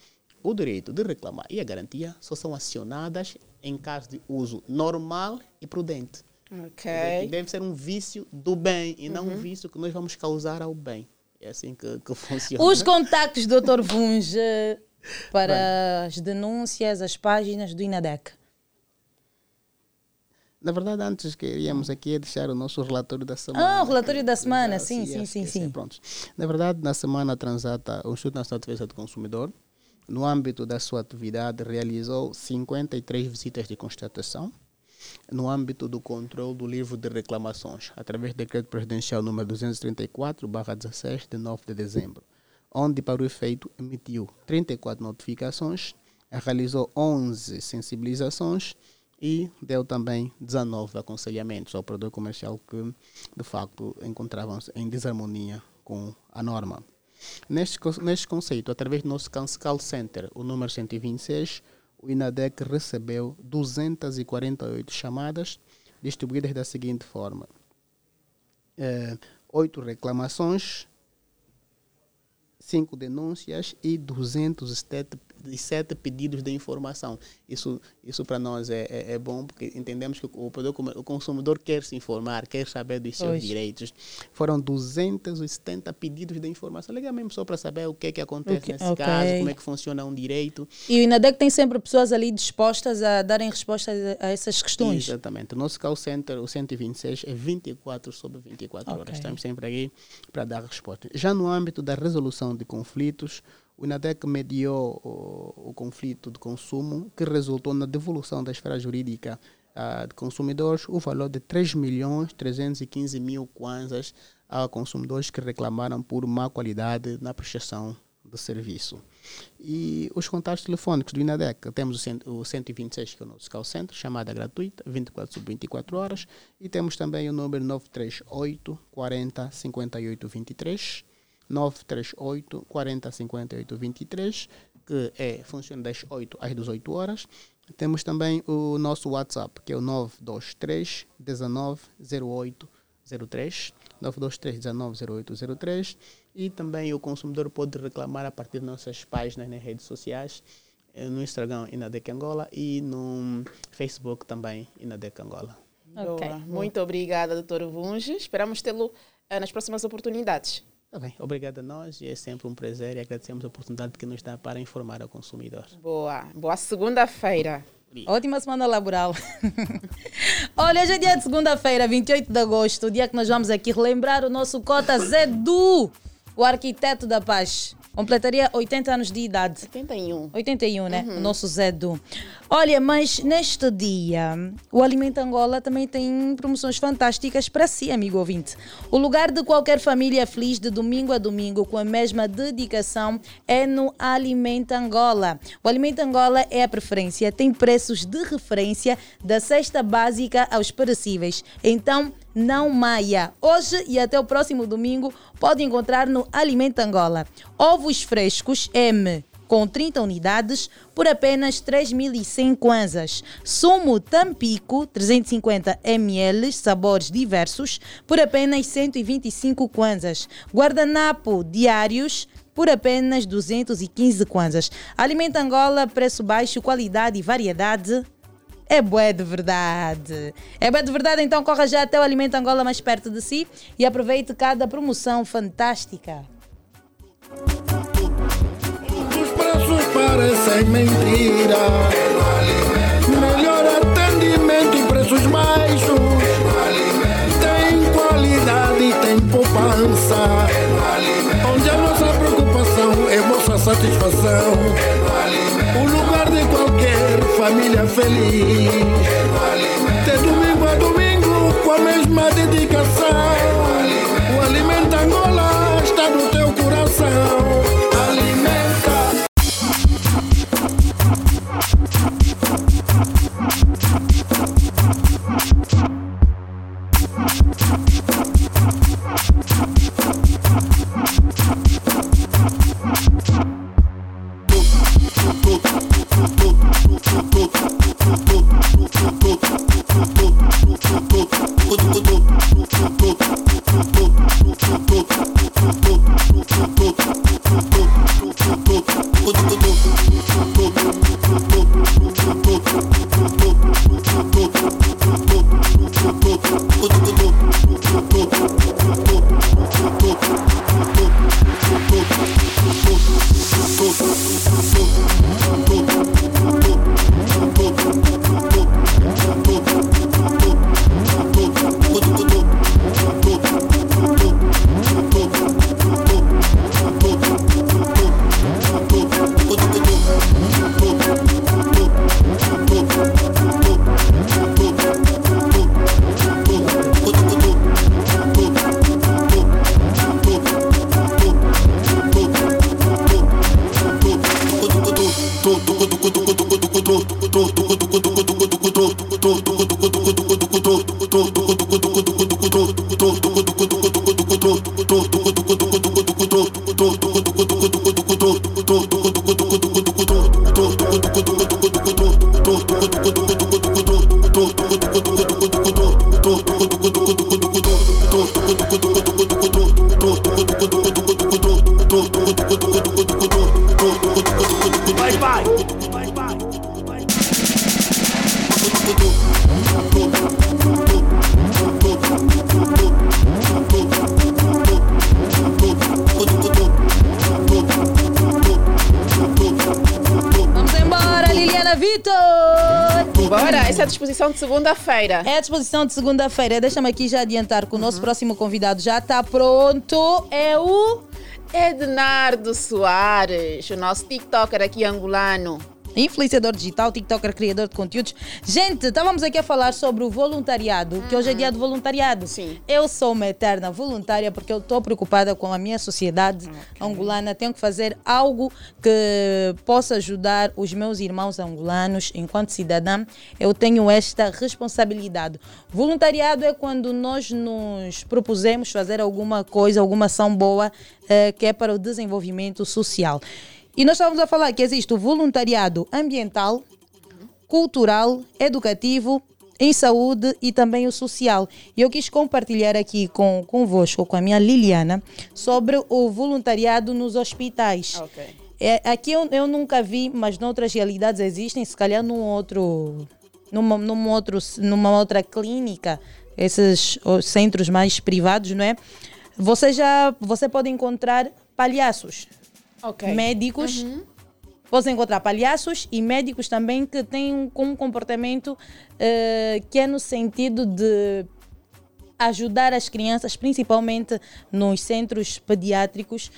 O direito de reclamar e a garantia só são acionadas em caso de uso normal e prudente. Ok. Que Deve ser um vício do bem e não um Uhum. vício que nós vamos causar ao bem. É assim que, que funciona. Os contactos, doutor Vunge, para as denúncias, as páginas do INADEC. Na verdade, antes queríamos aqui deixar o nosso relatório da semana. Ah, o relatório da semana, sim, sim, é, sim, é, sim. Pronto. Na verdade, na semana transata, o Instituto Nacional de Defesa do Consumidor, no âmbito da sua atividade, realizou 53 visitas de constatação no âmbito do controle do livro de reclamações, através do decreto presidencial número 234/16 de 9 de dezembro, onde para o efeito emitiu 34 notificações, realizou 11 sensibilizações e deu também 19 aconselhamentos ao operador comercial que, de facto, encontravam-se em desarmonia com a norma. Neste, neste conceito, através do nosso cance- call center, o número 126, o INADEC recebeu 248 chamadas, distribuídas da seguinte forma: eh, oito reclamações, cinco denúncias e 207 sete pedidos de informação. Isso, isso para nós é, é, é bom porque entendemos que o, o consumidor quer se informar, quer saber dos seus direitos. Foram 270 pedidos de informação. Legal mesmo só para saber o que é que acontece Ok, nesse ok. caso, como é que funciona um direito. E o INADEC tem sempre pessoas ali dispostas a darem respostas a essas questões. Exatamente. O nosso call center, o 126, é 24 sobre 24 Ok. horas. Estamos sempre aí para dar resposta. Já no âmbito da resolução de conflitos, o INADEC mediou o, o conflito de consumo, que resultou na devolução da esfera jurídica ah, de consumidores o valor de 3 milhões 315 mil kwanzas a consumidores que reclamaram por má qualidade na prestação do serviço. E os contatos telefônicos do INADEC, temos o, o 126, que é o nosso call center, chamada gratuita, 24 sobre 24 horas, e temos também o número 938 40 58 23, 938 40 58 23, que é, funciona das 8 às 18 horas. Temos também o nosso WhatsApp, que é o 923 19 08 03, 923 19 08 03, e também o consumidor pode reclamar a partir de nossas páginas nas redes sociais, eh, no Instagram Inadec Angola e no Facebook também Inadec Angola. Boa. Muito obrigada, doutor Vunge. Esperamos tê-lo eh, nas próximas oportunidades. Tá bem, obrigado a nós e é sempre um prazer e agradecemos a oportunidade que nos dá para informar ao consumidor. Boa. Boa segunda-feira. Ótima semana laboral. Olha, hoje é dia de segunda-feira, 28 de agosto, o dia que nós vamos aqui relembrar o nosso cota Zedu, o arquiteto da paz. Completaria 80 anos de idade. 81. 81, né? O nosso Zedu. Olha, mas neste dia, o Alimento Angola também tem promoções fantásticas para si, amigo ouvinte. O lugar de qualquer família feliz de domingo a domingo com a mesma dedicação é no Alimento Angola. O Alimento Angola é a preferência, tem preços de referência da cesta básica aos perecíveis. Então, não maia. Hoje e até o próximo domingo pode encontrar no Alimento Angola. Ovos frescos M com 30 unidades por apenas 3.100 kwanzas. Sumo Tampico 350 ml, sabores diversos, por apenas 125 kwanzas. Guardanapo diários por apenas 215 kwanzas. Alimento Angola, preço baixo, qualidade e variedade. É bué de verdade. É bué de verdade, então corra já até o Alimento Angola mais perto de si e aproveite cada promoção fantástica. Os preços parecem mentira. Melhor atendimento e preços baixos. Tem qualidade e tem poupança. Onde a nossa preocupação é vossa satisfação família feliz. De domingo a domingo, com a mesma dedicação. O Alimenta Angola está no teu coração. Alimenta. Tot, tot, tot, tot, É a disposição de segunda-feira. Deixa-me aqui já adiantar que o nosso próximo convidado já está pronto. É o. Ednardo Soares, o nosso TikToker aqui angolano. Influenciador digital, TikToker, criador de conteúdos. Gente, estávamos aqui a falar sobre o voluntariado, que hoje é dia do voluntariado. Sim. Eu sou uma eterna voluntária porque eu estou preocupada com a minha sociedade angolana. Tenho que fazer algo que possa ajudar os meus irmãos angolanos. Enquanto cidadã, eu tenho esta responsabilidade. Voluntariado é quando nós nos propusemos fazer alguma coisa, alguma ação boa eh, que é para o desenvolvimento social. E nós estávamos a falar que existe o voluntariado ambiental, cultural, educativo, em saúde e também o social. E eu quis compartilhar aqui com convosco, com a minha Liliana, sobre o voluntariado nos hospitais. É, aqui eu, eu nunca vi, mas noutras realidades existem, se calhar num outro, numa, num outro, numa outra clínica, esses os centros mais privados, não é? Você já você pode encontrar palhaços, médicos. Você encontrar palhaços e médicos também que têm um, um comportamento eh, que é no sentido de ajudar as crianças, principalmente nos centros pediátricos,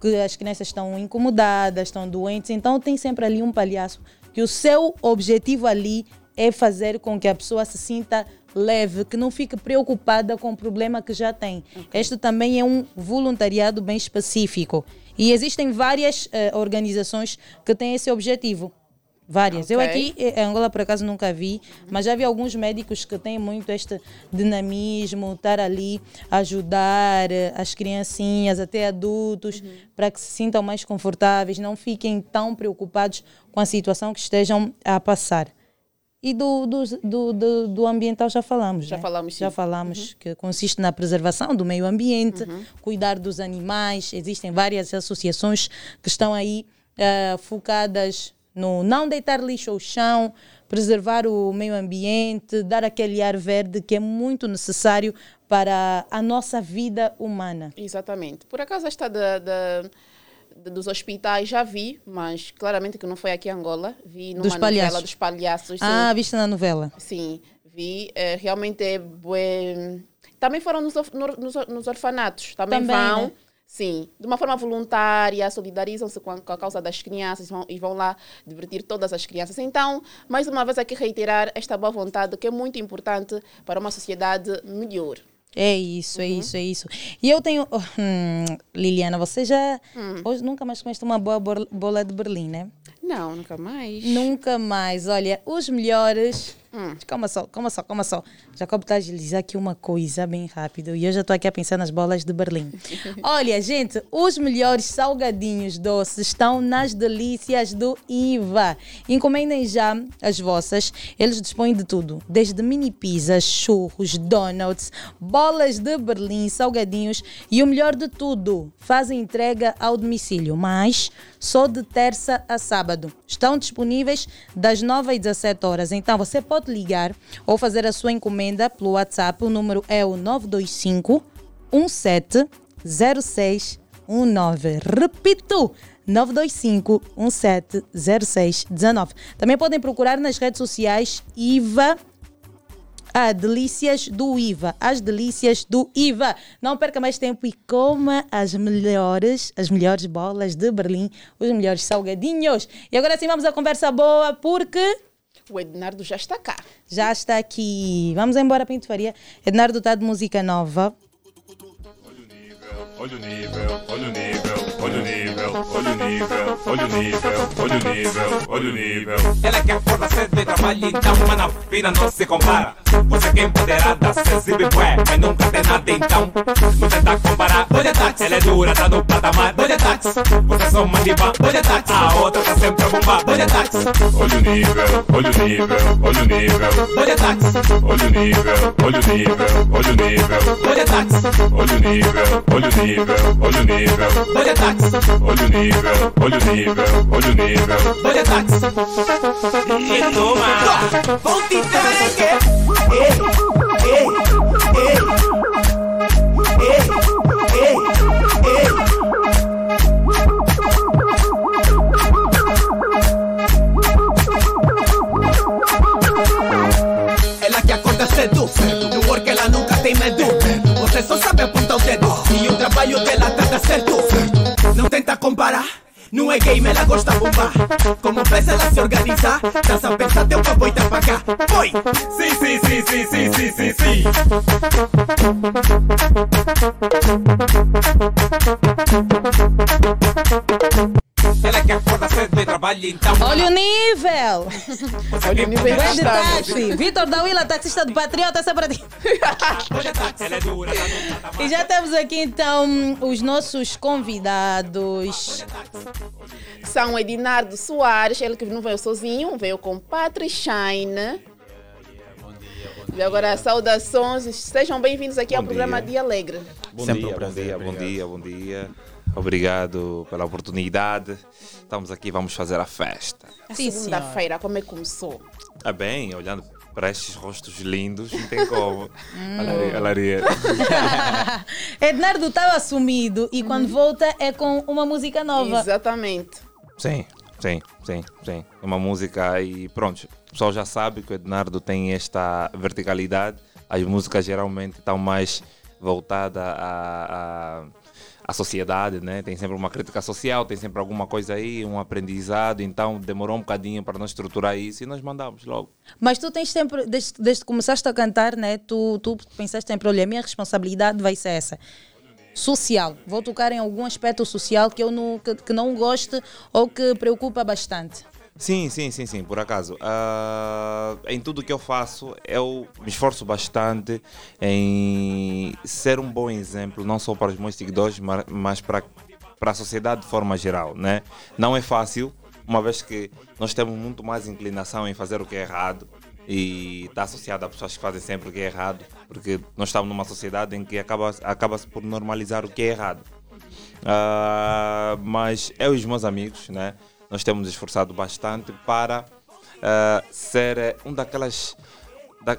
que as crianças estão incomodadas, estão doentes, então tem sempre ali um palhaço que o seu objetivo ali é fazer com que a pessoa se sinta leve, que não fique preocupada com o problema que já tem. Este também é um voluntariado bem específico. E existem várias eh, organizações que têm esse objetivo. Várias. Eu Ok. aqui em Angola, por acaso, nunca vi, mas já vi alguns médicos que têm muito este dinamismo, estar ali, ajudar eh, as criancinhas, até adultos, para que se sintam mais confortáveis, não fiquem tão preocupados com a situação que estejam a passar. E do, do, do, do, do ambiental já falamos. Já né? falamos, sim. Já falamos que consiste na preservação do meio ambiente, cuidar dos animais. Existem várias associações que estão aí eh, focadas no não deitar lixo ao chão, preservar o meio ambiente, dar aquele ar verde que é muito necessário para a nossa vida humana. Exatamente. Por acaso esta da, da- dos hospitais já vi, mas claramente que não foi aqui em Angola. Vi numa Dos novela palhaços. dos palhaços. sim. Ah, viste na novela? Sim, vi. É, realmente é bué. Também foram nos, nos, nos orfanatos. Também, Também, vão. né? Sim, de uma forma voluntária, solidarizam-se com, a- com a causa das crianças vão, e vão lá divertir todas as crianças. Então, mais uma vez aqui reiterar esta boa vontade que é muito importante para uma sociedade melhor. É isso, Uhum. é isso, é isso. E eu tenho. hum, Liliana, você já. Hum. Hoje nunca mais comeste uma boa bola de Berlim, né? Não, nunca mais. Nunca mais. Olha, os melhores. Hum. Calma só, calma só, calma só. Jacob está a agilizar aqui uma coisa bem rápido e eu já estou aqui a pensar nas bolas de Berlim. Olha, gente, os melhores salgadinhos doces estão nas delícias do IVA. Encomendem já as vossas. Eles dispõem de tudo, desde mini pizzas, churros, donuts, bolas de Berlim, salgadinhos e o melhor de tudo, fazem entrega ao domicílio, mas só de terça a sábado. Estão disponíveis das 9 às 17 horas. Então você pode ligar ou fazer a sua encomenda pelo WhatsApp. O número é o 925 17 06 19. Repito, 925 17 06 19. Também podem procurar nas redes sociais IVA a delícias do IVA, as delícias do IVA. Não perca mais tempo e coma as melhores, as melhores bolas de Berlim, os melhores salgadinhos. E agora sim vamos à conversa boa, porque O Ednardo já está cá. já está aqui. Vamos embora, Pinto Faria. Ednardo está de música nova. Olha o nível, olha o nível, olha o nível, olha o nível, olha o nível, olha o nível, olha o nível. Ela quer força, sede, trabalho, então, mas na fina não se compara. Você que é empoderada, se exibe bué, mas nunca tem nada então. Não tenta comparar, olha táxi. Ela é dura, tá no patamar, olha táxi. Você é só uma diva, olha táxi. A outra tá sempre a bombar, olha táxi. Olha o nível, olha o nível, olha o nível, Olha táxi. olha o nível, olha o nível, olha o nível, Olha táxi. olha o nível, olha o nível, olha o nível, Olha táxi. olha o nível, olha o nível, olha o nível. Olha táxi. E toma. Vão te entregar. Ela que acorda ser duperto. Que work, ela nunca teima el duperto. Usted só sabe apuntar el dedo. Y el trabajo dela trata ser duperto. No tenta comparar ei. é game, ela gosta de bombar. Como faz ela se organizar? Dança pensa, teu papo e tá pra cá. Foi! Sim, sim, sim, sim, sim, sim, sim, sim. Olha o nível! Olha o nível de táxi. Vitor da Willa, taxista do Patriota, essa é para ti. É dura, E já temos aqui então os nossos convidados. São Edinardo Soares, ele que não veio sozinho, veio com Patrick Shine. E agora, saudações, sejam bem-vindos aqui Bom ao programa dia. Dia Alegre. Bom Sempre dia, um prazer, bom dia, bom dia, bom dia. Obrigado pela oportunidade. Estamos aqui, vamos fazer a festa. A segunda-feira, como é que começou? Ah, bem, olhando para estes rostos lindos, não tem como. Alaria-. Ednardo estava sumido e quando volta é com uma música nova. Exatamente. Sim, sim, sim, sim. É uma música e pronto. O pessoal já sabe que o Ednardo tem esta verticalidade. As músicas geralmente estão mais voltadas à, à, à sociedade, né? Tem sempre uma crítica social, tem sempre alguma coisa aí, um aprendizado. Então demorou um bocadinho para nós estruturar isso e nós mandamos logo. Mas tu tens sempre, desde, desde que começaste a cantar, né? Tu, tu pensaste sempre, olha, a minha responsabilidade vai ser essa. Social. Vou tocar em algum aspecto social que eu não, que, que não goste ou que preocupa bastante. Sim, sim, sim, sim, por acaso. Ah, em tudo que eu faço, eu me esforço bastante em ser um bom exemplo, não só para os meus seguidores, ma- mas para, para a sociedade de forma geral. Né? Não é fácil, uma vez que nós temos muito mais inclinação em fazer o que é errado e está associado a pessoas que fazem sempre o que é errado, porque nós estamos numa sociedade em que acaba- acaba-se por normalizar o que é errado. Ah, mas eu e os meus amigos, né, nós temos esforçado bastante para ah, ser eh, um daquelas. Da,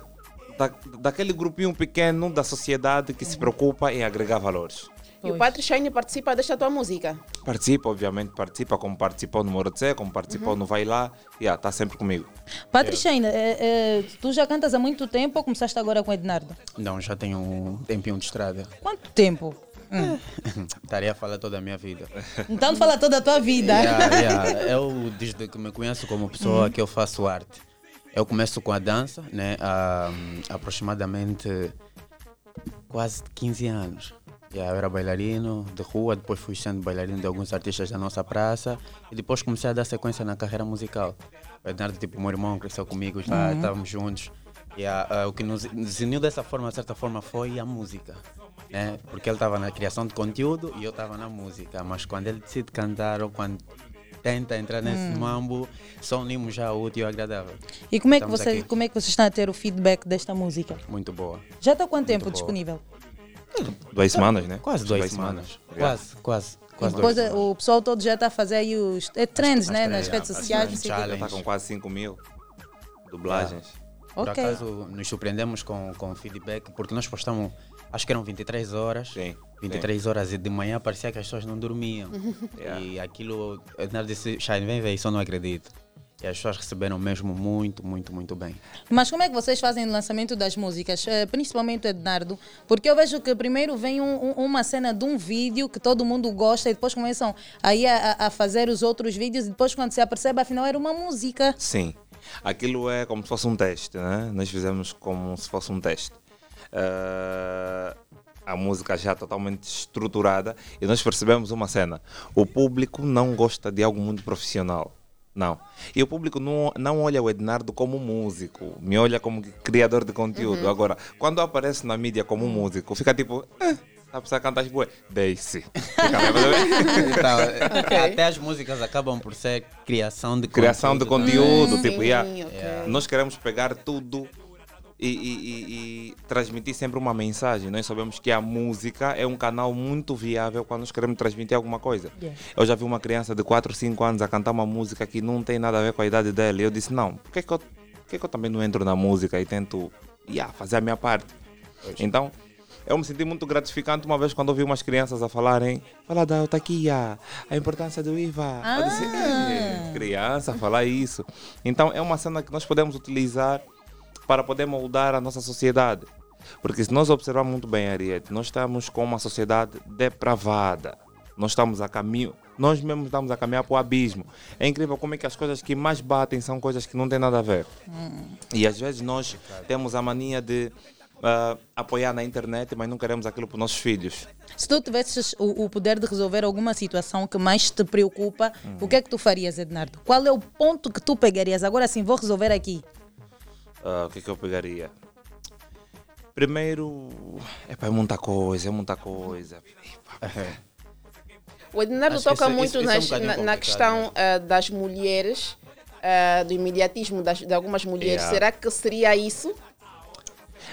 da, daquele grupinho pequeno da sociedade que se preocupa em agregar valores. E o Patrick Shine participa desta tua música. Participa, obviamente, participa, como participou no Morotse, como participou no Vai Lá, está tá sempre comigo. Patriciana, é, é, tu já cantas há muito tempo ou começaste agora com o Ednardo? Não, já tenho um tempinho de estrada. Quanto tempo? Estaria a falar toda a minha vida. Então fala toda a tua vida. Yeah, yeah. Eu, desde que me conheço como pessoa, que eu faço arte. Eu começo com a dança, né? Há hum, aproximadamente quase 15 anos. Yeah, eu era bailarino de rua, depois fui sendo bailarino de alguns artistas da nossa praça e depois comecei a dar sequência na carreira musical. O Ednardo, tipo, meu irmão cresceu comigo, já Uhum. estávamos juntos. E ah, ah, o que nos, nos uniu dessa forma, de certa forma, foi a música. Né? Porque ele estava na criação de conteúdo e eu estava na música. Mas quando ele decide cantar ou quando tenta entrar nesse Hum. mambo, só unimos já o útil e o agradável. E como é, que Estamos você, aqui. como é que vocês estão a ter o feedback desta música? Muito boa. Já está há quanto tempo boa. disponível? Duas semanas, né? Quase duas, semanas. Quase, quase. E quase depois duas é, o pessoal todo já está a fazer aí os é, trends, né? Nas redes sociais. não sei o quê. Já está com quase 5 mil dublagens. Por Ok. acaso nos surpreendemos com, com feedback, porque nós postamos, acho que eram 23 horas. Sim. 23 horas e de manhã parecia que as pessoas não dormiam. E aquilo, o Ednardo disse, Shine, vem ver, isso eu não acredito. E as pessoas receberam mesmo muito, muito, muito bem. Mas como é que vocês fazem o lançamento das músicas? Eh, Principalmente o Ednardo, porque eu vejo que primeiro vem um- um- uma cena de um vídeo que todo mundo gosta e depois começam aí a, a- a fazer os outros vídeos e depois quando se apercebe, afinal era uma música. Sim. Aquilo é como se fosse um teste, né? Nós fizemos como se fosse um teste. Ah, a música já totalmente estruturada e nós percebemos uma cena. O público não gosta de algo muito profissional. Não. E o público não, não olha o Ednardo como músico, me olha como criador de conteúdo. Uhum. Agora, quando aparece na mídia como músico, fica tipo, eh, a pessoa canta as boas. Deixe. Bem, mas é- Então, Até as músicas acabam por ser criação de criação de conteúdo, tipo, Sim, yeah, nós queremos pegar tudo e, e- e- e transmitir sempre uma mensagem. Nós sabemos que a música é um canal muito viável quando nós queremos transmitir alguma coisa. Yeah. Eu já vi uma criança de 4, 5 anos a cantar uma música que não tem nada a ver com a idade dela. E eu disse, não, por que, que, eu, por que, que eu também não entro na música e tento yeah, fazer a minha parte? Então, eu me senti muito gratificante uma vez quando ouvi umas crianças a falarem Fala da autaquia, a importância do IVA. Eu disse, "Eh, criança falar isso. Então, é uma cena que nós podemos utilizar para poder moldar a nossa sociedade. Porque se nós observarmos muito bem, Ariete, nós estamos com uma sociedade depravada. Nós estamos a caminho nós mesmos estamos a caminhar para o abismo. É incrível como é que as coisas que mais batem são coisas que não têm nada a ver. E às vezes nós temos a mania de ah, apoiar na internet, mas não queremos aquilo para os nossos filhos. Se tu tivesses o, o poder de resolver alguma situação que mais te preocupa, o que é que tu farias, Ednardo? Qual é o ponto que tu pegarias? Agora sim, vou resolver aqui. Ah, o que é que eu pegaria? Primeiro, epá, é muita coisa, é muita coisa. O Ednardo Acho que toca isso é- muito isso- isso é um nas- na, na questão ah, das mulheres, ah, do imediatismo das, de algumas mulheres. Yeah. Será que seria isso?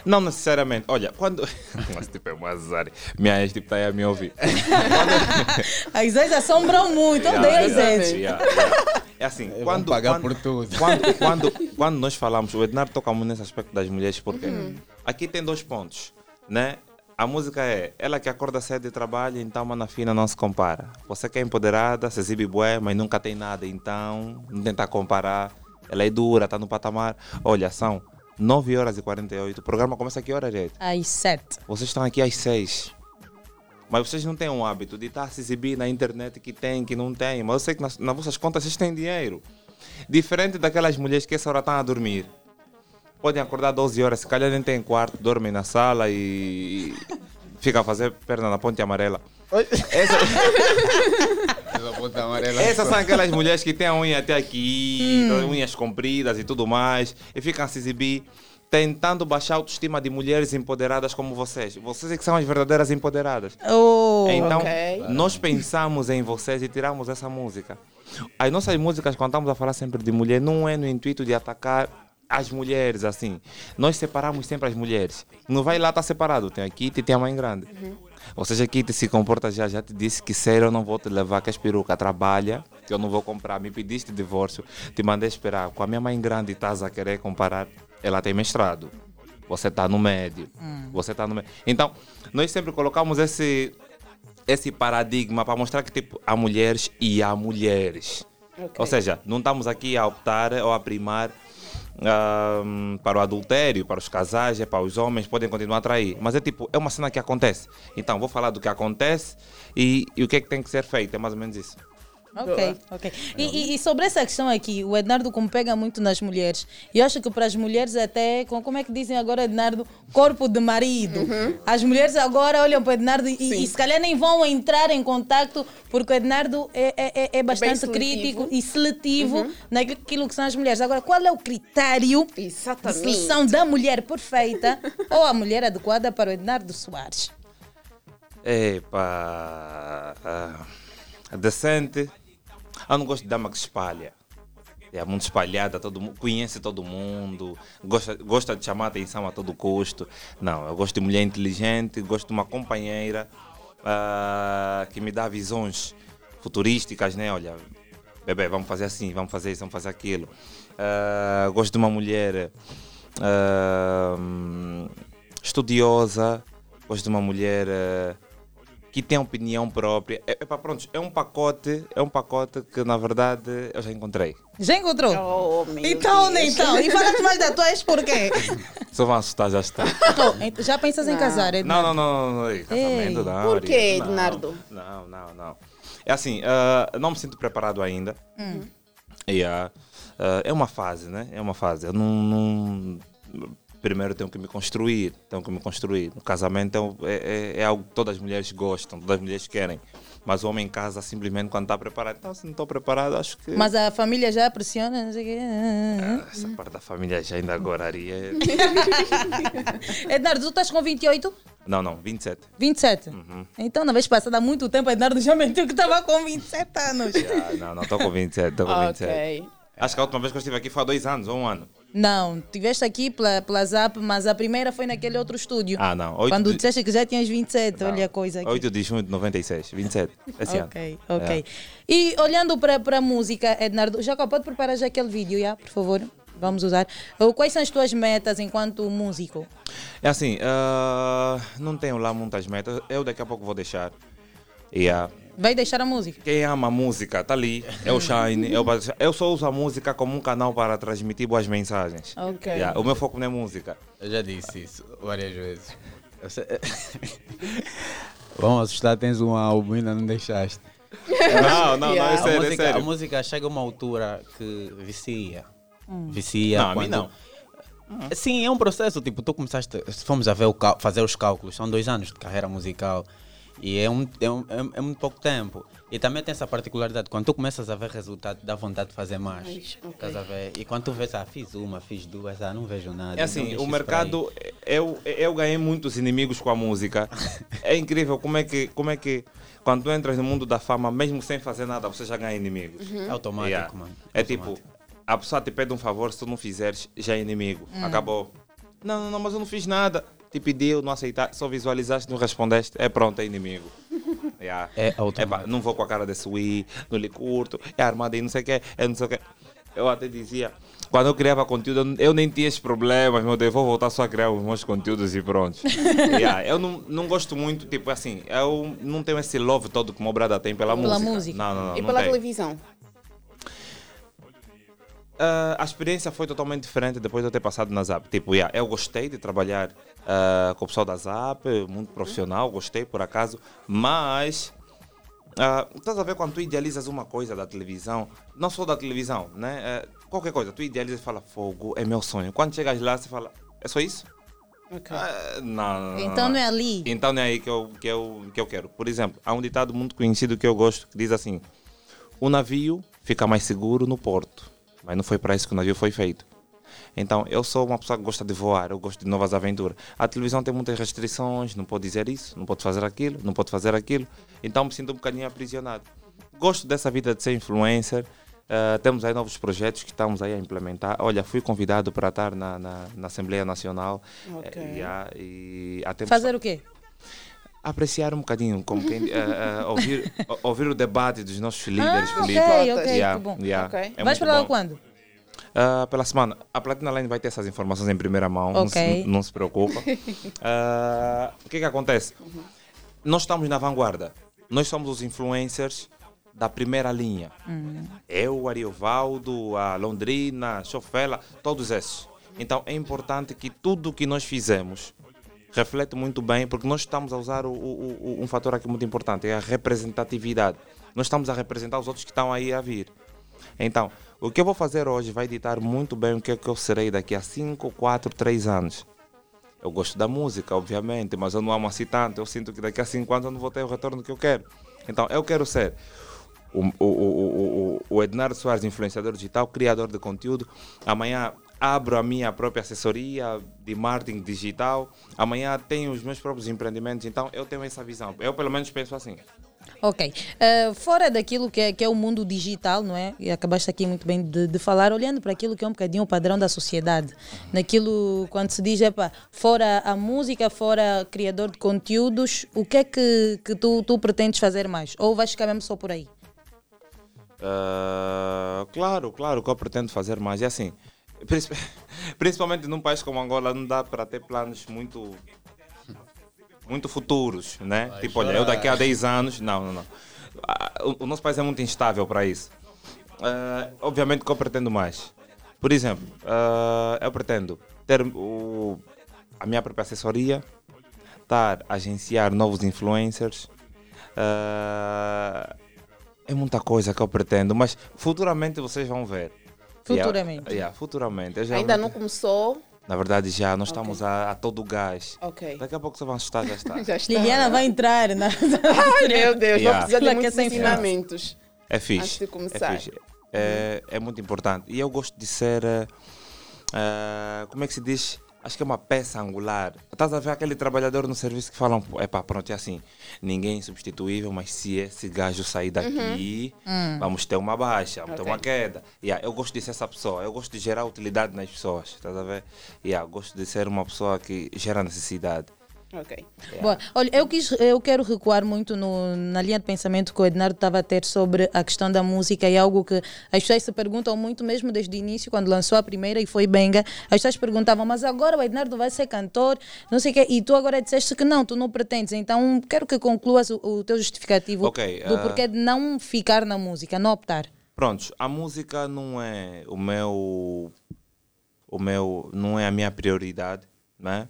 Não necessariamente. Olha, quando. Mas tipo, é um azar. Minha ex tipo, está aí a me ouvir. As ex assombram muito, eu Yeah, odeio as ex. yeah, yeah. É assim, Vão quando, pagar quando, por tudo. Quando, quando, quando nós falamos, o Ednar toca muito nesse aspecto das mulheres, porque Uhum. aqui tem dois pontos, né? A música é ela que acorda cedo e trabalha, então mana fina não se compara. Você que é empoderada, se exibe bué, mas nunca tem nada, então não tenta comparar. Ela é dura, está no patamar. Olha, são 9 horas e 48. O programa começa a que hora, gente? Às sete. Vocês estão aqui às 6. Mas vocês não têm um hábito de estar a se exibir na internet que tem, que não tem. Mas eu sei que nas, nas vossas contas vocês têm dinheiro. Diferente daquelas mulheres que essa hora estão a dormir. Podem acordar 12 horas, se calhar nem tem quarto, dormem na sala e fica a fazer perna na ponte amarela. Essa- Essa essas são aquelas mulheres que têm a unha até aqui, Hum. unhas compridas e tudo mais, e ficam a se exibir, tentando baixar a autoestima de mulheres empoderadas como vocês. Vocês é que são as verdadeiras empoderadas. Oh, então, ok. nós pensamos em vocês e tiramos essa música. As nossas músicas, quando estamos a falar sempre de mulher, não é no intuito de atacar as mulheres, assim. Nós separamos sempre as mulheres. Não vai lá, tá separado. Tem a Kitty e tem a mãe grande. Ou seja, a Kitty se comporta já, já te disse que sério eu não vou te levar, que as peruca trabalha, que eu não vou comprar. Me pediste divórcio, te mandei esperar. Com a minha mãe grande estás a querer comparar, ela tem mestrado. Você está no médio. Você está no médio. Então, nós sempre colocamos esse, esse paradigma para mostrar que tipo, há mulheres e há mulheres. Ok. Ou seja, não estamos aqui a optar ou a primar ahm, para o adultério, para os casais, é para os homens, podem continuar a trair. Mas é tipo, é uma cena que acontece. Então, vou falar do que acontece e, e o que é que tem que ser feito. É mais ou menos isso. Ok, ok. E, e- e sobre essa questão aqui, o Ednardo como pega muito nas mulheres, e eu acho que para as mulheres até, com- como é que dizem agora, Ednardo, corpo de marido. As mulheres agora olham para o Ednardo e, e se calhar nem vão entrar em contato, porque o Ednardo é, é, é- é bastante seletivo. crítico e seletivo naquilo que são as mulheres. Agora, qual é o critério de seleção da mulher perfeita ou a mulher adequada para o Ednardo Soares? Epa. ah, decente. Eu não gosto de dama que espalha. É muito espalhada, todo mundo, conhece todo mundo, gosta, gosta de chamar atenção a todo custo. Não, eu gosto de mulher inteligente, gosto de uma companheira ah, que me dá visões futurísticas, né? Olha, bebê, vamos fazer assim, vamos fazer isso, vamos fazer aquilo. Ah, gosto de uma mulher ah, hum, estudiosa, gosto de uma mulher ah, que tem opinião própria. É, epá, pronto, é um pacote, é um pacote que na verdade eu já encontrei. Já encontrou? Oh, então, nem então. E falas mais da tua ex por quê? Só vão assustar, já está. Oh, ent- já pensas em Não. casar, Não, Ednardo? não, não, não, não. ei, Casamento, não. Por quê, não, Ednardo? Não, não, não. É assim, ah, não me sinto preparado ainda. Hum. Yeah. Ah, é uma fase, né? É uma fase. Eu não, não- Primeiro tenho que me construir, tenho que me construir. O casamento é um- é, é- é algo que todas as mulheres gostam, todas as mulheres querem. Mas o homem em casa simplesmente quando está preparado. Então, se não estou preparado, acho que. Mas a família já pressiona, não sei o quê. Essa parte da família já ainda agoraria. Ednardo, tu estás com 28? não, não, 27. 27? Uhum. Então, na vez passada, há muito tempo, Ednardo já mentiu que estava com 27 anos. Já, não, não, estou com 27, estou com Ok. 27. Acho que a última vez que eu estive aqui foi há dois anos ou um ano. Não, tiveste aqui pela, pela Zap, mas a primeira foi naquele outro estúdio. Ah, não. Quando de- disseste que já tinhas 27, olha a coisa aqui. 8 de junho de 96, 27. Esse ok, ano. ok. É. E olhando para a música, Ednardo, Jacob, pode preparar já aquele vídeo, já, por favor? Vamos usar. Uh, Quais são as tuas metas enquanto músico? É assim, ah, não tenho lá muitas metas. Eu daqui a pouco vou deixar. E, ah, Vai deixar a música? quem ama música tá ali, é o Shine. Eu, eu só uso a música como um canal para transmitir boas mensagens. Ok. Yeah, o meu foco não é música. Eu já disse isso várias vezes. Vamos assustar, tens um álbum e ainda não deixaste. Não, não, não, é a sério, é música, sério. A música chega a uma altura que vicia. Hum. Vicia. Não, a mim quando- não. Sim, é um processo. Tipo, tu começaste, se fomos a ver o fazer os cálculos, são dois anos de carreira musical. E é, um, é, um, é, é muito pouco tempo. E também tem essa particularidade. Quando tu começas a ver resultado, dá vontade de fazer mais. Estás a ver? E quando tu vês, ah, fiz uma, fiz duas, ah, não vejo nada. É assim, então o mercado, eu, eu ganhei muitos inimigos com a música. É incrível como é que, como é que quando tu entras no mundo da fama, mesmo sem fazer nada, você já ganha inimigos. Uhum. É automático, mano. É tipo, a pessoa te pede um favor, se tu não fizeres, já é inimigo. Hum. Acabou. Não, não, não, mas eu não fiz nada. Te pediu, não aceitaste, só visualizaste, não respondeste. É pronto, é inimigo. Yeah. É Epá, não vou com a cara desse Wii, não lhe curto, é armado e não sei o que, é não sei o que. Eu até dizia, quando eu criava conteúdo, eu- nem tinha esses problemas, meu Deus, vou voltar só a criar os meus conteúdos e pronto. yeah, eu não, não gosto muito, tipo assim, eu não tenho esse love todo que o meu brada tem pela, Pela música. música. Não, não, não. e não pela tenho. televisão? Ah, a experiência foi totalmente diferente depois de eu ter passado na Zap. Tipo, yeah, eu gostei de trabalhar ah, com o pessoal da Zap, muito profissional, gostei por acaso, mas ah, estás a ver quando tu idealizas uma coisa da televisão, não só da televisão, né? Eh, qualquer coisa, tu idealizas e fala, fogo, é meu sonho. Quando chegas lá, você fala, é só isso? Ah, não, não, não, Então não é ali. Então não é aí que eu, que, eu, que eu quero. Por exemplo, há um ditado muito conhecido que eu gosto que diz assim: o navio fica mais seguro no porto, mas não foi para isso que o navio foi feito. Então, eu sou uma pessoa que gosta de voar, eu gosto de novas aventuras. A televisão tem muitas restrições, não pode dizer isso, não pode fazer aquilo, não pode fazer aquilo. Então, me sinto um bocadinho aprisionado. Gosto dessa vida de ser influencer. Uh, temos aí novos projetos que estamos aí a implementar. Olha, fui convidado para estar na, na, na Assembleia Nacional. Ok. eh, e, a- e há tempos- Fazer o quê? apreciar um bocadinho, como quem, eh, eh, ouvir, o- ouvir o debate dos nossos líderes Ah, políticos. ok, ok, Yeah, que bom. yeah, Ok. é Vais para lá bom. quando? Ah, pela semana. A Platina Line vai ter essas informações em primeira mão, não, Ok. se, não se preocupa. Ah, o que que acontece? Nós estamos na vanguarda. Nós somos os influencers da primeira linha. Eu, o Ariovaldo, a Londrina, a Chofela, todos esses. Então é importante que tudo que nós fizemos reflete muito bem, porque nós estamos a usar o- o- o- um fator aqui muito importante, é a representatividade. Nós estamos a representar os outros que estão aí a vir. Então, o que eu vou fazer hoje vai ditar muito bem o que, é que eu serei daqui a 5, 4, 3 anos. Eu gosto da música, obviamente, mas eu não amo assim tanto. Eu sinto que daqui a 5 anos eu não vou ter o retorno que eu quero. Então, eu quero ser o, o, o, o, o- Ednardo Soares, influenciador digital, criador de conteúdo. Amanhã abro a minha própria assessoria de marketing digital. Amanhã tenho os meus próprios empreendimentos. Então, eu tenho essa visão. Eu, pelo menos, penso assim. Ok. Eh, fora daquilo que é, que é o mundo digital, não é? E acabaste aqui muito bem de, de falar, olhando para aquilo que é um bocadinho o padrão da sociedade. Naquilo, quando se diz, epa, fora a música, fora criador de conteúdos, o que é que, que tu, tu pretendes fazer mais? Ou vais ficar mesmo só por aí? Ah, claro, claro, o que eu pretendo fazer mais é assim. princip- Principalmente num país como Angola, não dá para ter planos muito muito futuros, né? Vai tipo, olha, eu daqui a chorar. 10 anos. Não, não, não. O, o nosso país é muito instável para isso. Ah, obviamente que eu pretendo mais. Por exemplo, ah, eu pretendo ter o, a minha própria assessoria, estar a agenciar novos influencers. ah, é muita coisa que eu pretendo, mas futuramente vocês vão ver. Futuramente. Yeah, yeah, futuramente. Ainda não começou? Na verdade, já. Nós estamos a, a todo gás. Ok. Daqui a pouco você vai assustar, já está. Já está. Liliana vai entrar na. Ai, meu Deus, Yeah. vou precisar de Ela muitos ensinamentos. É fixe. Antes de começar. É, fixe. É, é muito importante. E eu gosto de ser. eh, como é que se diz? Acho que é uma peça angular. Estás a ver aquele trabalhador no serviço que falam, é pá, pronto, é assim, ninguém é insubstituível, mas se esse gajo sair daqui, Uhum. vamos ter uma baixa, vamos ter Ok. uma queda. Yeah, eu gosto de ser essa pessoa, eu gosto de gerar utilidade nas pessoas, estás a ver? Yeah, gosto de ser uma pessoa que gera necessidade. Ok. Bom, olha, eu, quis, eu quero recuar muito no- na linha de pensamento que o Ednardo estava a ter sobre a questão da música e algo que as pessoas se perguntam muito, mesmo desde o início, quando lançou a primeira e foi Benga, as pessoas perguntavam, mas agora o Ednardo vai ser cantor, não sei o quê, e tu agora disseste que não, tu não pretendes, então quero que concluas o, o teu justificativo Ok, do ah, porquê de não ficar na música, não optar. Prontos, a música não é o meu, o meu, não é a minha prioridade, né?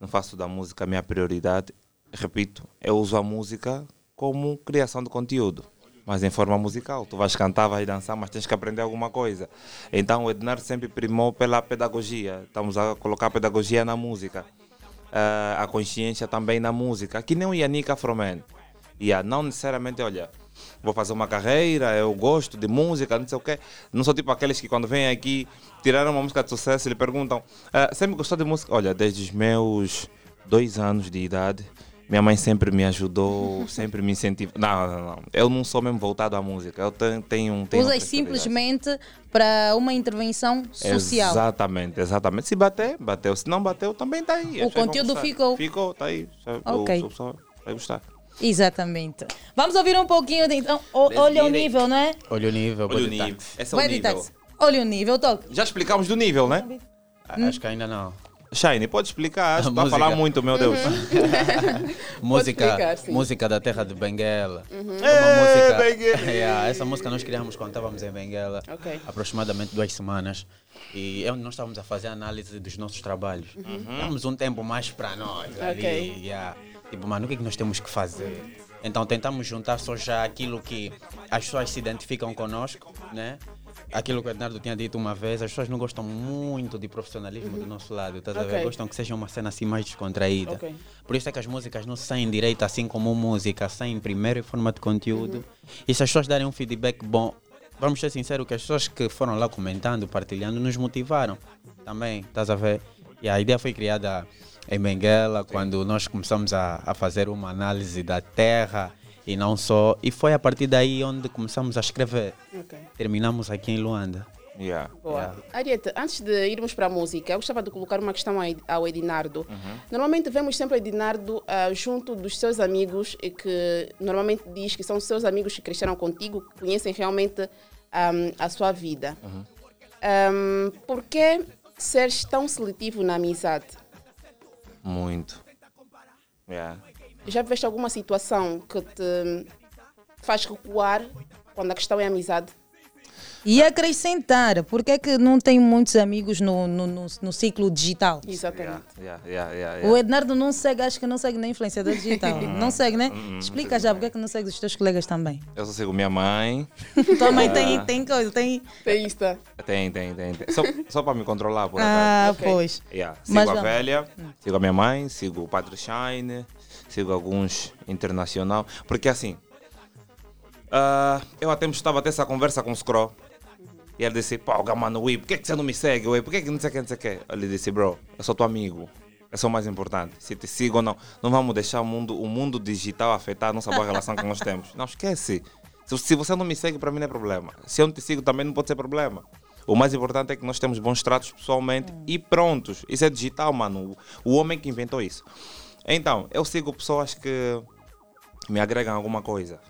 Não faço da música a minha prioridade. Repito, eu uso a música como criação de conteúdo. mas em forma musical. Tu vais cantar, vais dançar, mas tens que aprender alguma coisa. Então o Ednardo sempre primou pela pedagogia. Estamos a colocar a pedagogia na música. Ah, a consciência também na música. Que nem o Yannick Afroman. Yeah, não necessariamente, olha, vou fazer uma carreira, eu gosto de música, não sei o quê. Não sou tipo aqueles que quando vêm aqui, tiraram uma música de sucesso e lhe perguntam, "Ah, sempre gostou de música? Olha, desde os meus dois anos de idade, minha mãe sempre me ajudou, sempre me incentivou. Não, não, não. Eu não sou mesmo voltado à música. Eu tenho, tenho, um, tenho Usas simplesmente para uma intervenção social. Exatamente, exatamente. Se bater, bateu. Se não bateu, também está aí. O conteúdo ficou. Ficou, está aí. Ok. O, o pessoal vai gostar. Exatamente. Vamos ouvir um pouquinho de, então. o- olha o nível, não é? Olha o nível, Olha o nível. Esse é o Vai nível. Olha o nível, toque. Já explicamos do nível, né? Acho que ainda não. Shine, pode explicar? Acho a falar muito, meu Deus. música, explicar, sim. música da terra de Benguela. Uhum. É música. Benguela. Yeah, essa música nós criamos quando estávamos em Benguela, Ok. aproximadamente duas semanas. E é onde nós estávamos a fazer a análise dos nossos trabalhos. Uhum. Temos um tempo mais para nós ali. Ok. yeah. Tipo, mano, o que é que nós temos que fazer? Então tentamos juntar só já aquilo que as pessoas se identificam conosco, né? Aquilo que o Bernardo tinha dito uma vez, as pessoas não gostam muito de profissionalismo do nosso lado, estás a ver? Ok. Gostam que seja uma cena assim mais descontraída. Ok. Por isso é que as músicas não saem direito assim como música, saem primeiro em forma de conteúdo. E se as pessoas darem um feedback bom, vamos ser sinceros que as pessoas que foram lá comentando, partilhando, nos motivaram também, estás a ver? E a ideia foi criada em Benguela, quando nós começamos a, a fazer uma análise da terra e não só. E foi a partir daí onde começamos a escrever. Ok. Terminamos aqui em Luanda. Yeah. Boa. Ariete, antes de irmos para a música, eu gostava de colocar uma questão ao Ed- ao Edinardo. Normalmente vemos sempre o Edinardo ah, junto dos seus amigos e que normalmente diz que são os seus amigos que cresceram contigo, que conhecem realmente ahm, a sua vida. Ahm, por que seres tão seletivo na amizade? Muito. Yeah. Já viveste alguma situação que te faz recuar quando a questão é amizade? E acrescentar, porque é que não tem muitos amigos no, no, no, no ciclo digital? Exatamente. Yeah, yeah, yeah, O yeah. Ednardo não segue, acho que não segue nem influenciador digital. não segue, né? Hum, não Explica já porque é que não segue os teus colegas também. Eu só sigo minha mãe. Tua mãe Ah, tem, tem coisa, tem. Tem Insta. Tem, tem, tem. tem. Só, só para me controlar, por Ah, acaso. pois. Yeah. Sigo Mas a vamos. velha, sigo a minha mãe, sigo o Padre Shine, sigo alguns internacional. Porque assim, ah, eu até estava a ter essa conversa com o Scro. E ele disse, pô, mano, ui, por que, que você não me segue? Ui? Por que, que não sei o que, não sei o que? Ele disse, bro, eu sou teu amigo. É o mais importante. Se te sigo ou não, não vamos deixar o mundo, o mundo digital afetar a nossa boa relação que nós temos. Não esquece. Se, se você não me segue, para mim não é problema. Se eu não te sigo, também não pode ser problema. O mais importante é que nós temos bons tratos pessoalmente e prontos. Isso é digital, mano. O, o homem que inventou isso. Então, eu sigo pessoas que me agregam alguma coisa.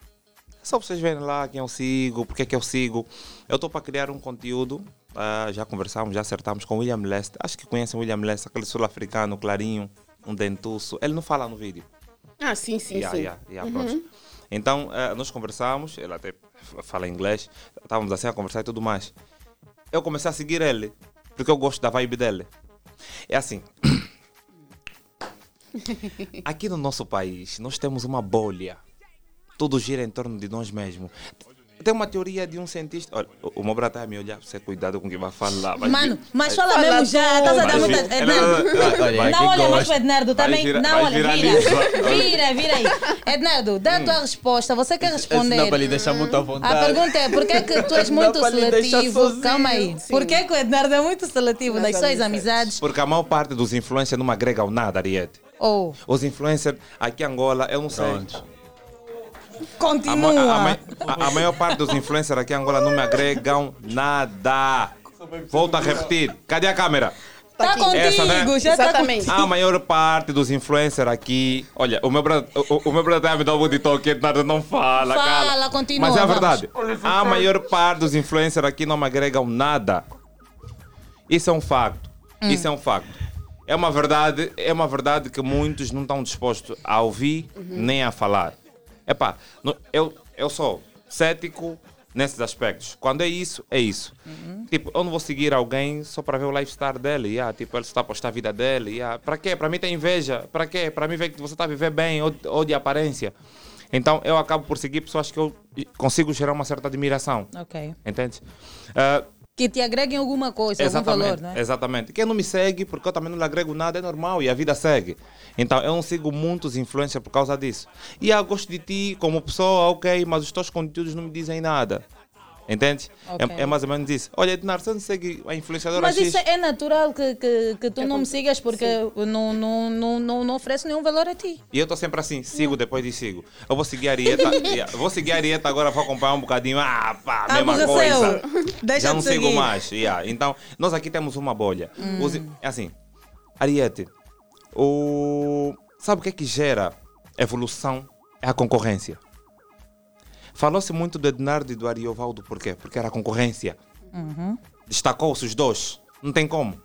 Só vocês verem lá quem eu sigo, porque é que eu sigo. Eu estou para criar um conteúdo. ah, já conversamos, já acertamos com o William Leste. Acho que conhecem o William Leste, aquele sul-africano, clarinho, um dentuço. Ele não fala no vídeo. Ah, sim, sim, Yeah, sim. yeah, yeah, Uhum. Então, eh, nós conversamos, ele até fala inglês, estávamos assim a conversar e tudo mais. Eu comecei a seguir ele, porque eu gosto da vibe dele. É assim. Aqui no nosso país, nós temos uma bolha. Tudo gira em torno de nós mesmos. Tem uma teoria de um cientista. Olha, o o meu brother está a me olhar, você cuidado com o que vai falar. vai Mano, vir- mas vai- fala mesmo já, estás a dar Vai muita. Ednardo, ela- não olha mais para Ednardo Vai também. virar- não, vai olha, vira. Vira, vira aí. Ednardo, dá a tua resposta. Você quer responder? Não para lhe deixar muito à vontade. A pergunta é: por que, é que tu és muito seletivo? Calma aí. Por que, é que o Ednardo é muito seletivo nas suas amizades? Porque a maior parte dos influencers não agregam nada, Ariete. Ou Os influencers aqui em Angola, eu não sei. A, continua. a ma- a- a maior parte dos influencers aqui em Angola não me agregam nada. Volto a repetir. Cadê a câmera? Tá contigo, Essa, né? já tá contigo. A maior parte dos influencers aqui. Olha, o meu brother, o, o meu brother me dá um de toque, nada não fala. Fala, cala. continua, Mas é a vamos. verdade. A maior parte dos influencers aqui não me agregam nada. Isso é um facto. Hum. Isso é um facto. É uma verdade, é uma verdade que muitos não estão dispostos a ouvir nem a falar. Epá, no- eu, eu sou cético nesses aspectos. Quando é isso, é isso. Tipo, eu não vou seguir alguém só para ver o lifestyle dele. Yeah, tipo, ele está a postar a vida dele. Yeah. Para quê? Para mim tem inveja. Para quê? Para mim ver que você está a viver bem ou, ou de aparência. Então eu acabo por seguir pessoas que eu consigo gerar uma certa admiração. Ok. Entende? Ah, Que te agreguem alguma coisa, algum Exatamente, valor, né? exatamente. Quem não me segue, porque eu também não lhe agrego nada, é normal e a vida segue. Então eu não sigo muitos influencers por causa disso. E eu gosto de ti como pessoa, ok, mas os teus conteúdos não me dizem nada. Entende? Ok. É, é mais ou menos isso. Olha, Ednar, você não segue a influenciadora Mas X? isso é natural que, que, que tu não me sigas porque não, não, não, não, não oferece nenhum valor a ti. E eu estou sempre assim, sigo depois de sigo. Eu vou seguir a Arieta, vou seguir a Arieta agora, vou acompanhar um bocadinho. Ah, pá, mesma Aborreceu. coisa. Deixa Já não sigo seguir. mais. yeah. Então, nós aqui temos uma bolha. Hum. Os- é assim, Ariete, o... sabe o que é que gera evolução? É a concorrência. Falou-se muito do Ednardo e do Ariovaldo, por quê? Porque era concorrência. Uhum. Destacou-se os dois. Não tem como.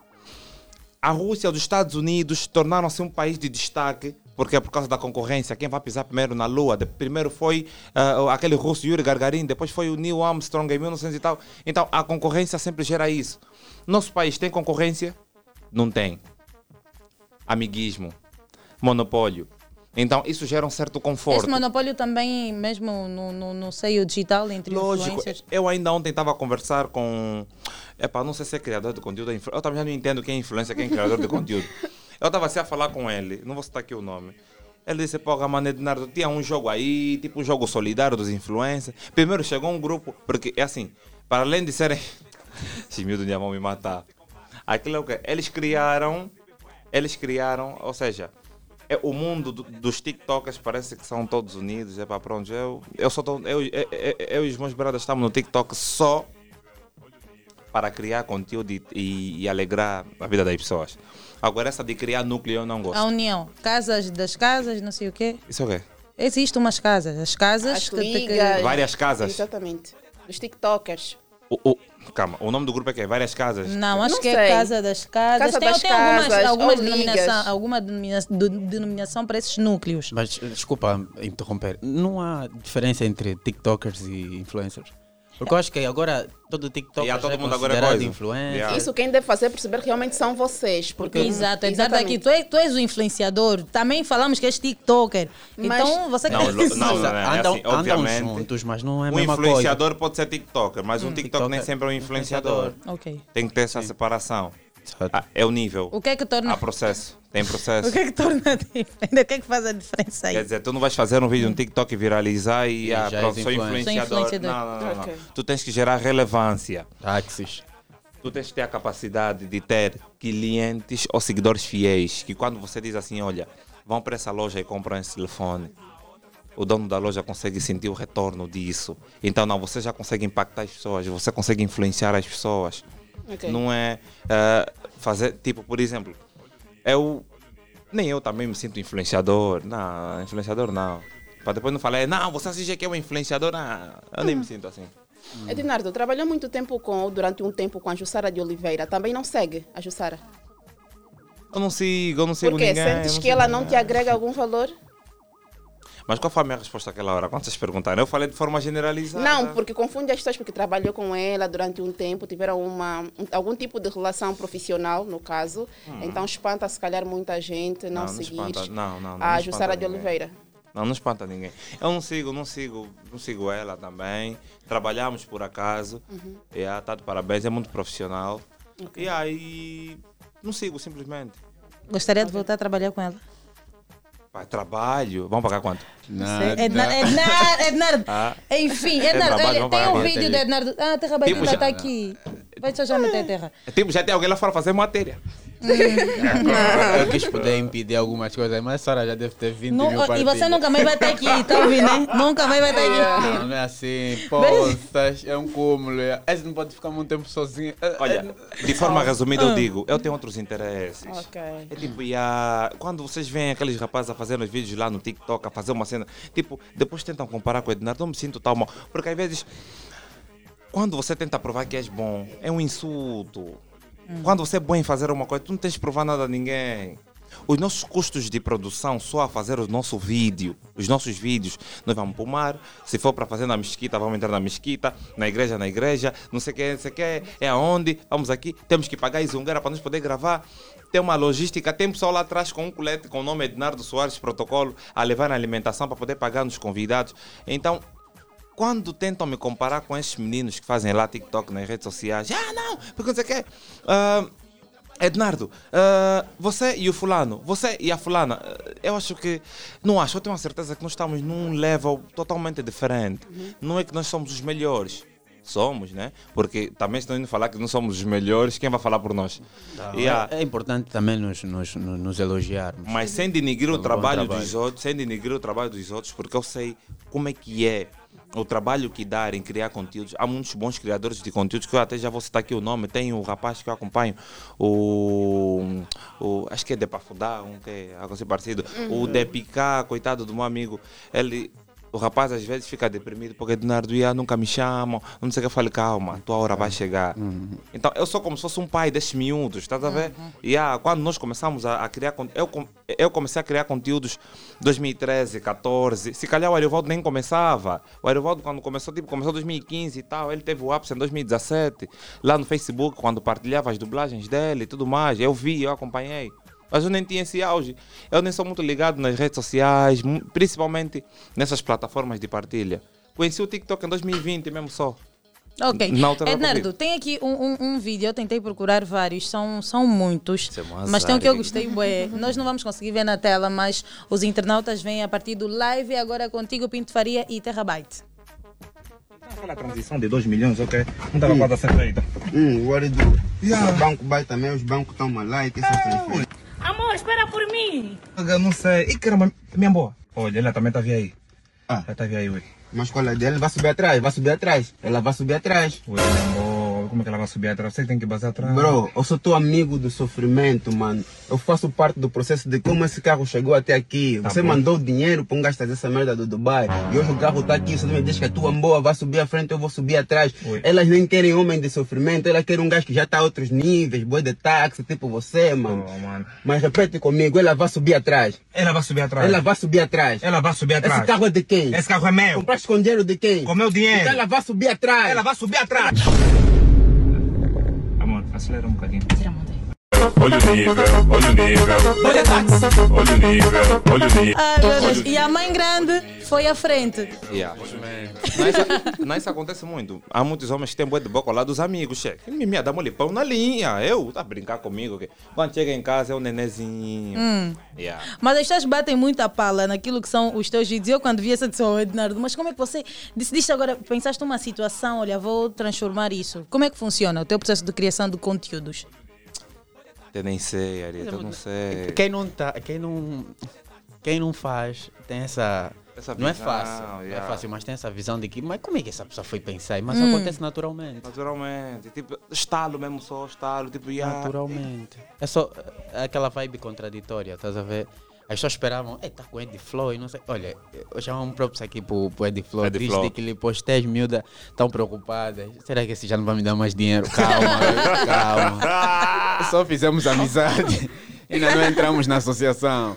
A Rússia e os Estados Unidos tornaram-se um país de destaque porque é por causa da concorrência. Quem vai pisar primeiro na Lua? Primeiro foi ah, aquele russo Yuri Gagarin, depois foi o Neil Armstrong em 1900 e tal. Então a concorrência sempre gera isso. Nosso país tem concorrência? Não tem. Amiguismo, monopólio. Então isso gera um certo conforto. Esse monopólio também, mesmo no, no, no seio digital, entre Lógico, influencers. eu ainda ontem estava a conversar com. Epá, não sei se é criador de conteúdo. Eu também já não entendo quem é influência, quem é criador de conteúdo. Eu estava assim a falar com ele, não vou citar aqui o nome. Ele disse: Pô, mano, Ednardo, tinha um jogo aí, tipo um jogo solidário dos influencers. Primeiro chegou um grupo, porque é assim, para além de serem. Já vão me matar. Aquilo é o quê? Eles criaram. Eles criaram, ou seja, é, o mundo do- dos TikTokers parece que são todos unidos. É para pronto. Eu, eu, só tô, eu, eu, eu, eu e os meus brothers estamos no TikTok só para criar conteúdo e, e, e alegrar a vida das pessoas. Agora, essa de criar núcleo eu não gosto. A união. Casas das casas, não sei o quê. Isso é o quê? Existem umas casas. As casas As que, que-. Várias casas. Exatamente. Dos TikTokers. O, o- calma, o nome do grupo é quê? Várias casas? Não, acho Não que é sei. Casa das Casas. Casa tem das tem algumas, Casas, alguma, ou denominação, alguma denomina- do- denominação para esses núcleos. Mas desculpa interromper, não há diferença entre TikTokers e influencers? Porque eu acho que agora todo TikTok Yeah, todo já é mundo agora é coisa. influencer. Yeah. Isso quem deve fazer é perceber que realmente são vocês. Porque, Exato, exato. Aqui, tu, és, tu és o influenciador. Também falamos que és TikToker. Mas- Então você Não, quer lo- não, não, não, é Andam- assim, andam obviamente. juntos, mas não é a um mesma influenciador pode ser TikToker, mas um, Um TikTok nem sempre é um influenciador. Ok. Tem que ter essa separação. Ah, é o nível. O que é que torna. Há processo. Tem processo. O que é que torna a diferença? O que é que faz a diferença aí? Quer dizer, tu não vais fazer um vídeo no TikTok e viralizar e, E ah, já pronto, sou influenciador. Sou influenciador. Não, não, não, Ok. não. Tu tens que gerar relevância. Táxis. Tu tens que ter a capacidade de ter clientes ou seguidores fiéis. Que quando você diz assim, olha, vão para essa loja e compram esse telefone. O dono da loja consegue sentir o retorno disso. Então, não, você já consegue impactar as pessoas, você consegue influenciar as pessoas. Ok. Não é ah, fazer, tipo, por exemplo, eu nem eu também me sinto influenciador. Não, influenciador não. Para depois não falar, não, você acha que é um influenciador? Não, eu nem me sinto assim. Ednardo, trabalhou muito tempo com, durante um tempo com a Jussara de Oliveira. Também não segue a Jussara? Eu não sigo, eu não sigo Por quê? ninguém. eu Sentes que ela não te agrega algum valor? Mas qual foi a minha resposta àquela hora? Quando vocês perguntaram? Eu falei de forma generalizada. Não, porque confunde as pessoas porque trabalhou com ela durante um tempo, tiveram uma, um- algum tipo de relação profissional, no caso. Hum. Então espanta, se calhar, muita gente não, Não, não seguir espanta. Não, não, não a Jussara de. Oliveira. Não, não espanta ninguém. Eu não sigo, não sigo, não sigo ela também. Trabalhamos por acaso. Uhum. E ela está de parabéns, é muito profissional. E aí, não sigo simplesmente. Gostaria de voltar a trabalhar com ela. Pá, trabalho. Vamos pagar quanto? Ednardo, Ednardo, Ednardo. Ah. Enfim, É Ednardo, trabalho, vamos tem pagar um vídeo do Ednardo. Ah, a Terra Batida está aqui. Vai só já meter a terra. Tipo, já tem alguém lá fora fazer matéria. Eu quis poder impedir algumas coisas, mas a senhora já deve ter 20 Não, mil e você nunca mais vai estar aqui, tá ouvindo, né? Nunca mais vai estar aqui. Não, não é assim. Poças, é um cúmulo. Esse não pode ficar muito tempo sozinho. É- Olha, é- de forma resumida, Ah. eu digo, eu tenho outros interesses. Ok. É tipo, e a- quando vocês veem aqueles rapazes a fazer os vídeos lá no TikTok, a fazer uma cena, tipo, depois tentam comparar com o Ednardo, eu me sinto tal mal. Porque às vezes, quando você tenta provar que és bom, é um insulto. Quando você é bom em fazer uma coisa, tu não tens de provar nada a ninguém. Os nossos custos de produção só a fazer o nosso vídeo, os nossos vídeos, nós vamos para o mar, se for para fazer na mesquita, vamos entrar na mesquita, na igreja, na igreja, não sei o que, não sei o que, é aonde, vamos aqui, temos que pagar Izungueira para nós poder gravar. Tem uma logística, tem pessoal lá atrás com um colete com o nome Ednardo Soares Protocolo a levar na alimentação para poder pagar nos convidados. Então, quando tentam me comparar com esses meninos que fazem lá TikTok nas redes sociais, ah, não, porque não sei o quê. Ah, Ednardo, ah, você e o fulano, você e a fulana, ah, eu acho que, não acho, eu tenho a certeza que nós estamos num level totalmente diferente. Não é que nós somos os melhores. Somos, né? Porque também estão indo falar que não somos os melhores, quem vai falar por nós? É, é importante também nos, nos, nos, elogiarmos. mas sem denigrir o trabalho, trabalho. dos outros, sem denigrir o trabalho dos outros, porque eu sei como é que é o trabalho que dá em criar conteúdos. Há muitos bons criadores de conteúdos que eu até já vou citar aqui o nome. Tem o rapaz que eu acompanho, o, o acho que é de Pafudá, um que é algo assim parecido. O Uhum. Depicar, coitado do meu amigo, ele o rapaz às vezes fica deprimido porque Leonardo ia nunca me chamam, não sei o que. Eu falei, calma, tua hora vai chegar. Então eu sou como se fosse um pai destes miúdos, estás a ver? E ah, quando nós começamos a, a criar eu, eu comecei a criar conteúdos 2013, 14. Se calhar o Arivaldo nem começava. O Arivaldo, quando começou, tipo, começou em 2015 e tal, ele teve o ápice em 2017, lá no Facebook, quando partilhava as dublagens dele e tudo mais. Eu vi, eu acompanhei. Mas eu nem tinha esse auge. Eu nem sou muito ligado nas redes sociais, principalmente nessas plataformas de partilha. Conheci o TikTok em 2020 mesmo só. Ok. Ednardo, tem aqui um, um, um vídeo, eu tentei procurar vários, são, são muitos. é um mas tem um que eu gostei, bué. Nós não vamos conseguir ver na tela, mas os internautas vêm a partir do live agora contigo, Pinto Faria e Terrabyte. Aquela transição de 2 milhões, ok? Não estava quase a ser feita. Hum, o Aridu. Yeah. O banco vai também, os bancos estão mal lá e que feito. Amor, espera por mim. Eu não sei. E caramba, minha boa. Olha, ela também estava aí. Ah. Ela estava aí, ui. Mas qual é dele? Vai subir atrás, vai subir atrás. Ela vai subir atrás. Ui, minha boa. Como é que ela vai subir atrás? Você tem que basar atrás. Bro, eu sou teu amigo do sofrimento, mano. Eu faço parte do processo de como esse carro chegou até aqui. Tá Você bom. mandou dinheiro pra um gajo fazer essa merda do Dubai. E hoje o carro tá aqui, você me diz que a tua boa vai subir à frente, eu vou subir atrás. Elas nem querem homem de sofrimento, elas querem um gajo que já tá a outros níveis, boi de táxi, tipo você, mano. Mas repete comigo, ela vai subir atrás. Ela vai subir atrás. Ela vai subir atrás. Ela vai subir atrás. Esse carro é de quem? Esse carro é meu. Compraste com dinheiro de quem? Com meu dinheiro. Então ela vai subir atrás. Ela vai subir atrás. Acelera um bocadinho. Olha o nível, olha o nível. Olha táxi. Olha o nível, olha o nível. Ai, meu Deus. E a mãe grande foi à frente. Yeah. Não, isso, acontece muito. Há muitos homens que têm boa de boca ao lado dos amigos, chefe. Me dá mole pão na linha. Eu, tá a brincar comigo. que Quando chega em casa é um nenezinho. Hum. Yeah. Mas as pessoas batem muita pala naquilo que são os teus vídeos. Eu, quando vi essa pessoa, Ednardo, mas como é que você decidiste agora, pensaste numa situação, olha, vou transformar isso? Como é que funciona o teu processo de criação de conteúdos? Eu nem sei, Arieta, eu não sei. Quem não tá, quem não, quem não faz tem essa, Essa não é fácil, não yeah. é fácil, mas tem essa visão de que, mas como é que essa pessoa foi pensar? Mas Hum. acontece naturalmente. Naturalmente. Tipo, estalo mesmo só, estalo. Tipo, yeah. Naturalmente. É só é aquela vibe contraditória, estás a ver? As pessoas esperavam, é, tá com Ed Flow e não sei. Olha, eu chamo um próprio aqui pro, pro Ed Flow. Ed Triste Flow. que ele postei as miúdas tão preocupadas. Será que esse já não vai me dar mais dinheiro? Calma, calma. Só fizemos amizade. Ainda não entramos na associação.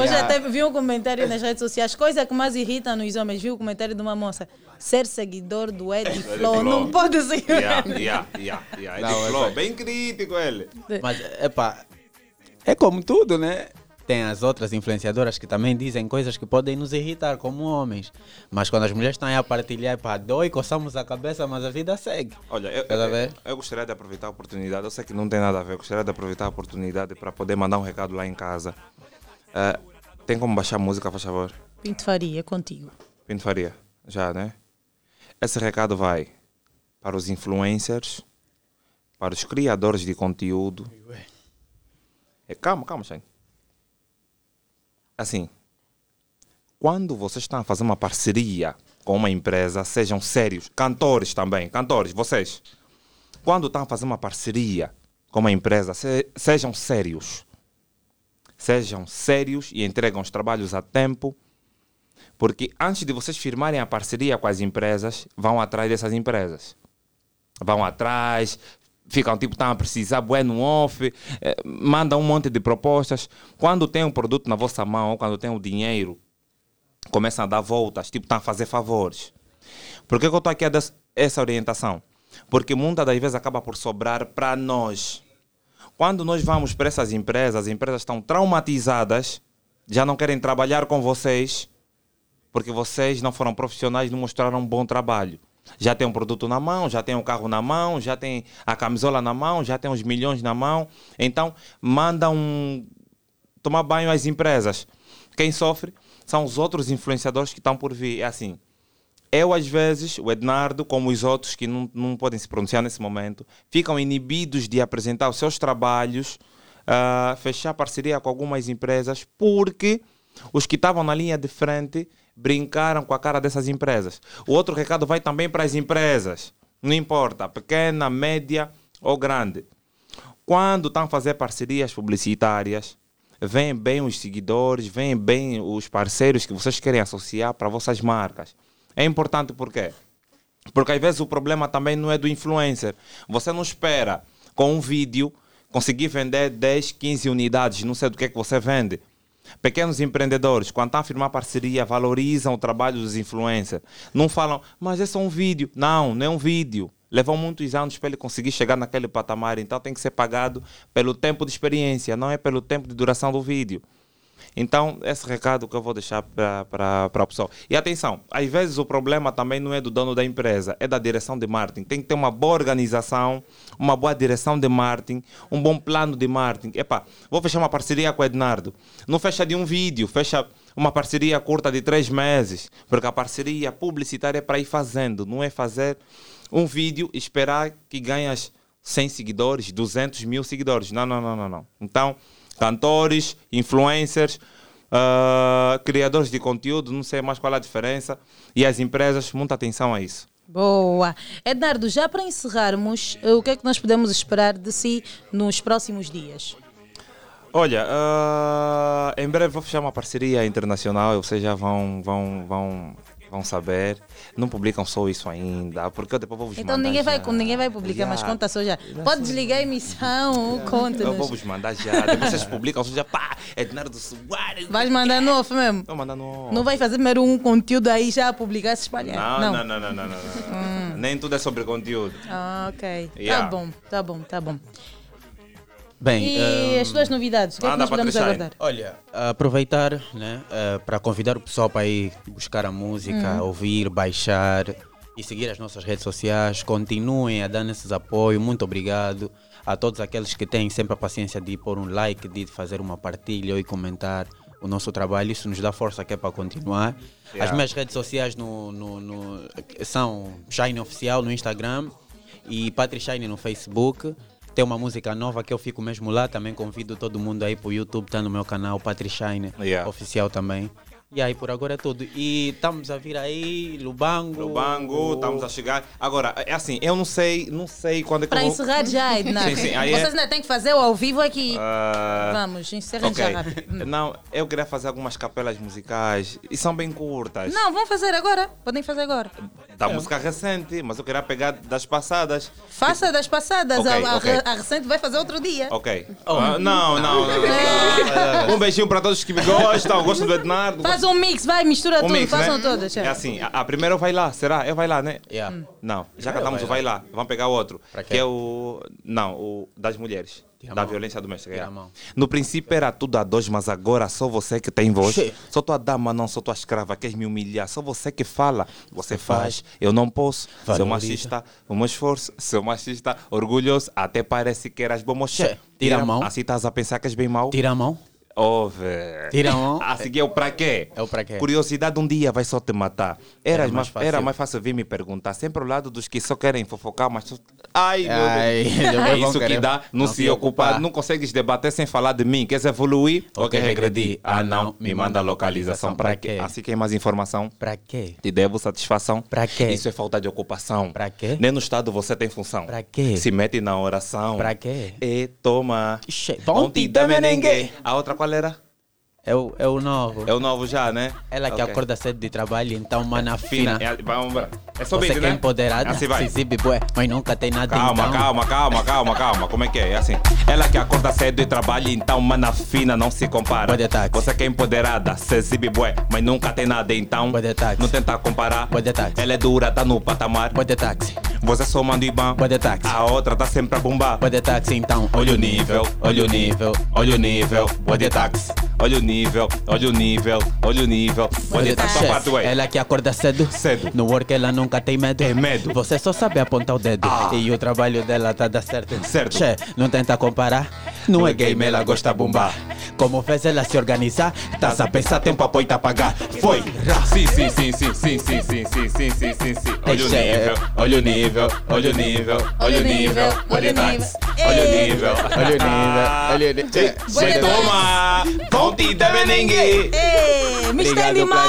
Hoje até vi um comentário nas redes sociais, coisa que mais irrita nos homens, vi o comentário de uma moça. Ser seguidor do Ed Flow não pode ser. Yeah, yeah, yeah, yeah. Falou, essa- bem crítico ele. Mas, epá, é como tudo, né? Tem as outras influenciadoras que também dizem coisas que podem nos irritar como homens. Mas quando as mulheres estão aí a partilhar, pá, dói, coçamos a cabeça, mas a vida segue. Olha, eu, eu, eu gostaria de aproveitar a oportunidade, eu sei que não tem nada a ver, eu gostaria de aproveitar a oportunidade para poder mandar um recado lá em casa. Eh, tem como baixar a música, faz favor? Pinto Faria, é contigo. Pinto Faria, já, né? Esse recado vai para os influencers, para os criadores de conteúdo. É, calma, calma, Shane. Assim, quando vocês estão a fazer uma parceria com uma empresa, sejam sérios, cantores também, cantores, vocês, quando estão a fazer uma parceria com uma empresa, se- sejam sérios. Sejam sérios e entregam os trabalhos a tempo, porque antes de vocês firmarem a parceria com as empresas, vão atrás dessas empresas. Vão atrás, ficam tipo, estão a precisar, bué no off, eh, mandam um monte de propostas. Quando tem um produto na vossa mão, ou quando tem o dinheiro, começam a dar voltas, tipo, estão a fazer favores. Por que, que eu estou aqui a dar essa orientação? Porque muitas das vezes acaba por sobrar para nós. Quando nós vamos para essas empresas, as empresas estão traumatizadas, já não querem trabalhar com vocês, porque vocês não foram profissionais, não mostraram um bom trabalho. Já tem um produto na mão, já tem um carro na mão, já tem a camisola na mão, já tem os milhões na mão. Então, mandam tomar banho às empresas. Quem sofre são os outros influenciadores que estão por vir. É assim, eu às vezes, o Ednardo, como os outros que não, não podem se pronunciar nesse momento, ficam inibidos de apresentar os seus trabalhos, ah, fechar parceria com algumas empresas, porque os que estavam na linha de frente brincaram com a cara dessas empresas. O outro recado vai também para as empresas, não importa, pequena, média ou grande. Quando estão a fazer parcerias publicitárias, vêm bem os seguidores, vêm bem os parceiros que vocês querem associar para vossas marcas. É importante por quê? Porque às vezes o problema também não é do influencer. Você não espera com um vídeo conseguir vender 10, 15 unidades, não sei do que é que você vende. Pequenos empreendedores, quando estão a firmar parceria, valorizam o trabalho dos influencers. Não falam, mas é só um vídeo. Não, não é um vídeo. Levou muitos anos para ele conseguir chegar naquele patamar, então tem que ser pagado pelo tempo de experiência, não é pelo tempo de duração do vídeo. Então, esse recado que eu vou deixar para o pessoal. E atenção, às vezes o problema também não é do dono da empresa, é da direção de marketing. Tem que ter uma boa organização, uma boa direção de marketing, um bom plano de marketing. Epa, vou fechar uma parceria com o Ednardo. Não fecha de um vídeo, fecha uma parceria curta de três meses, porque a parceria publicitária é para ir fazendo, não é fazer um vídeo e esperar que ganhas 100 seguidores, 200 mil seguidores. Não, não, não, não. não. Então, cantores, influencers, ah, criadores de conteúdo, não sei mais qual é a diferença, e as empresas, muita atenção a isso. Boa. Ednardo, já para encerrarmos, eh, o que é que nós podemos esperar de si nos próximos dias? Olha, ah, em breve vou fechar uma parceria internacional, vocês já vão, vão, vão, vão saber. Não publicam só isso ainda, porque eu depois vou vos Então mandar ninguém já. vai, ninguém vai publicar, mas Já. conta só já. Pode desligar a emissão, Eu conta-nos. vou vos mandar já. Depois vocês publicam, vocês já pá, Ednardo Soares. Vais mandar no off mesmo? Vou mandar no off. Não vai fazer primeiro um conteúdo aí já publicar se espalhar? Não, não, não, não, não, não, não. Nem tudo é sobre conteúdo. Ah, ok. Yeah. Tá bom, tá bom, tá bom. Bem, E ehm, as tuas novidades? O que é que Manda nós podemos aguardar? Olha, aproveitar né, eh, para convidar o pessoal para ir buscar a música, Hum. ouvir, baixar e seguir as nossas redes sociais. Continuem a dar esses apoio. Muito obrigado a todos aqueles que têm sempre a paciência de pôr um like, de fazer uma partilha e comentar o nosso trabalho. Isso nos dá força que é para continuar. As Yeah. minhas redes sociais no, no- no- são Shine Oficial no Instagram e Patri Shine no Facebook. Tem uma música nova que eu fico mesmo lá. Também convido todo mundo aí para o YouTube, tá no meu canal, Patri Shine Yeah. Oficial também. E aí por agora é tudo. E estamos a vir aí, Lubango. Lubango, estamos a chegar. Agora, é assim, eu não sei, não sei quando é que Para eu vou... encerrar já, Ednardo. Sim, sim, aí é- Vocês ainda têm que fazer o ao vivo aqui. Ah, Vamos, encerrem ok. já rápido. Não, eu queria fazer algumas capelas musicais e são bem curtas. Não, vamos fazer agora. Podem fazer agora. Da música recente, mas eu queria pegar das passadas. Faça das passadas. Ok, a, a- ok. a recente vai fazer outro dia. Ok. Ah, não, não, não. Um beijinho para todos que me gostam, gostam do Ednardo. Faz um mix, vai, mistura Um tudo. mix, Façam né? todas. É assim, a, a primeira eu vai lá, será? Eu vai lá, né? Não, já É, cantamos vai o vai lá. Vamos pegar o outro. Pra quê? Que é o. Não, o das mulheres. Tira da mão. violência doméstica. Tira é. a mão. No princípio era tudo a dois, mas agora só você que tem voz. Che. Sou tua dama, não sou tua escrava, queres me humilhar. Só você que fala. Você faz, eu não posso. Seu Valoriza. machista, o meu esforço. Seu machista, orgulhoso, até parece que eras bom moche. Che. Tira a mão. Assim estás a pensar que és bem mau? Tira a mão. Velho. Tira a mão. A seguir é o pra quê? É o pra quê? Curiosidade um dia vai só te matar. Era, Era mais mais, fácil. era mais fácil vir me perguntar. Sempre ao lado dos que só querem fofocar, mas. Ai, meu Ai, Deus. É isso que dá não, não se ocupar. ocupar. Não consegues debater sem falar de mim. Queres evoluir ou, quer regredir? Ah, não. Me manda a localização. Pra quê? Assim quer mais informação? Pra quê? Te devo satisfação? Pra quê? Isso é falta de ocupação. Pra quê? Nem no Estado você tem função. Pra quê? Se mete na oração. Pra quê? E toma. Ontem Ontem também ninguém. ninguém. A outra qual era? É o, é o novo. É o novo já, né? Ela que Ok. acorda cedo de trabalho, então, mana fina. Fina. É, vamos ver. É só Você beat, que é né? empoderada, Assim vai. se exibe bué, mas nunca tem nada Calma, então. calma, calma, calma, calma. Como é que é? É assim. Ela que acorda cedo e trabalha, então mana fina não se compara. Pode. Você que é empoderada, se exibe bué, mas nunca tem nada, então. Pode. Não tenta comparar. Pode. Ela é dura, tá no patamar. Pode. Você só manda IBAN. Pode táxi. A outra tá sempre a bombar. Pode táxi, então. Olha o nível, olha o nível, olha o nível. Pode táxi. Olha o nível, olha o nível, olha o nível. Táxi. Só parte, ué. Ela que acorda cedo. Cedo. No work ela nunca tem medo. Tem medo. Você só sabe apontar o dedo. Ah. E o trabalho dela tá dar certo. Certo. Che, não tenta comparar. Não é game, ela gosta de bombar. Como fez ela se organizar? Tá a pensar, tempo apoio tá pagar. Foi. Sim, sim, sim, sim, sim, sim, sim, sim, sim, sim, sim, sim. Olha o é- nível, olha o nível, olha o nível, olha o nível, olha o táxi, olha o nível, Olha o nível, olha o nível. Toma, não Merengue. Ei, Mr. Neymar.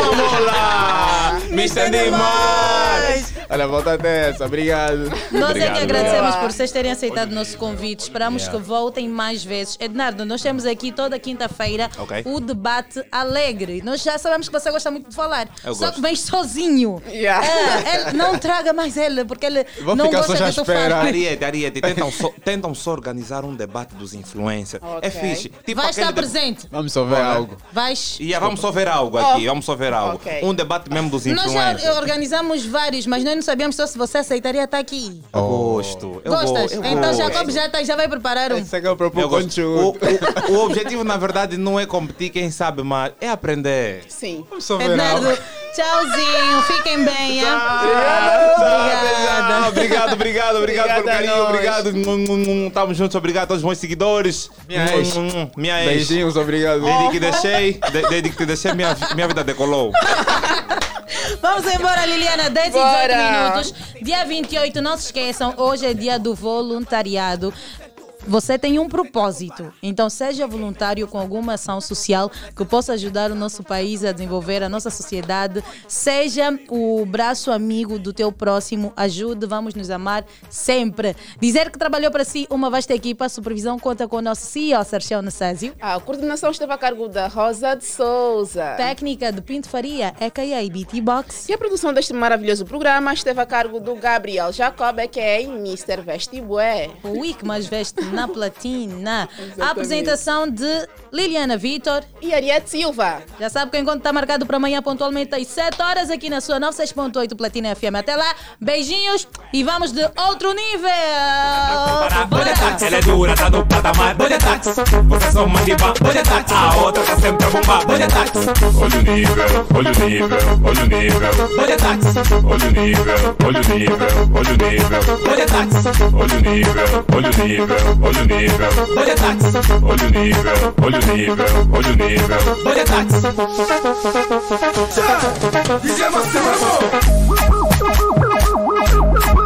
Vamos lá, Mr. Neymar. Olha, volta dessa, obrigado. Nós é Obrigado. que agradecemos por vocês terem aceitado o nosso convite. Esperamos Yeah. que voltem mais vezes. Ednardo, nós temos aqui toda quinta-feira Ok. o debate alegre. Nós já sabemos que você gosta muito de falar. Eu só gosto. que vem sozinho. Yeah. É, ele- não traga mais ele, porque ele Vou não ficar só gosta tu esperar. fale. Ariete, Ariete, tentam só, tentam só organizar um debate dos influencers. É Ok. fixe. Tipo Vai estar de- presente. Vamos só ver Bora. algo. Vais. Yeah, vamos só ver algo aqui, Oh. vamos só ver algo. Ok. Um debate mesmo dos Nós influencers. já organizamos vários, mas nós não sabíamos só se você aceitaria estar aqui. Eu gosto. Eu Gostas? go- eu então gosto. Jacob já, tá, já vai preparar um. Esse é que eu proponho Eu gosto. O, conteúdo. o- o objetivo, na verdade, não é competir, quem sabe, mas é aprender. Sim. Vamos só ver tchauzinho, fiquem bem. hein? Obrigado, obrigado, obrigado, obrigado pelo carinho, obrigado. Hum, Tamo juntos, obrigado a todos os meus seguidores. Minha ex. Minha ex. Beijinhos, obrigado. Desde que deixei, de- desde que te deixei, minha, minha vida decolou. Vamos embora, Liliana, 10 e 18 Bora. minutos. Dia 28, não se esqueçam, hoje é dia do voluntariado. Você tem um propósito, então seja voluntário com alguma ação social que possa ajudar o nosso país a desenvolver a nossa sociedade. Seja o braço amigo do teu próximo, ajude, vamos nos amar sempre. Dizer que trabalhou para si uma vasta equipa, a supervisão conta com o nosso CEO, Sérgio Nassásio. A coordenação esteve a cargo da Rosa de Souza. Técnica de Pinto Faria, a.k.a. BT Box. E a produção deste maravilhoso programa esteve a cargo do Gabriel Jacob, que é Mr. Vestibué. O Icmas veste na platina. A apresentação de Liliana Vitor. E Ariete Silva. Já sabe que o encontro está marcado para amanhã, pontualmente às 7 horas, aqui na sua 96.8 Platina FM. Até lá, beijinhos e vamos de outro nível! Táxi, ela é dura, tá no patamar. Bolha táxi, você só uma diva. Bolha táxi, a outra tá sempre a bombar. Bolha táxi, Olha o nível, olha o nível, olha o nível. bolha táxi, Olha o nível, olha o nível, olha o nível. bolha táxi, Olha o nível, olha o nível, olha o nível. bolha táxi, Olha o nível, olha o nível, olha o nível. bolha táxi. Deixa-me entrar no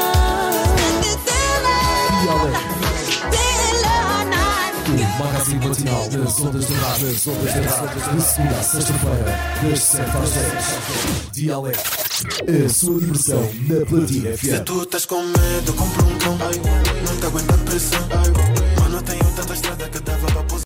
magazine matinal das ondas de rádio, das ondas de rádio, de segunda sexta-feira, das 7 às 10. Dialeto, a sua diversão na Platina Se FM. tu estás com medo, compra um cão. Não te aguenta a pressão. Mano, tenho tanta estrada que dava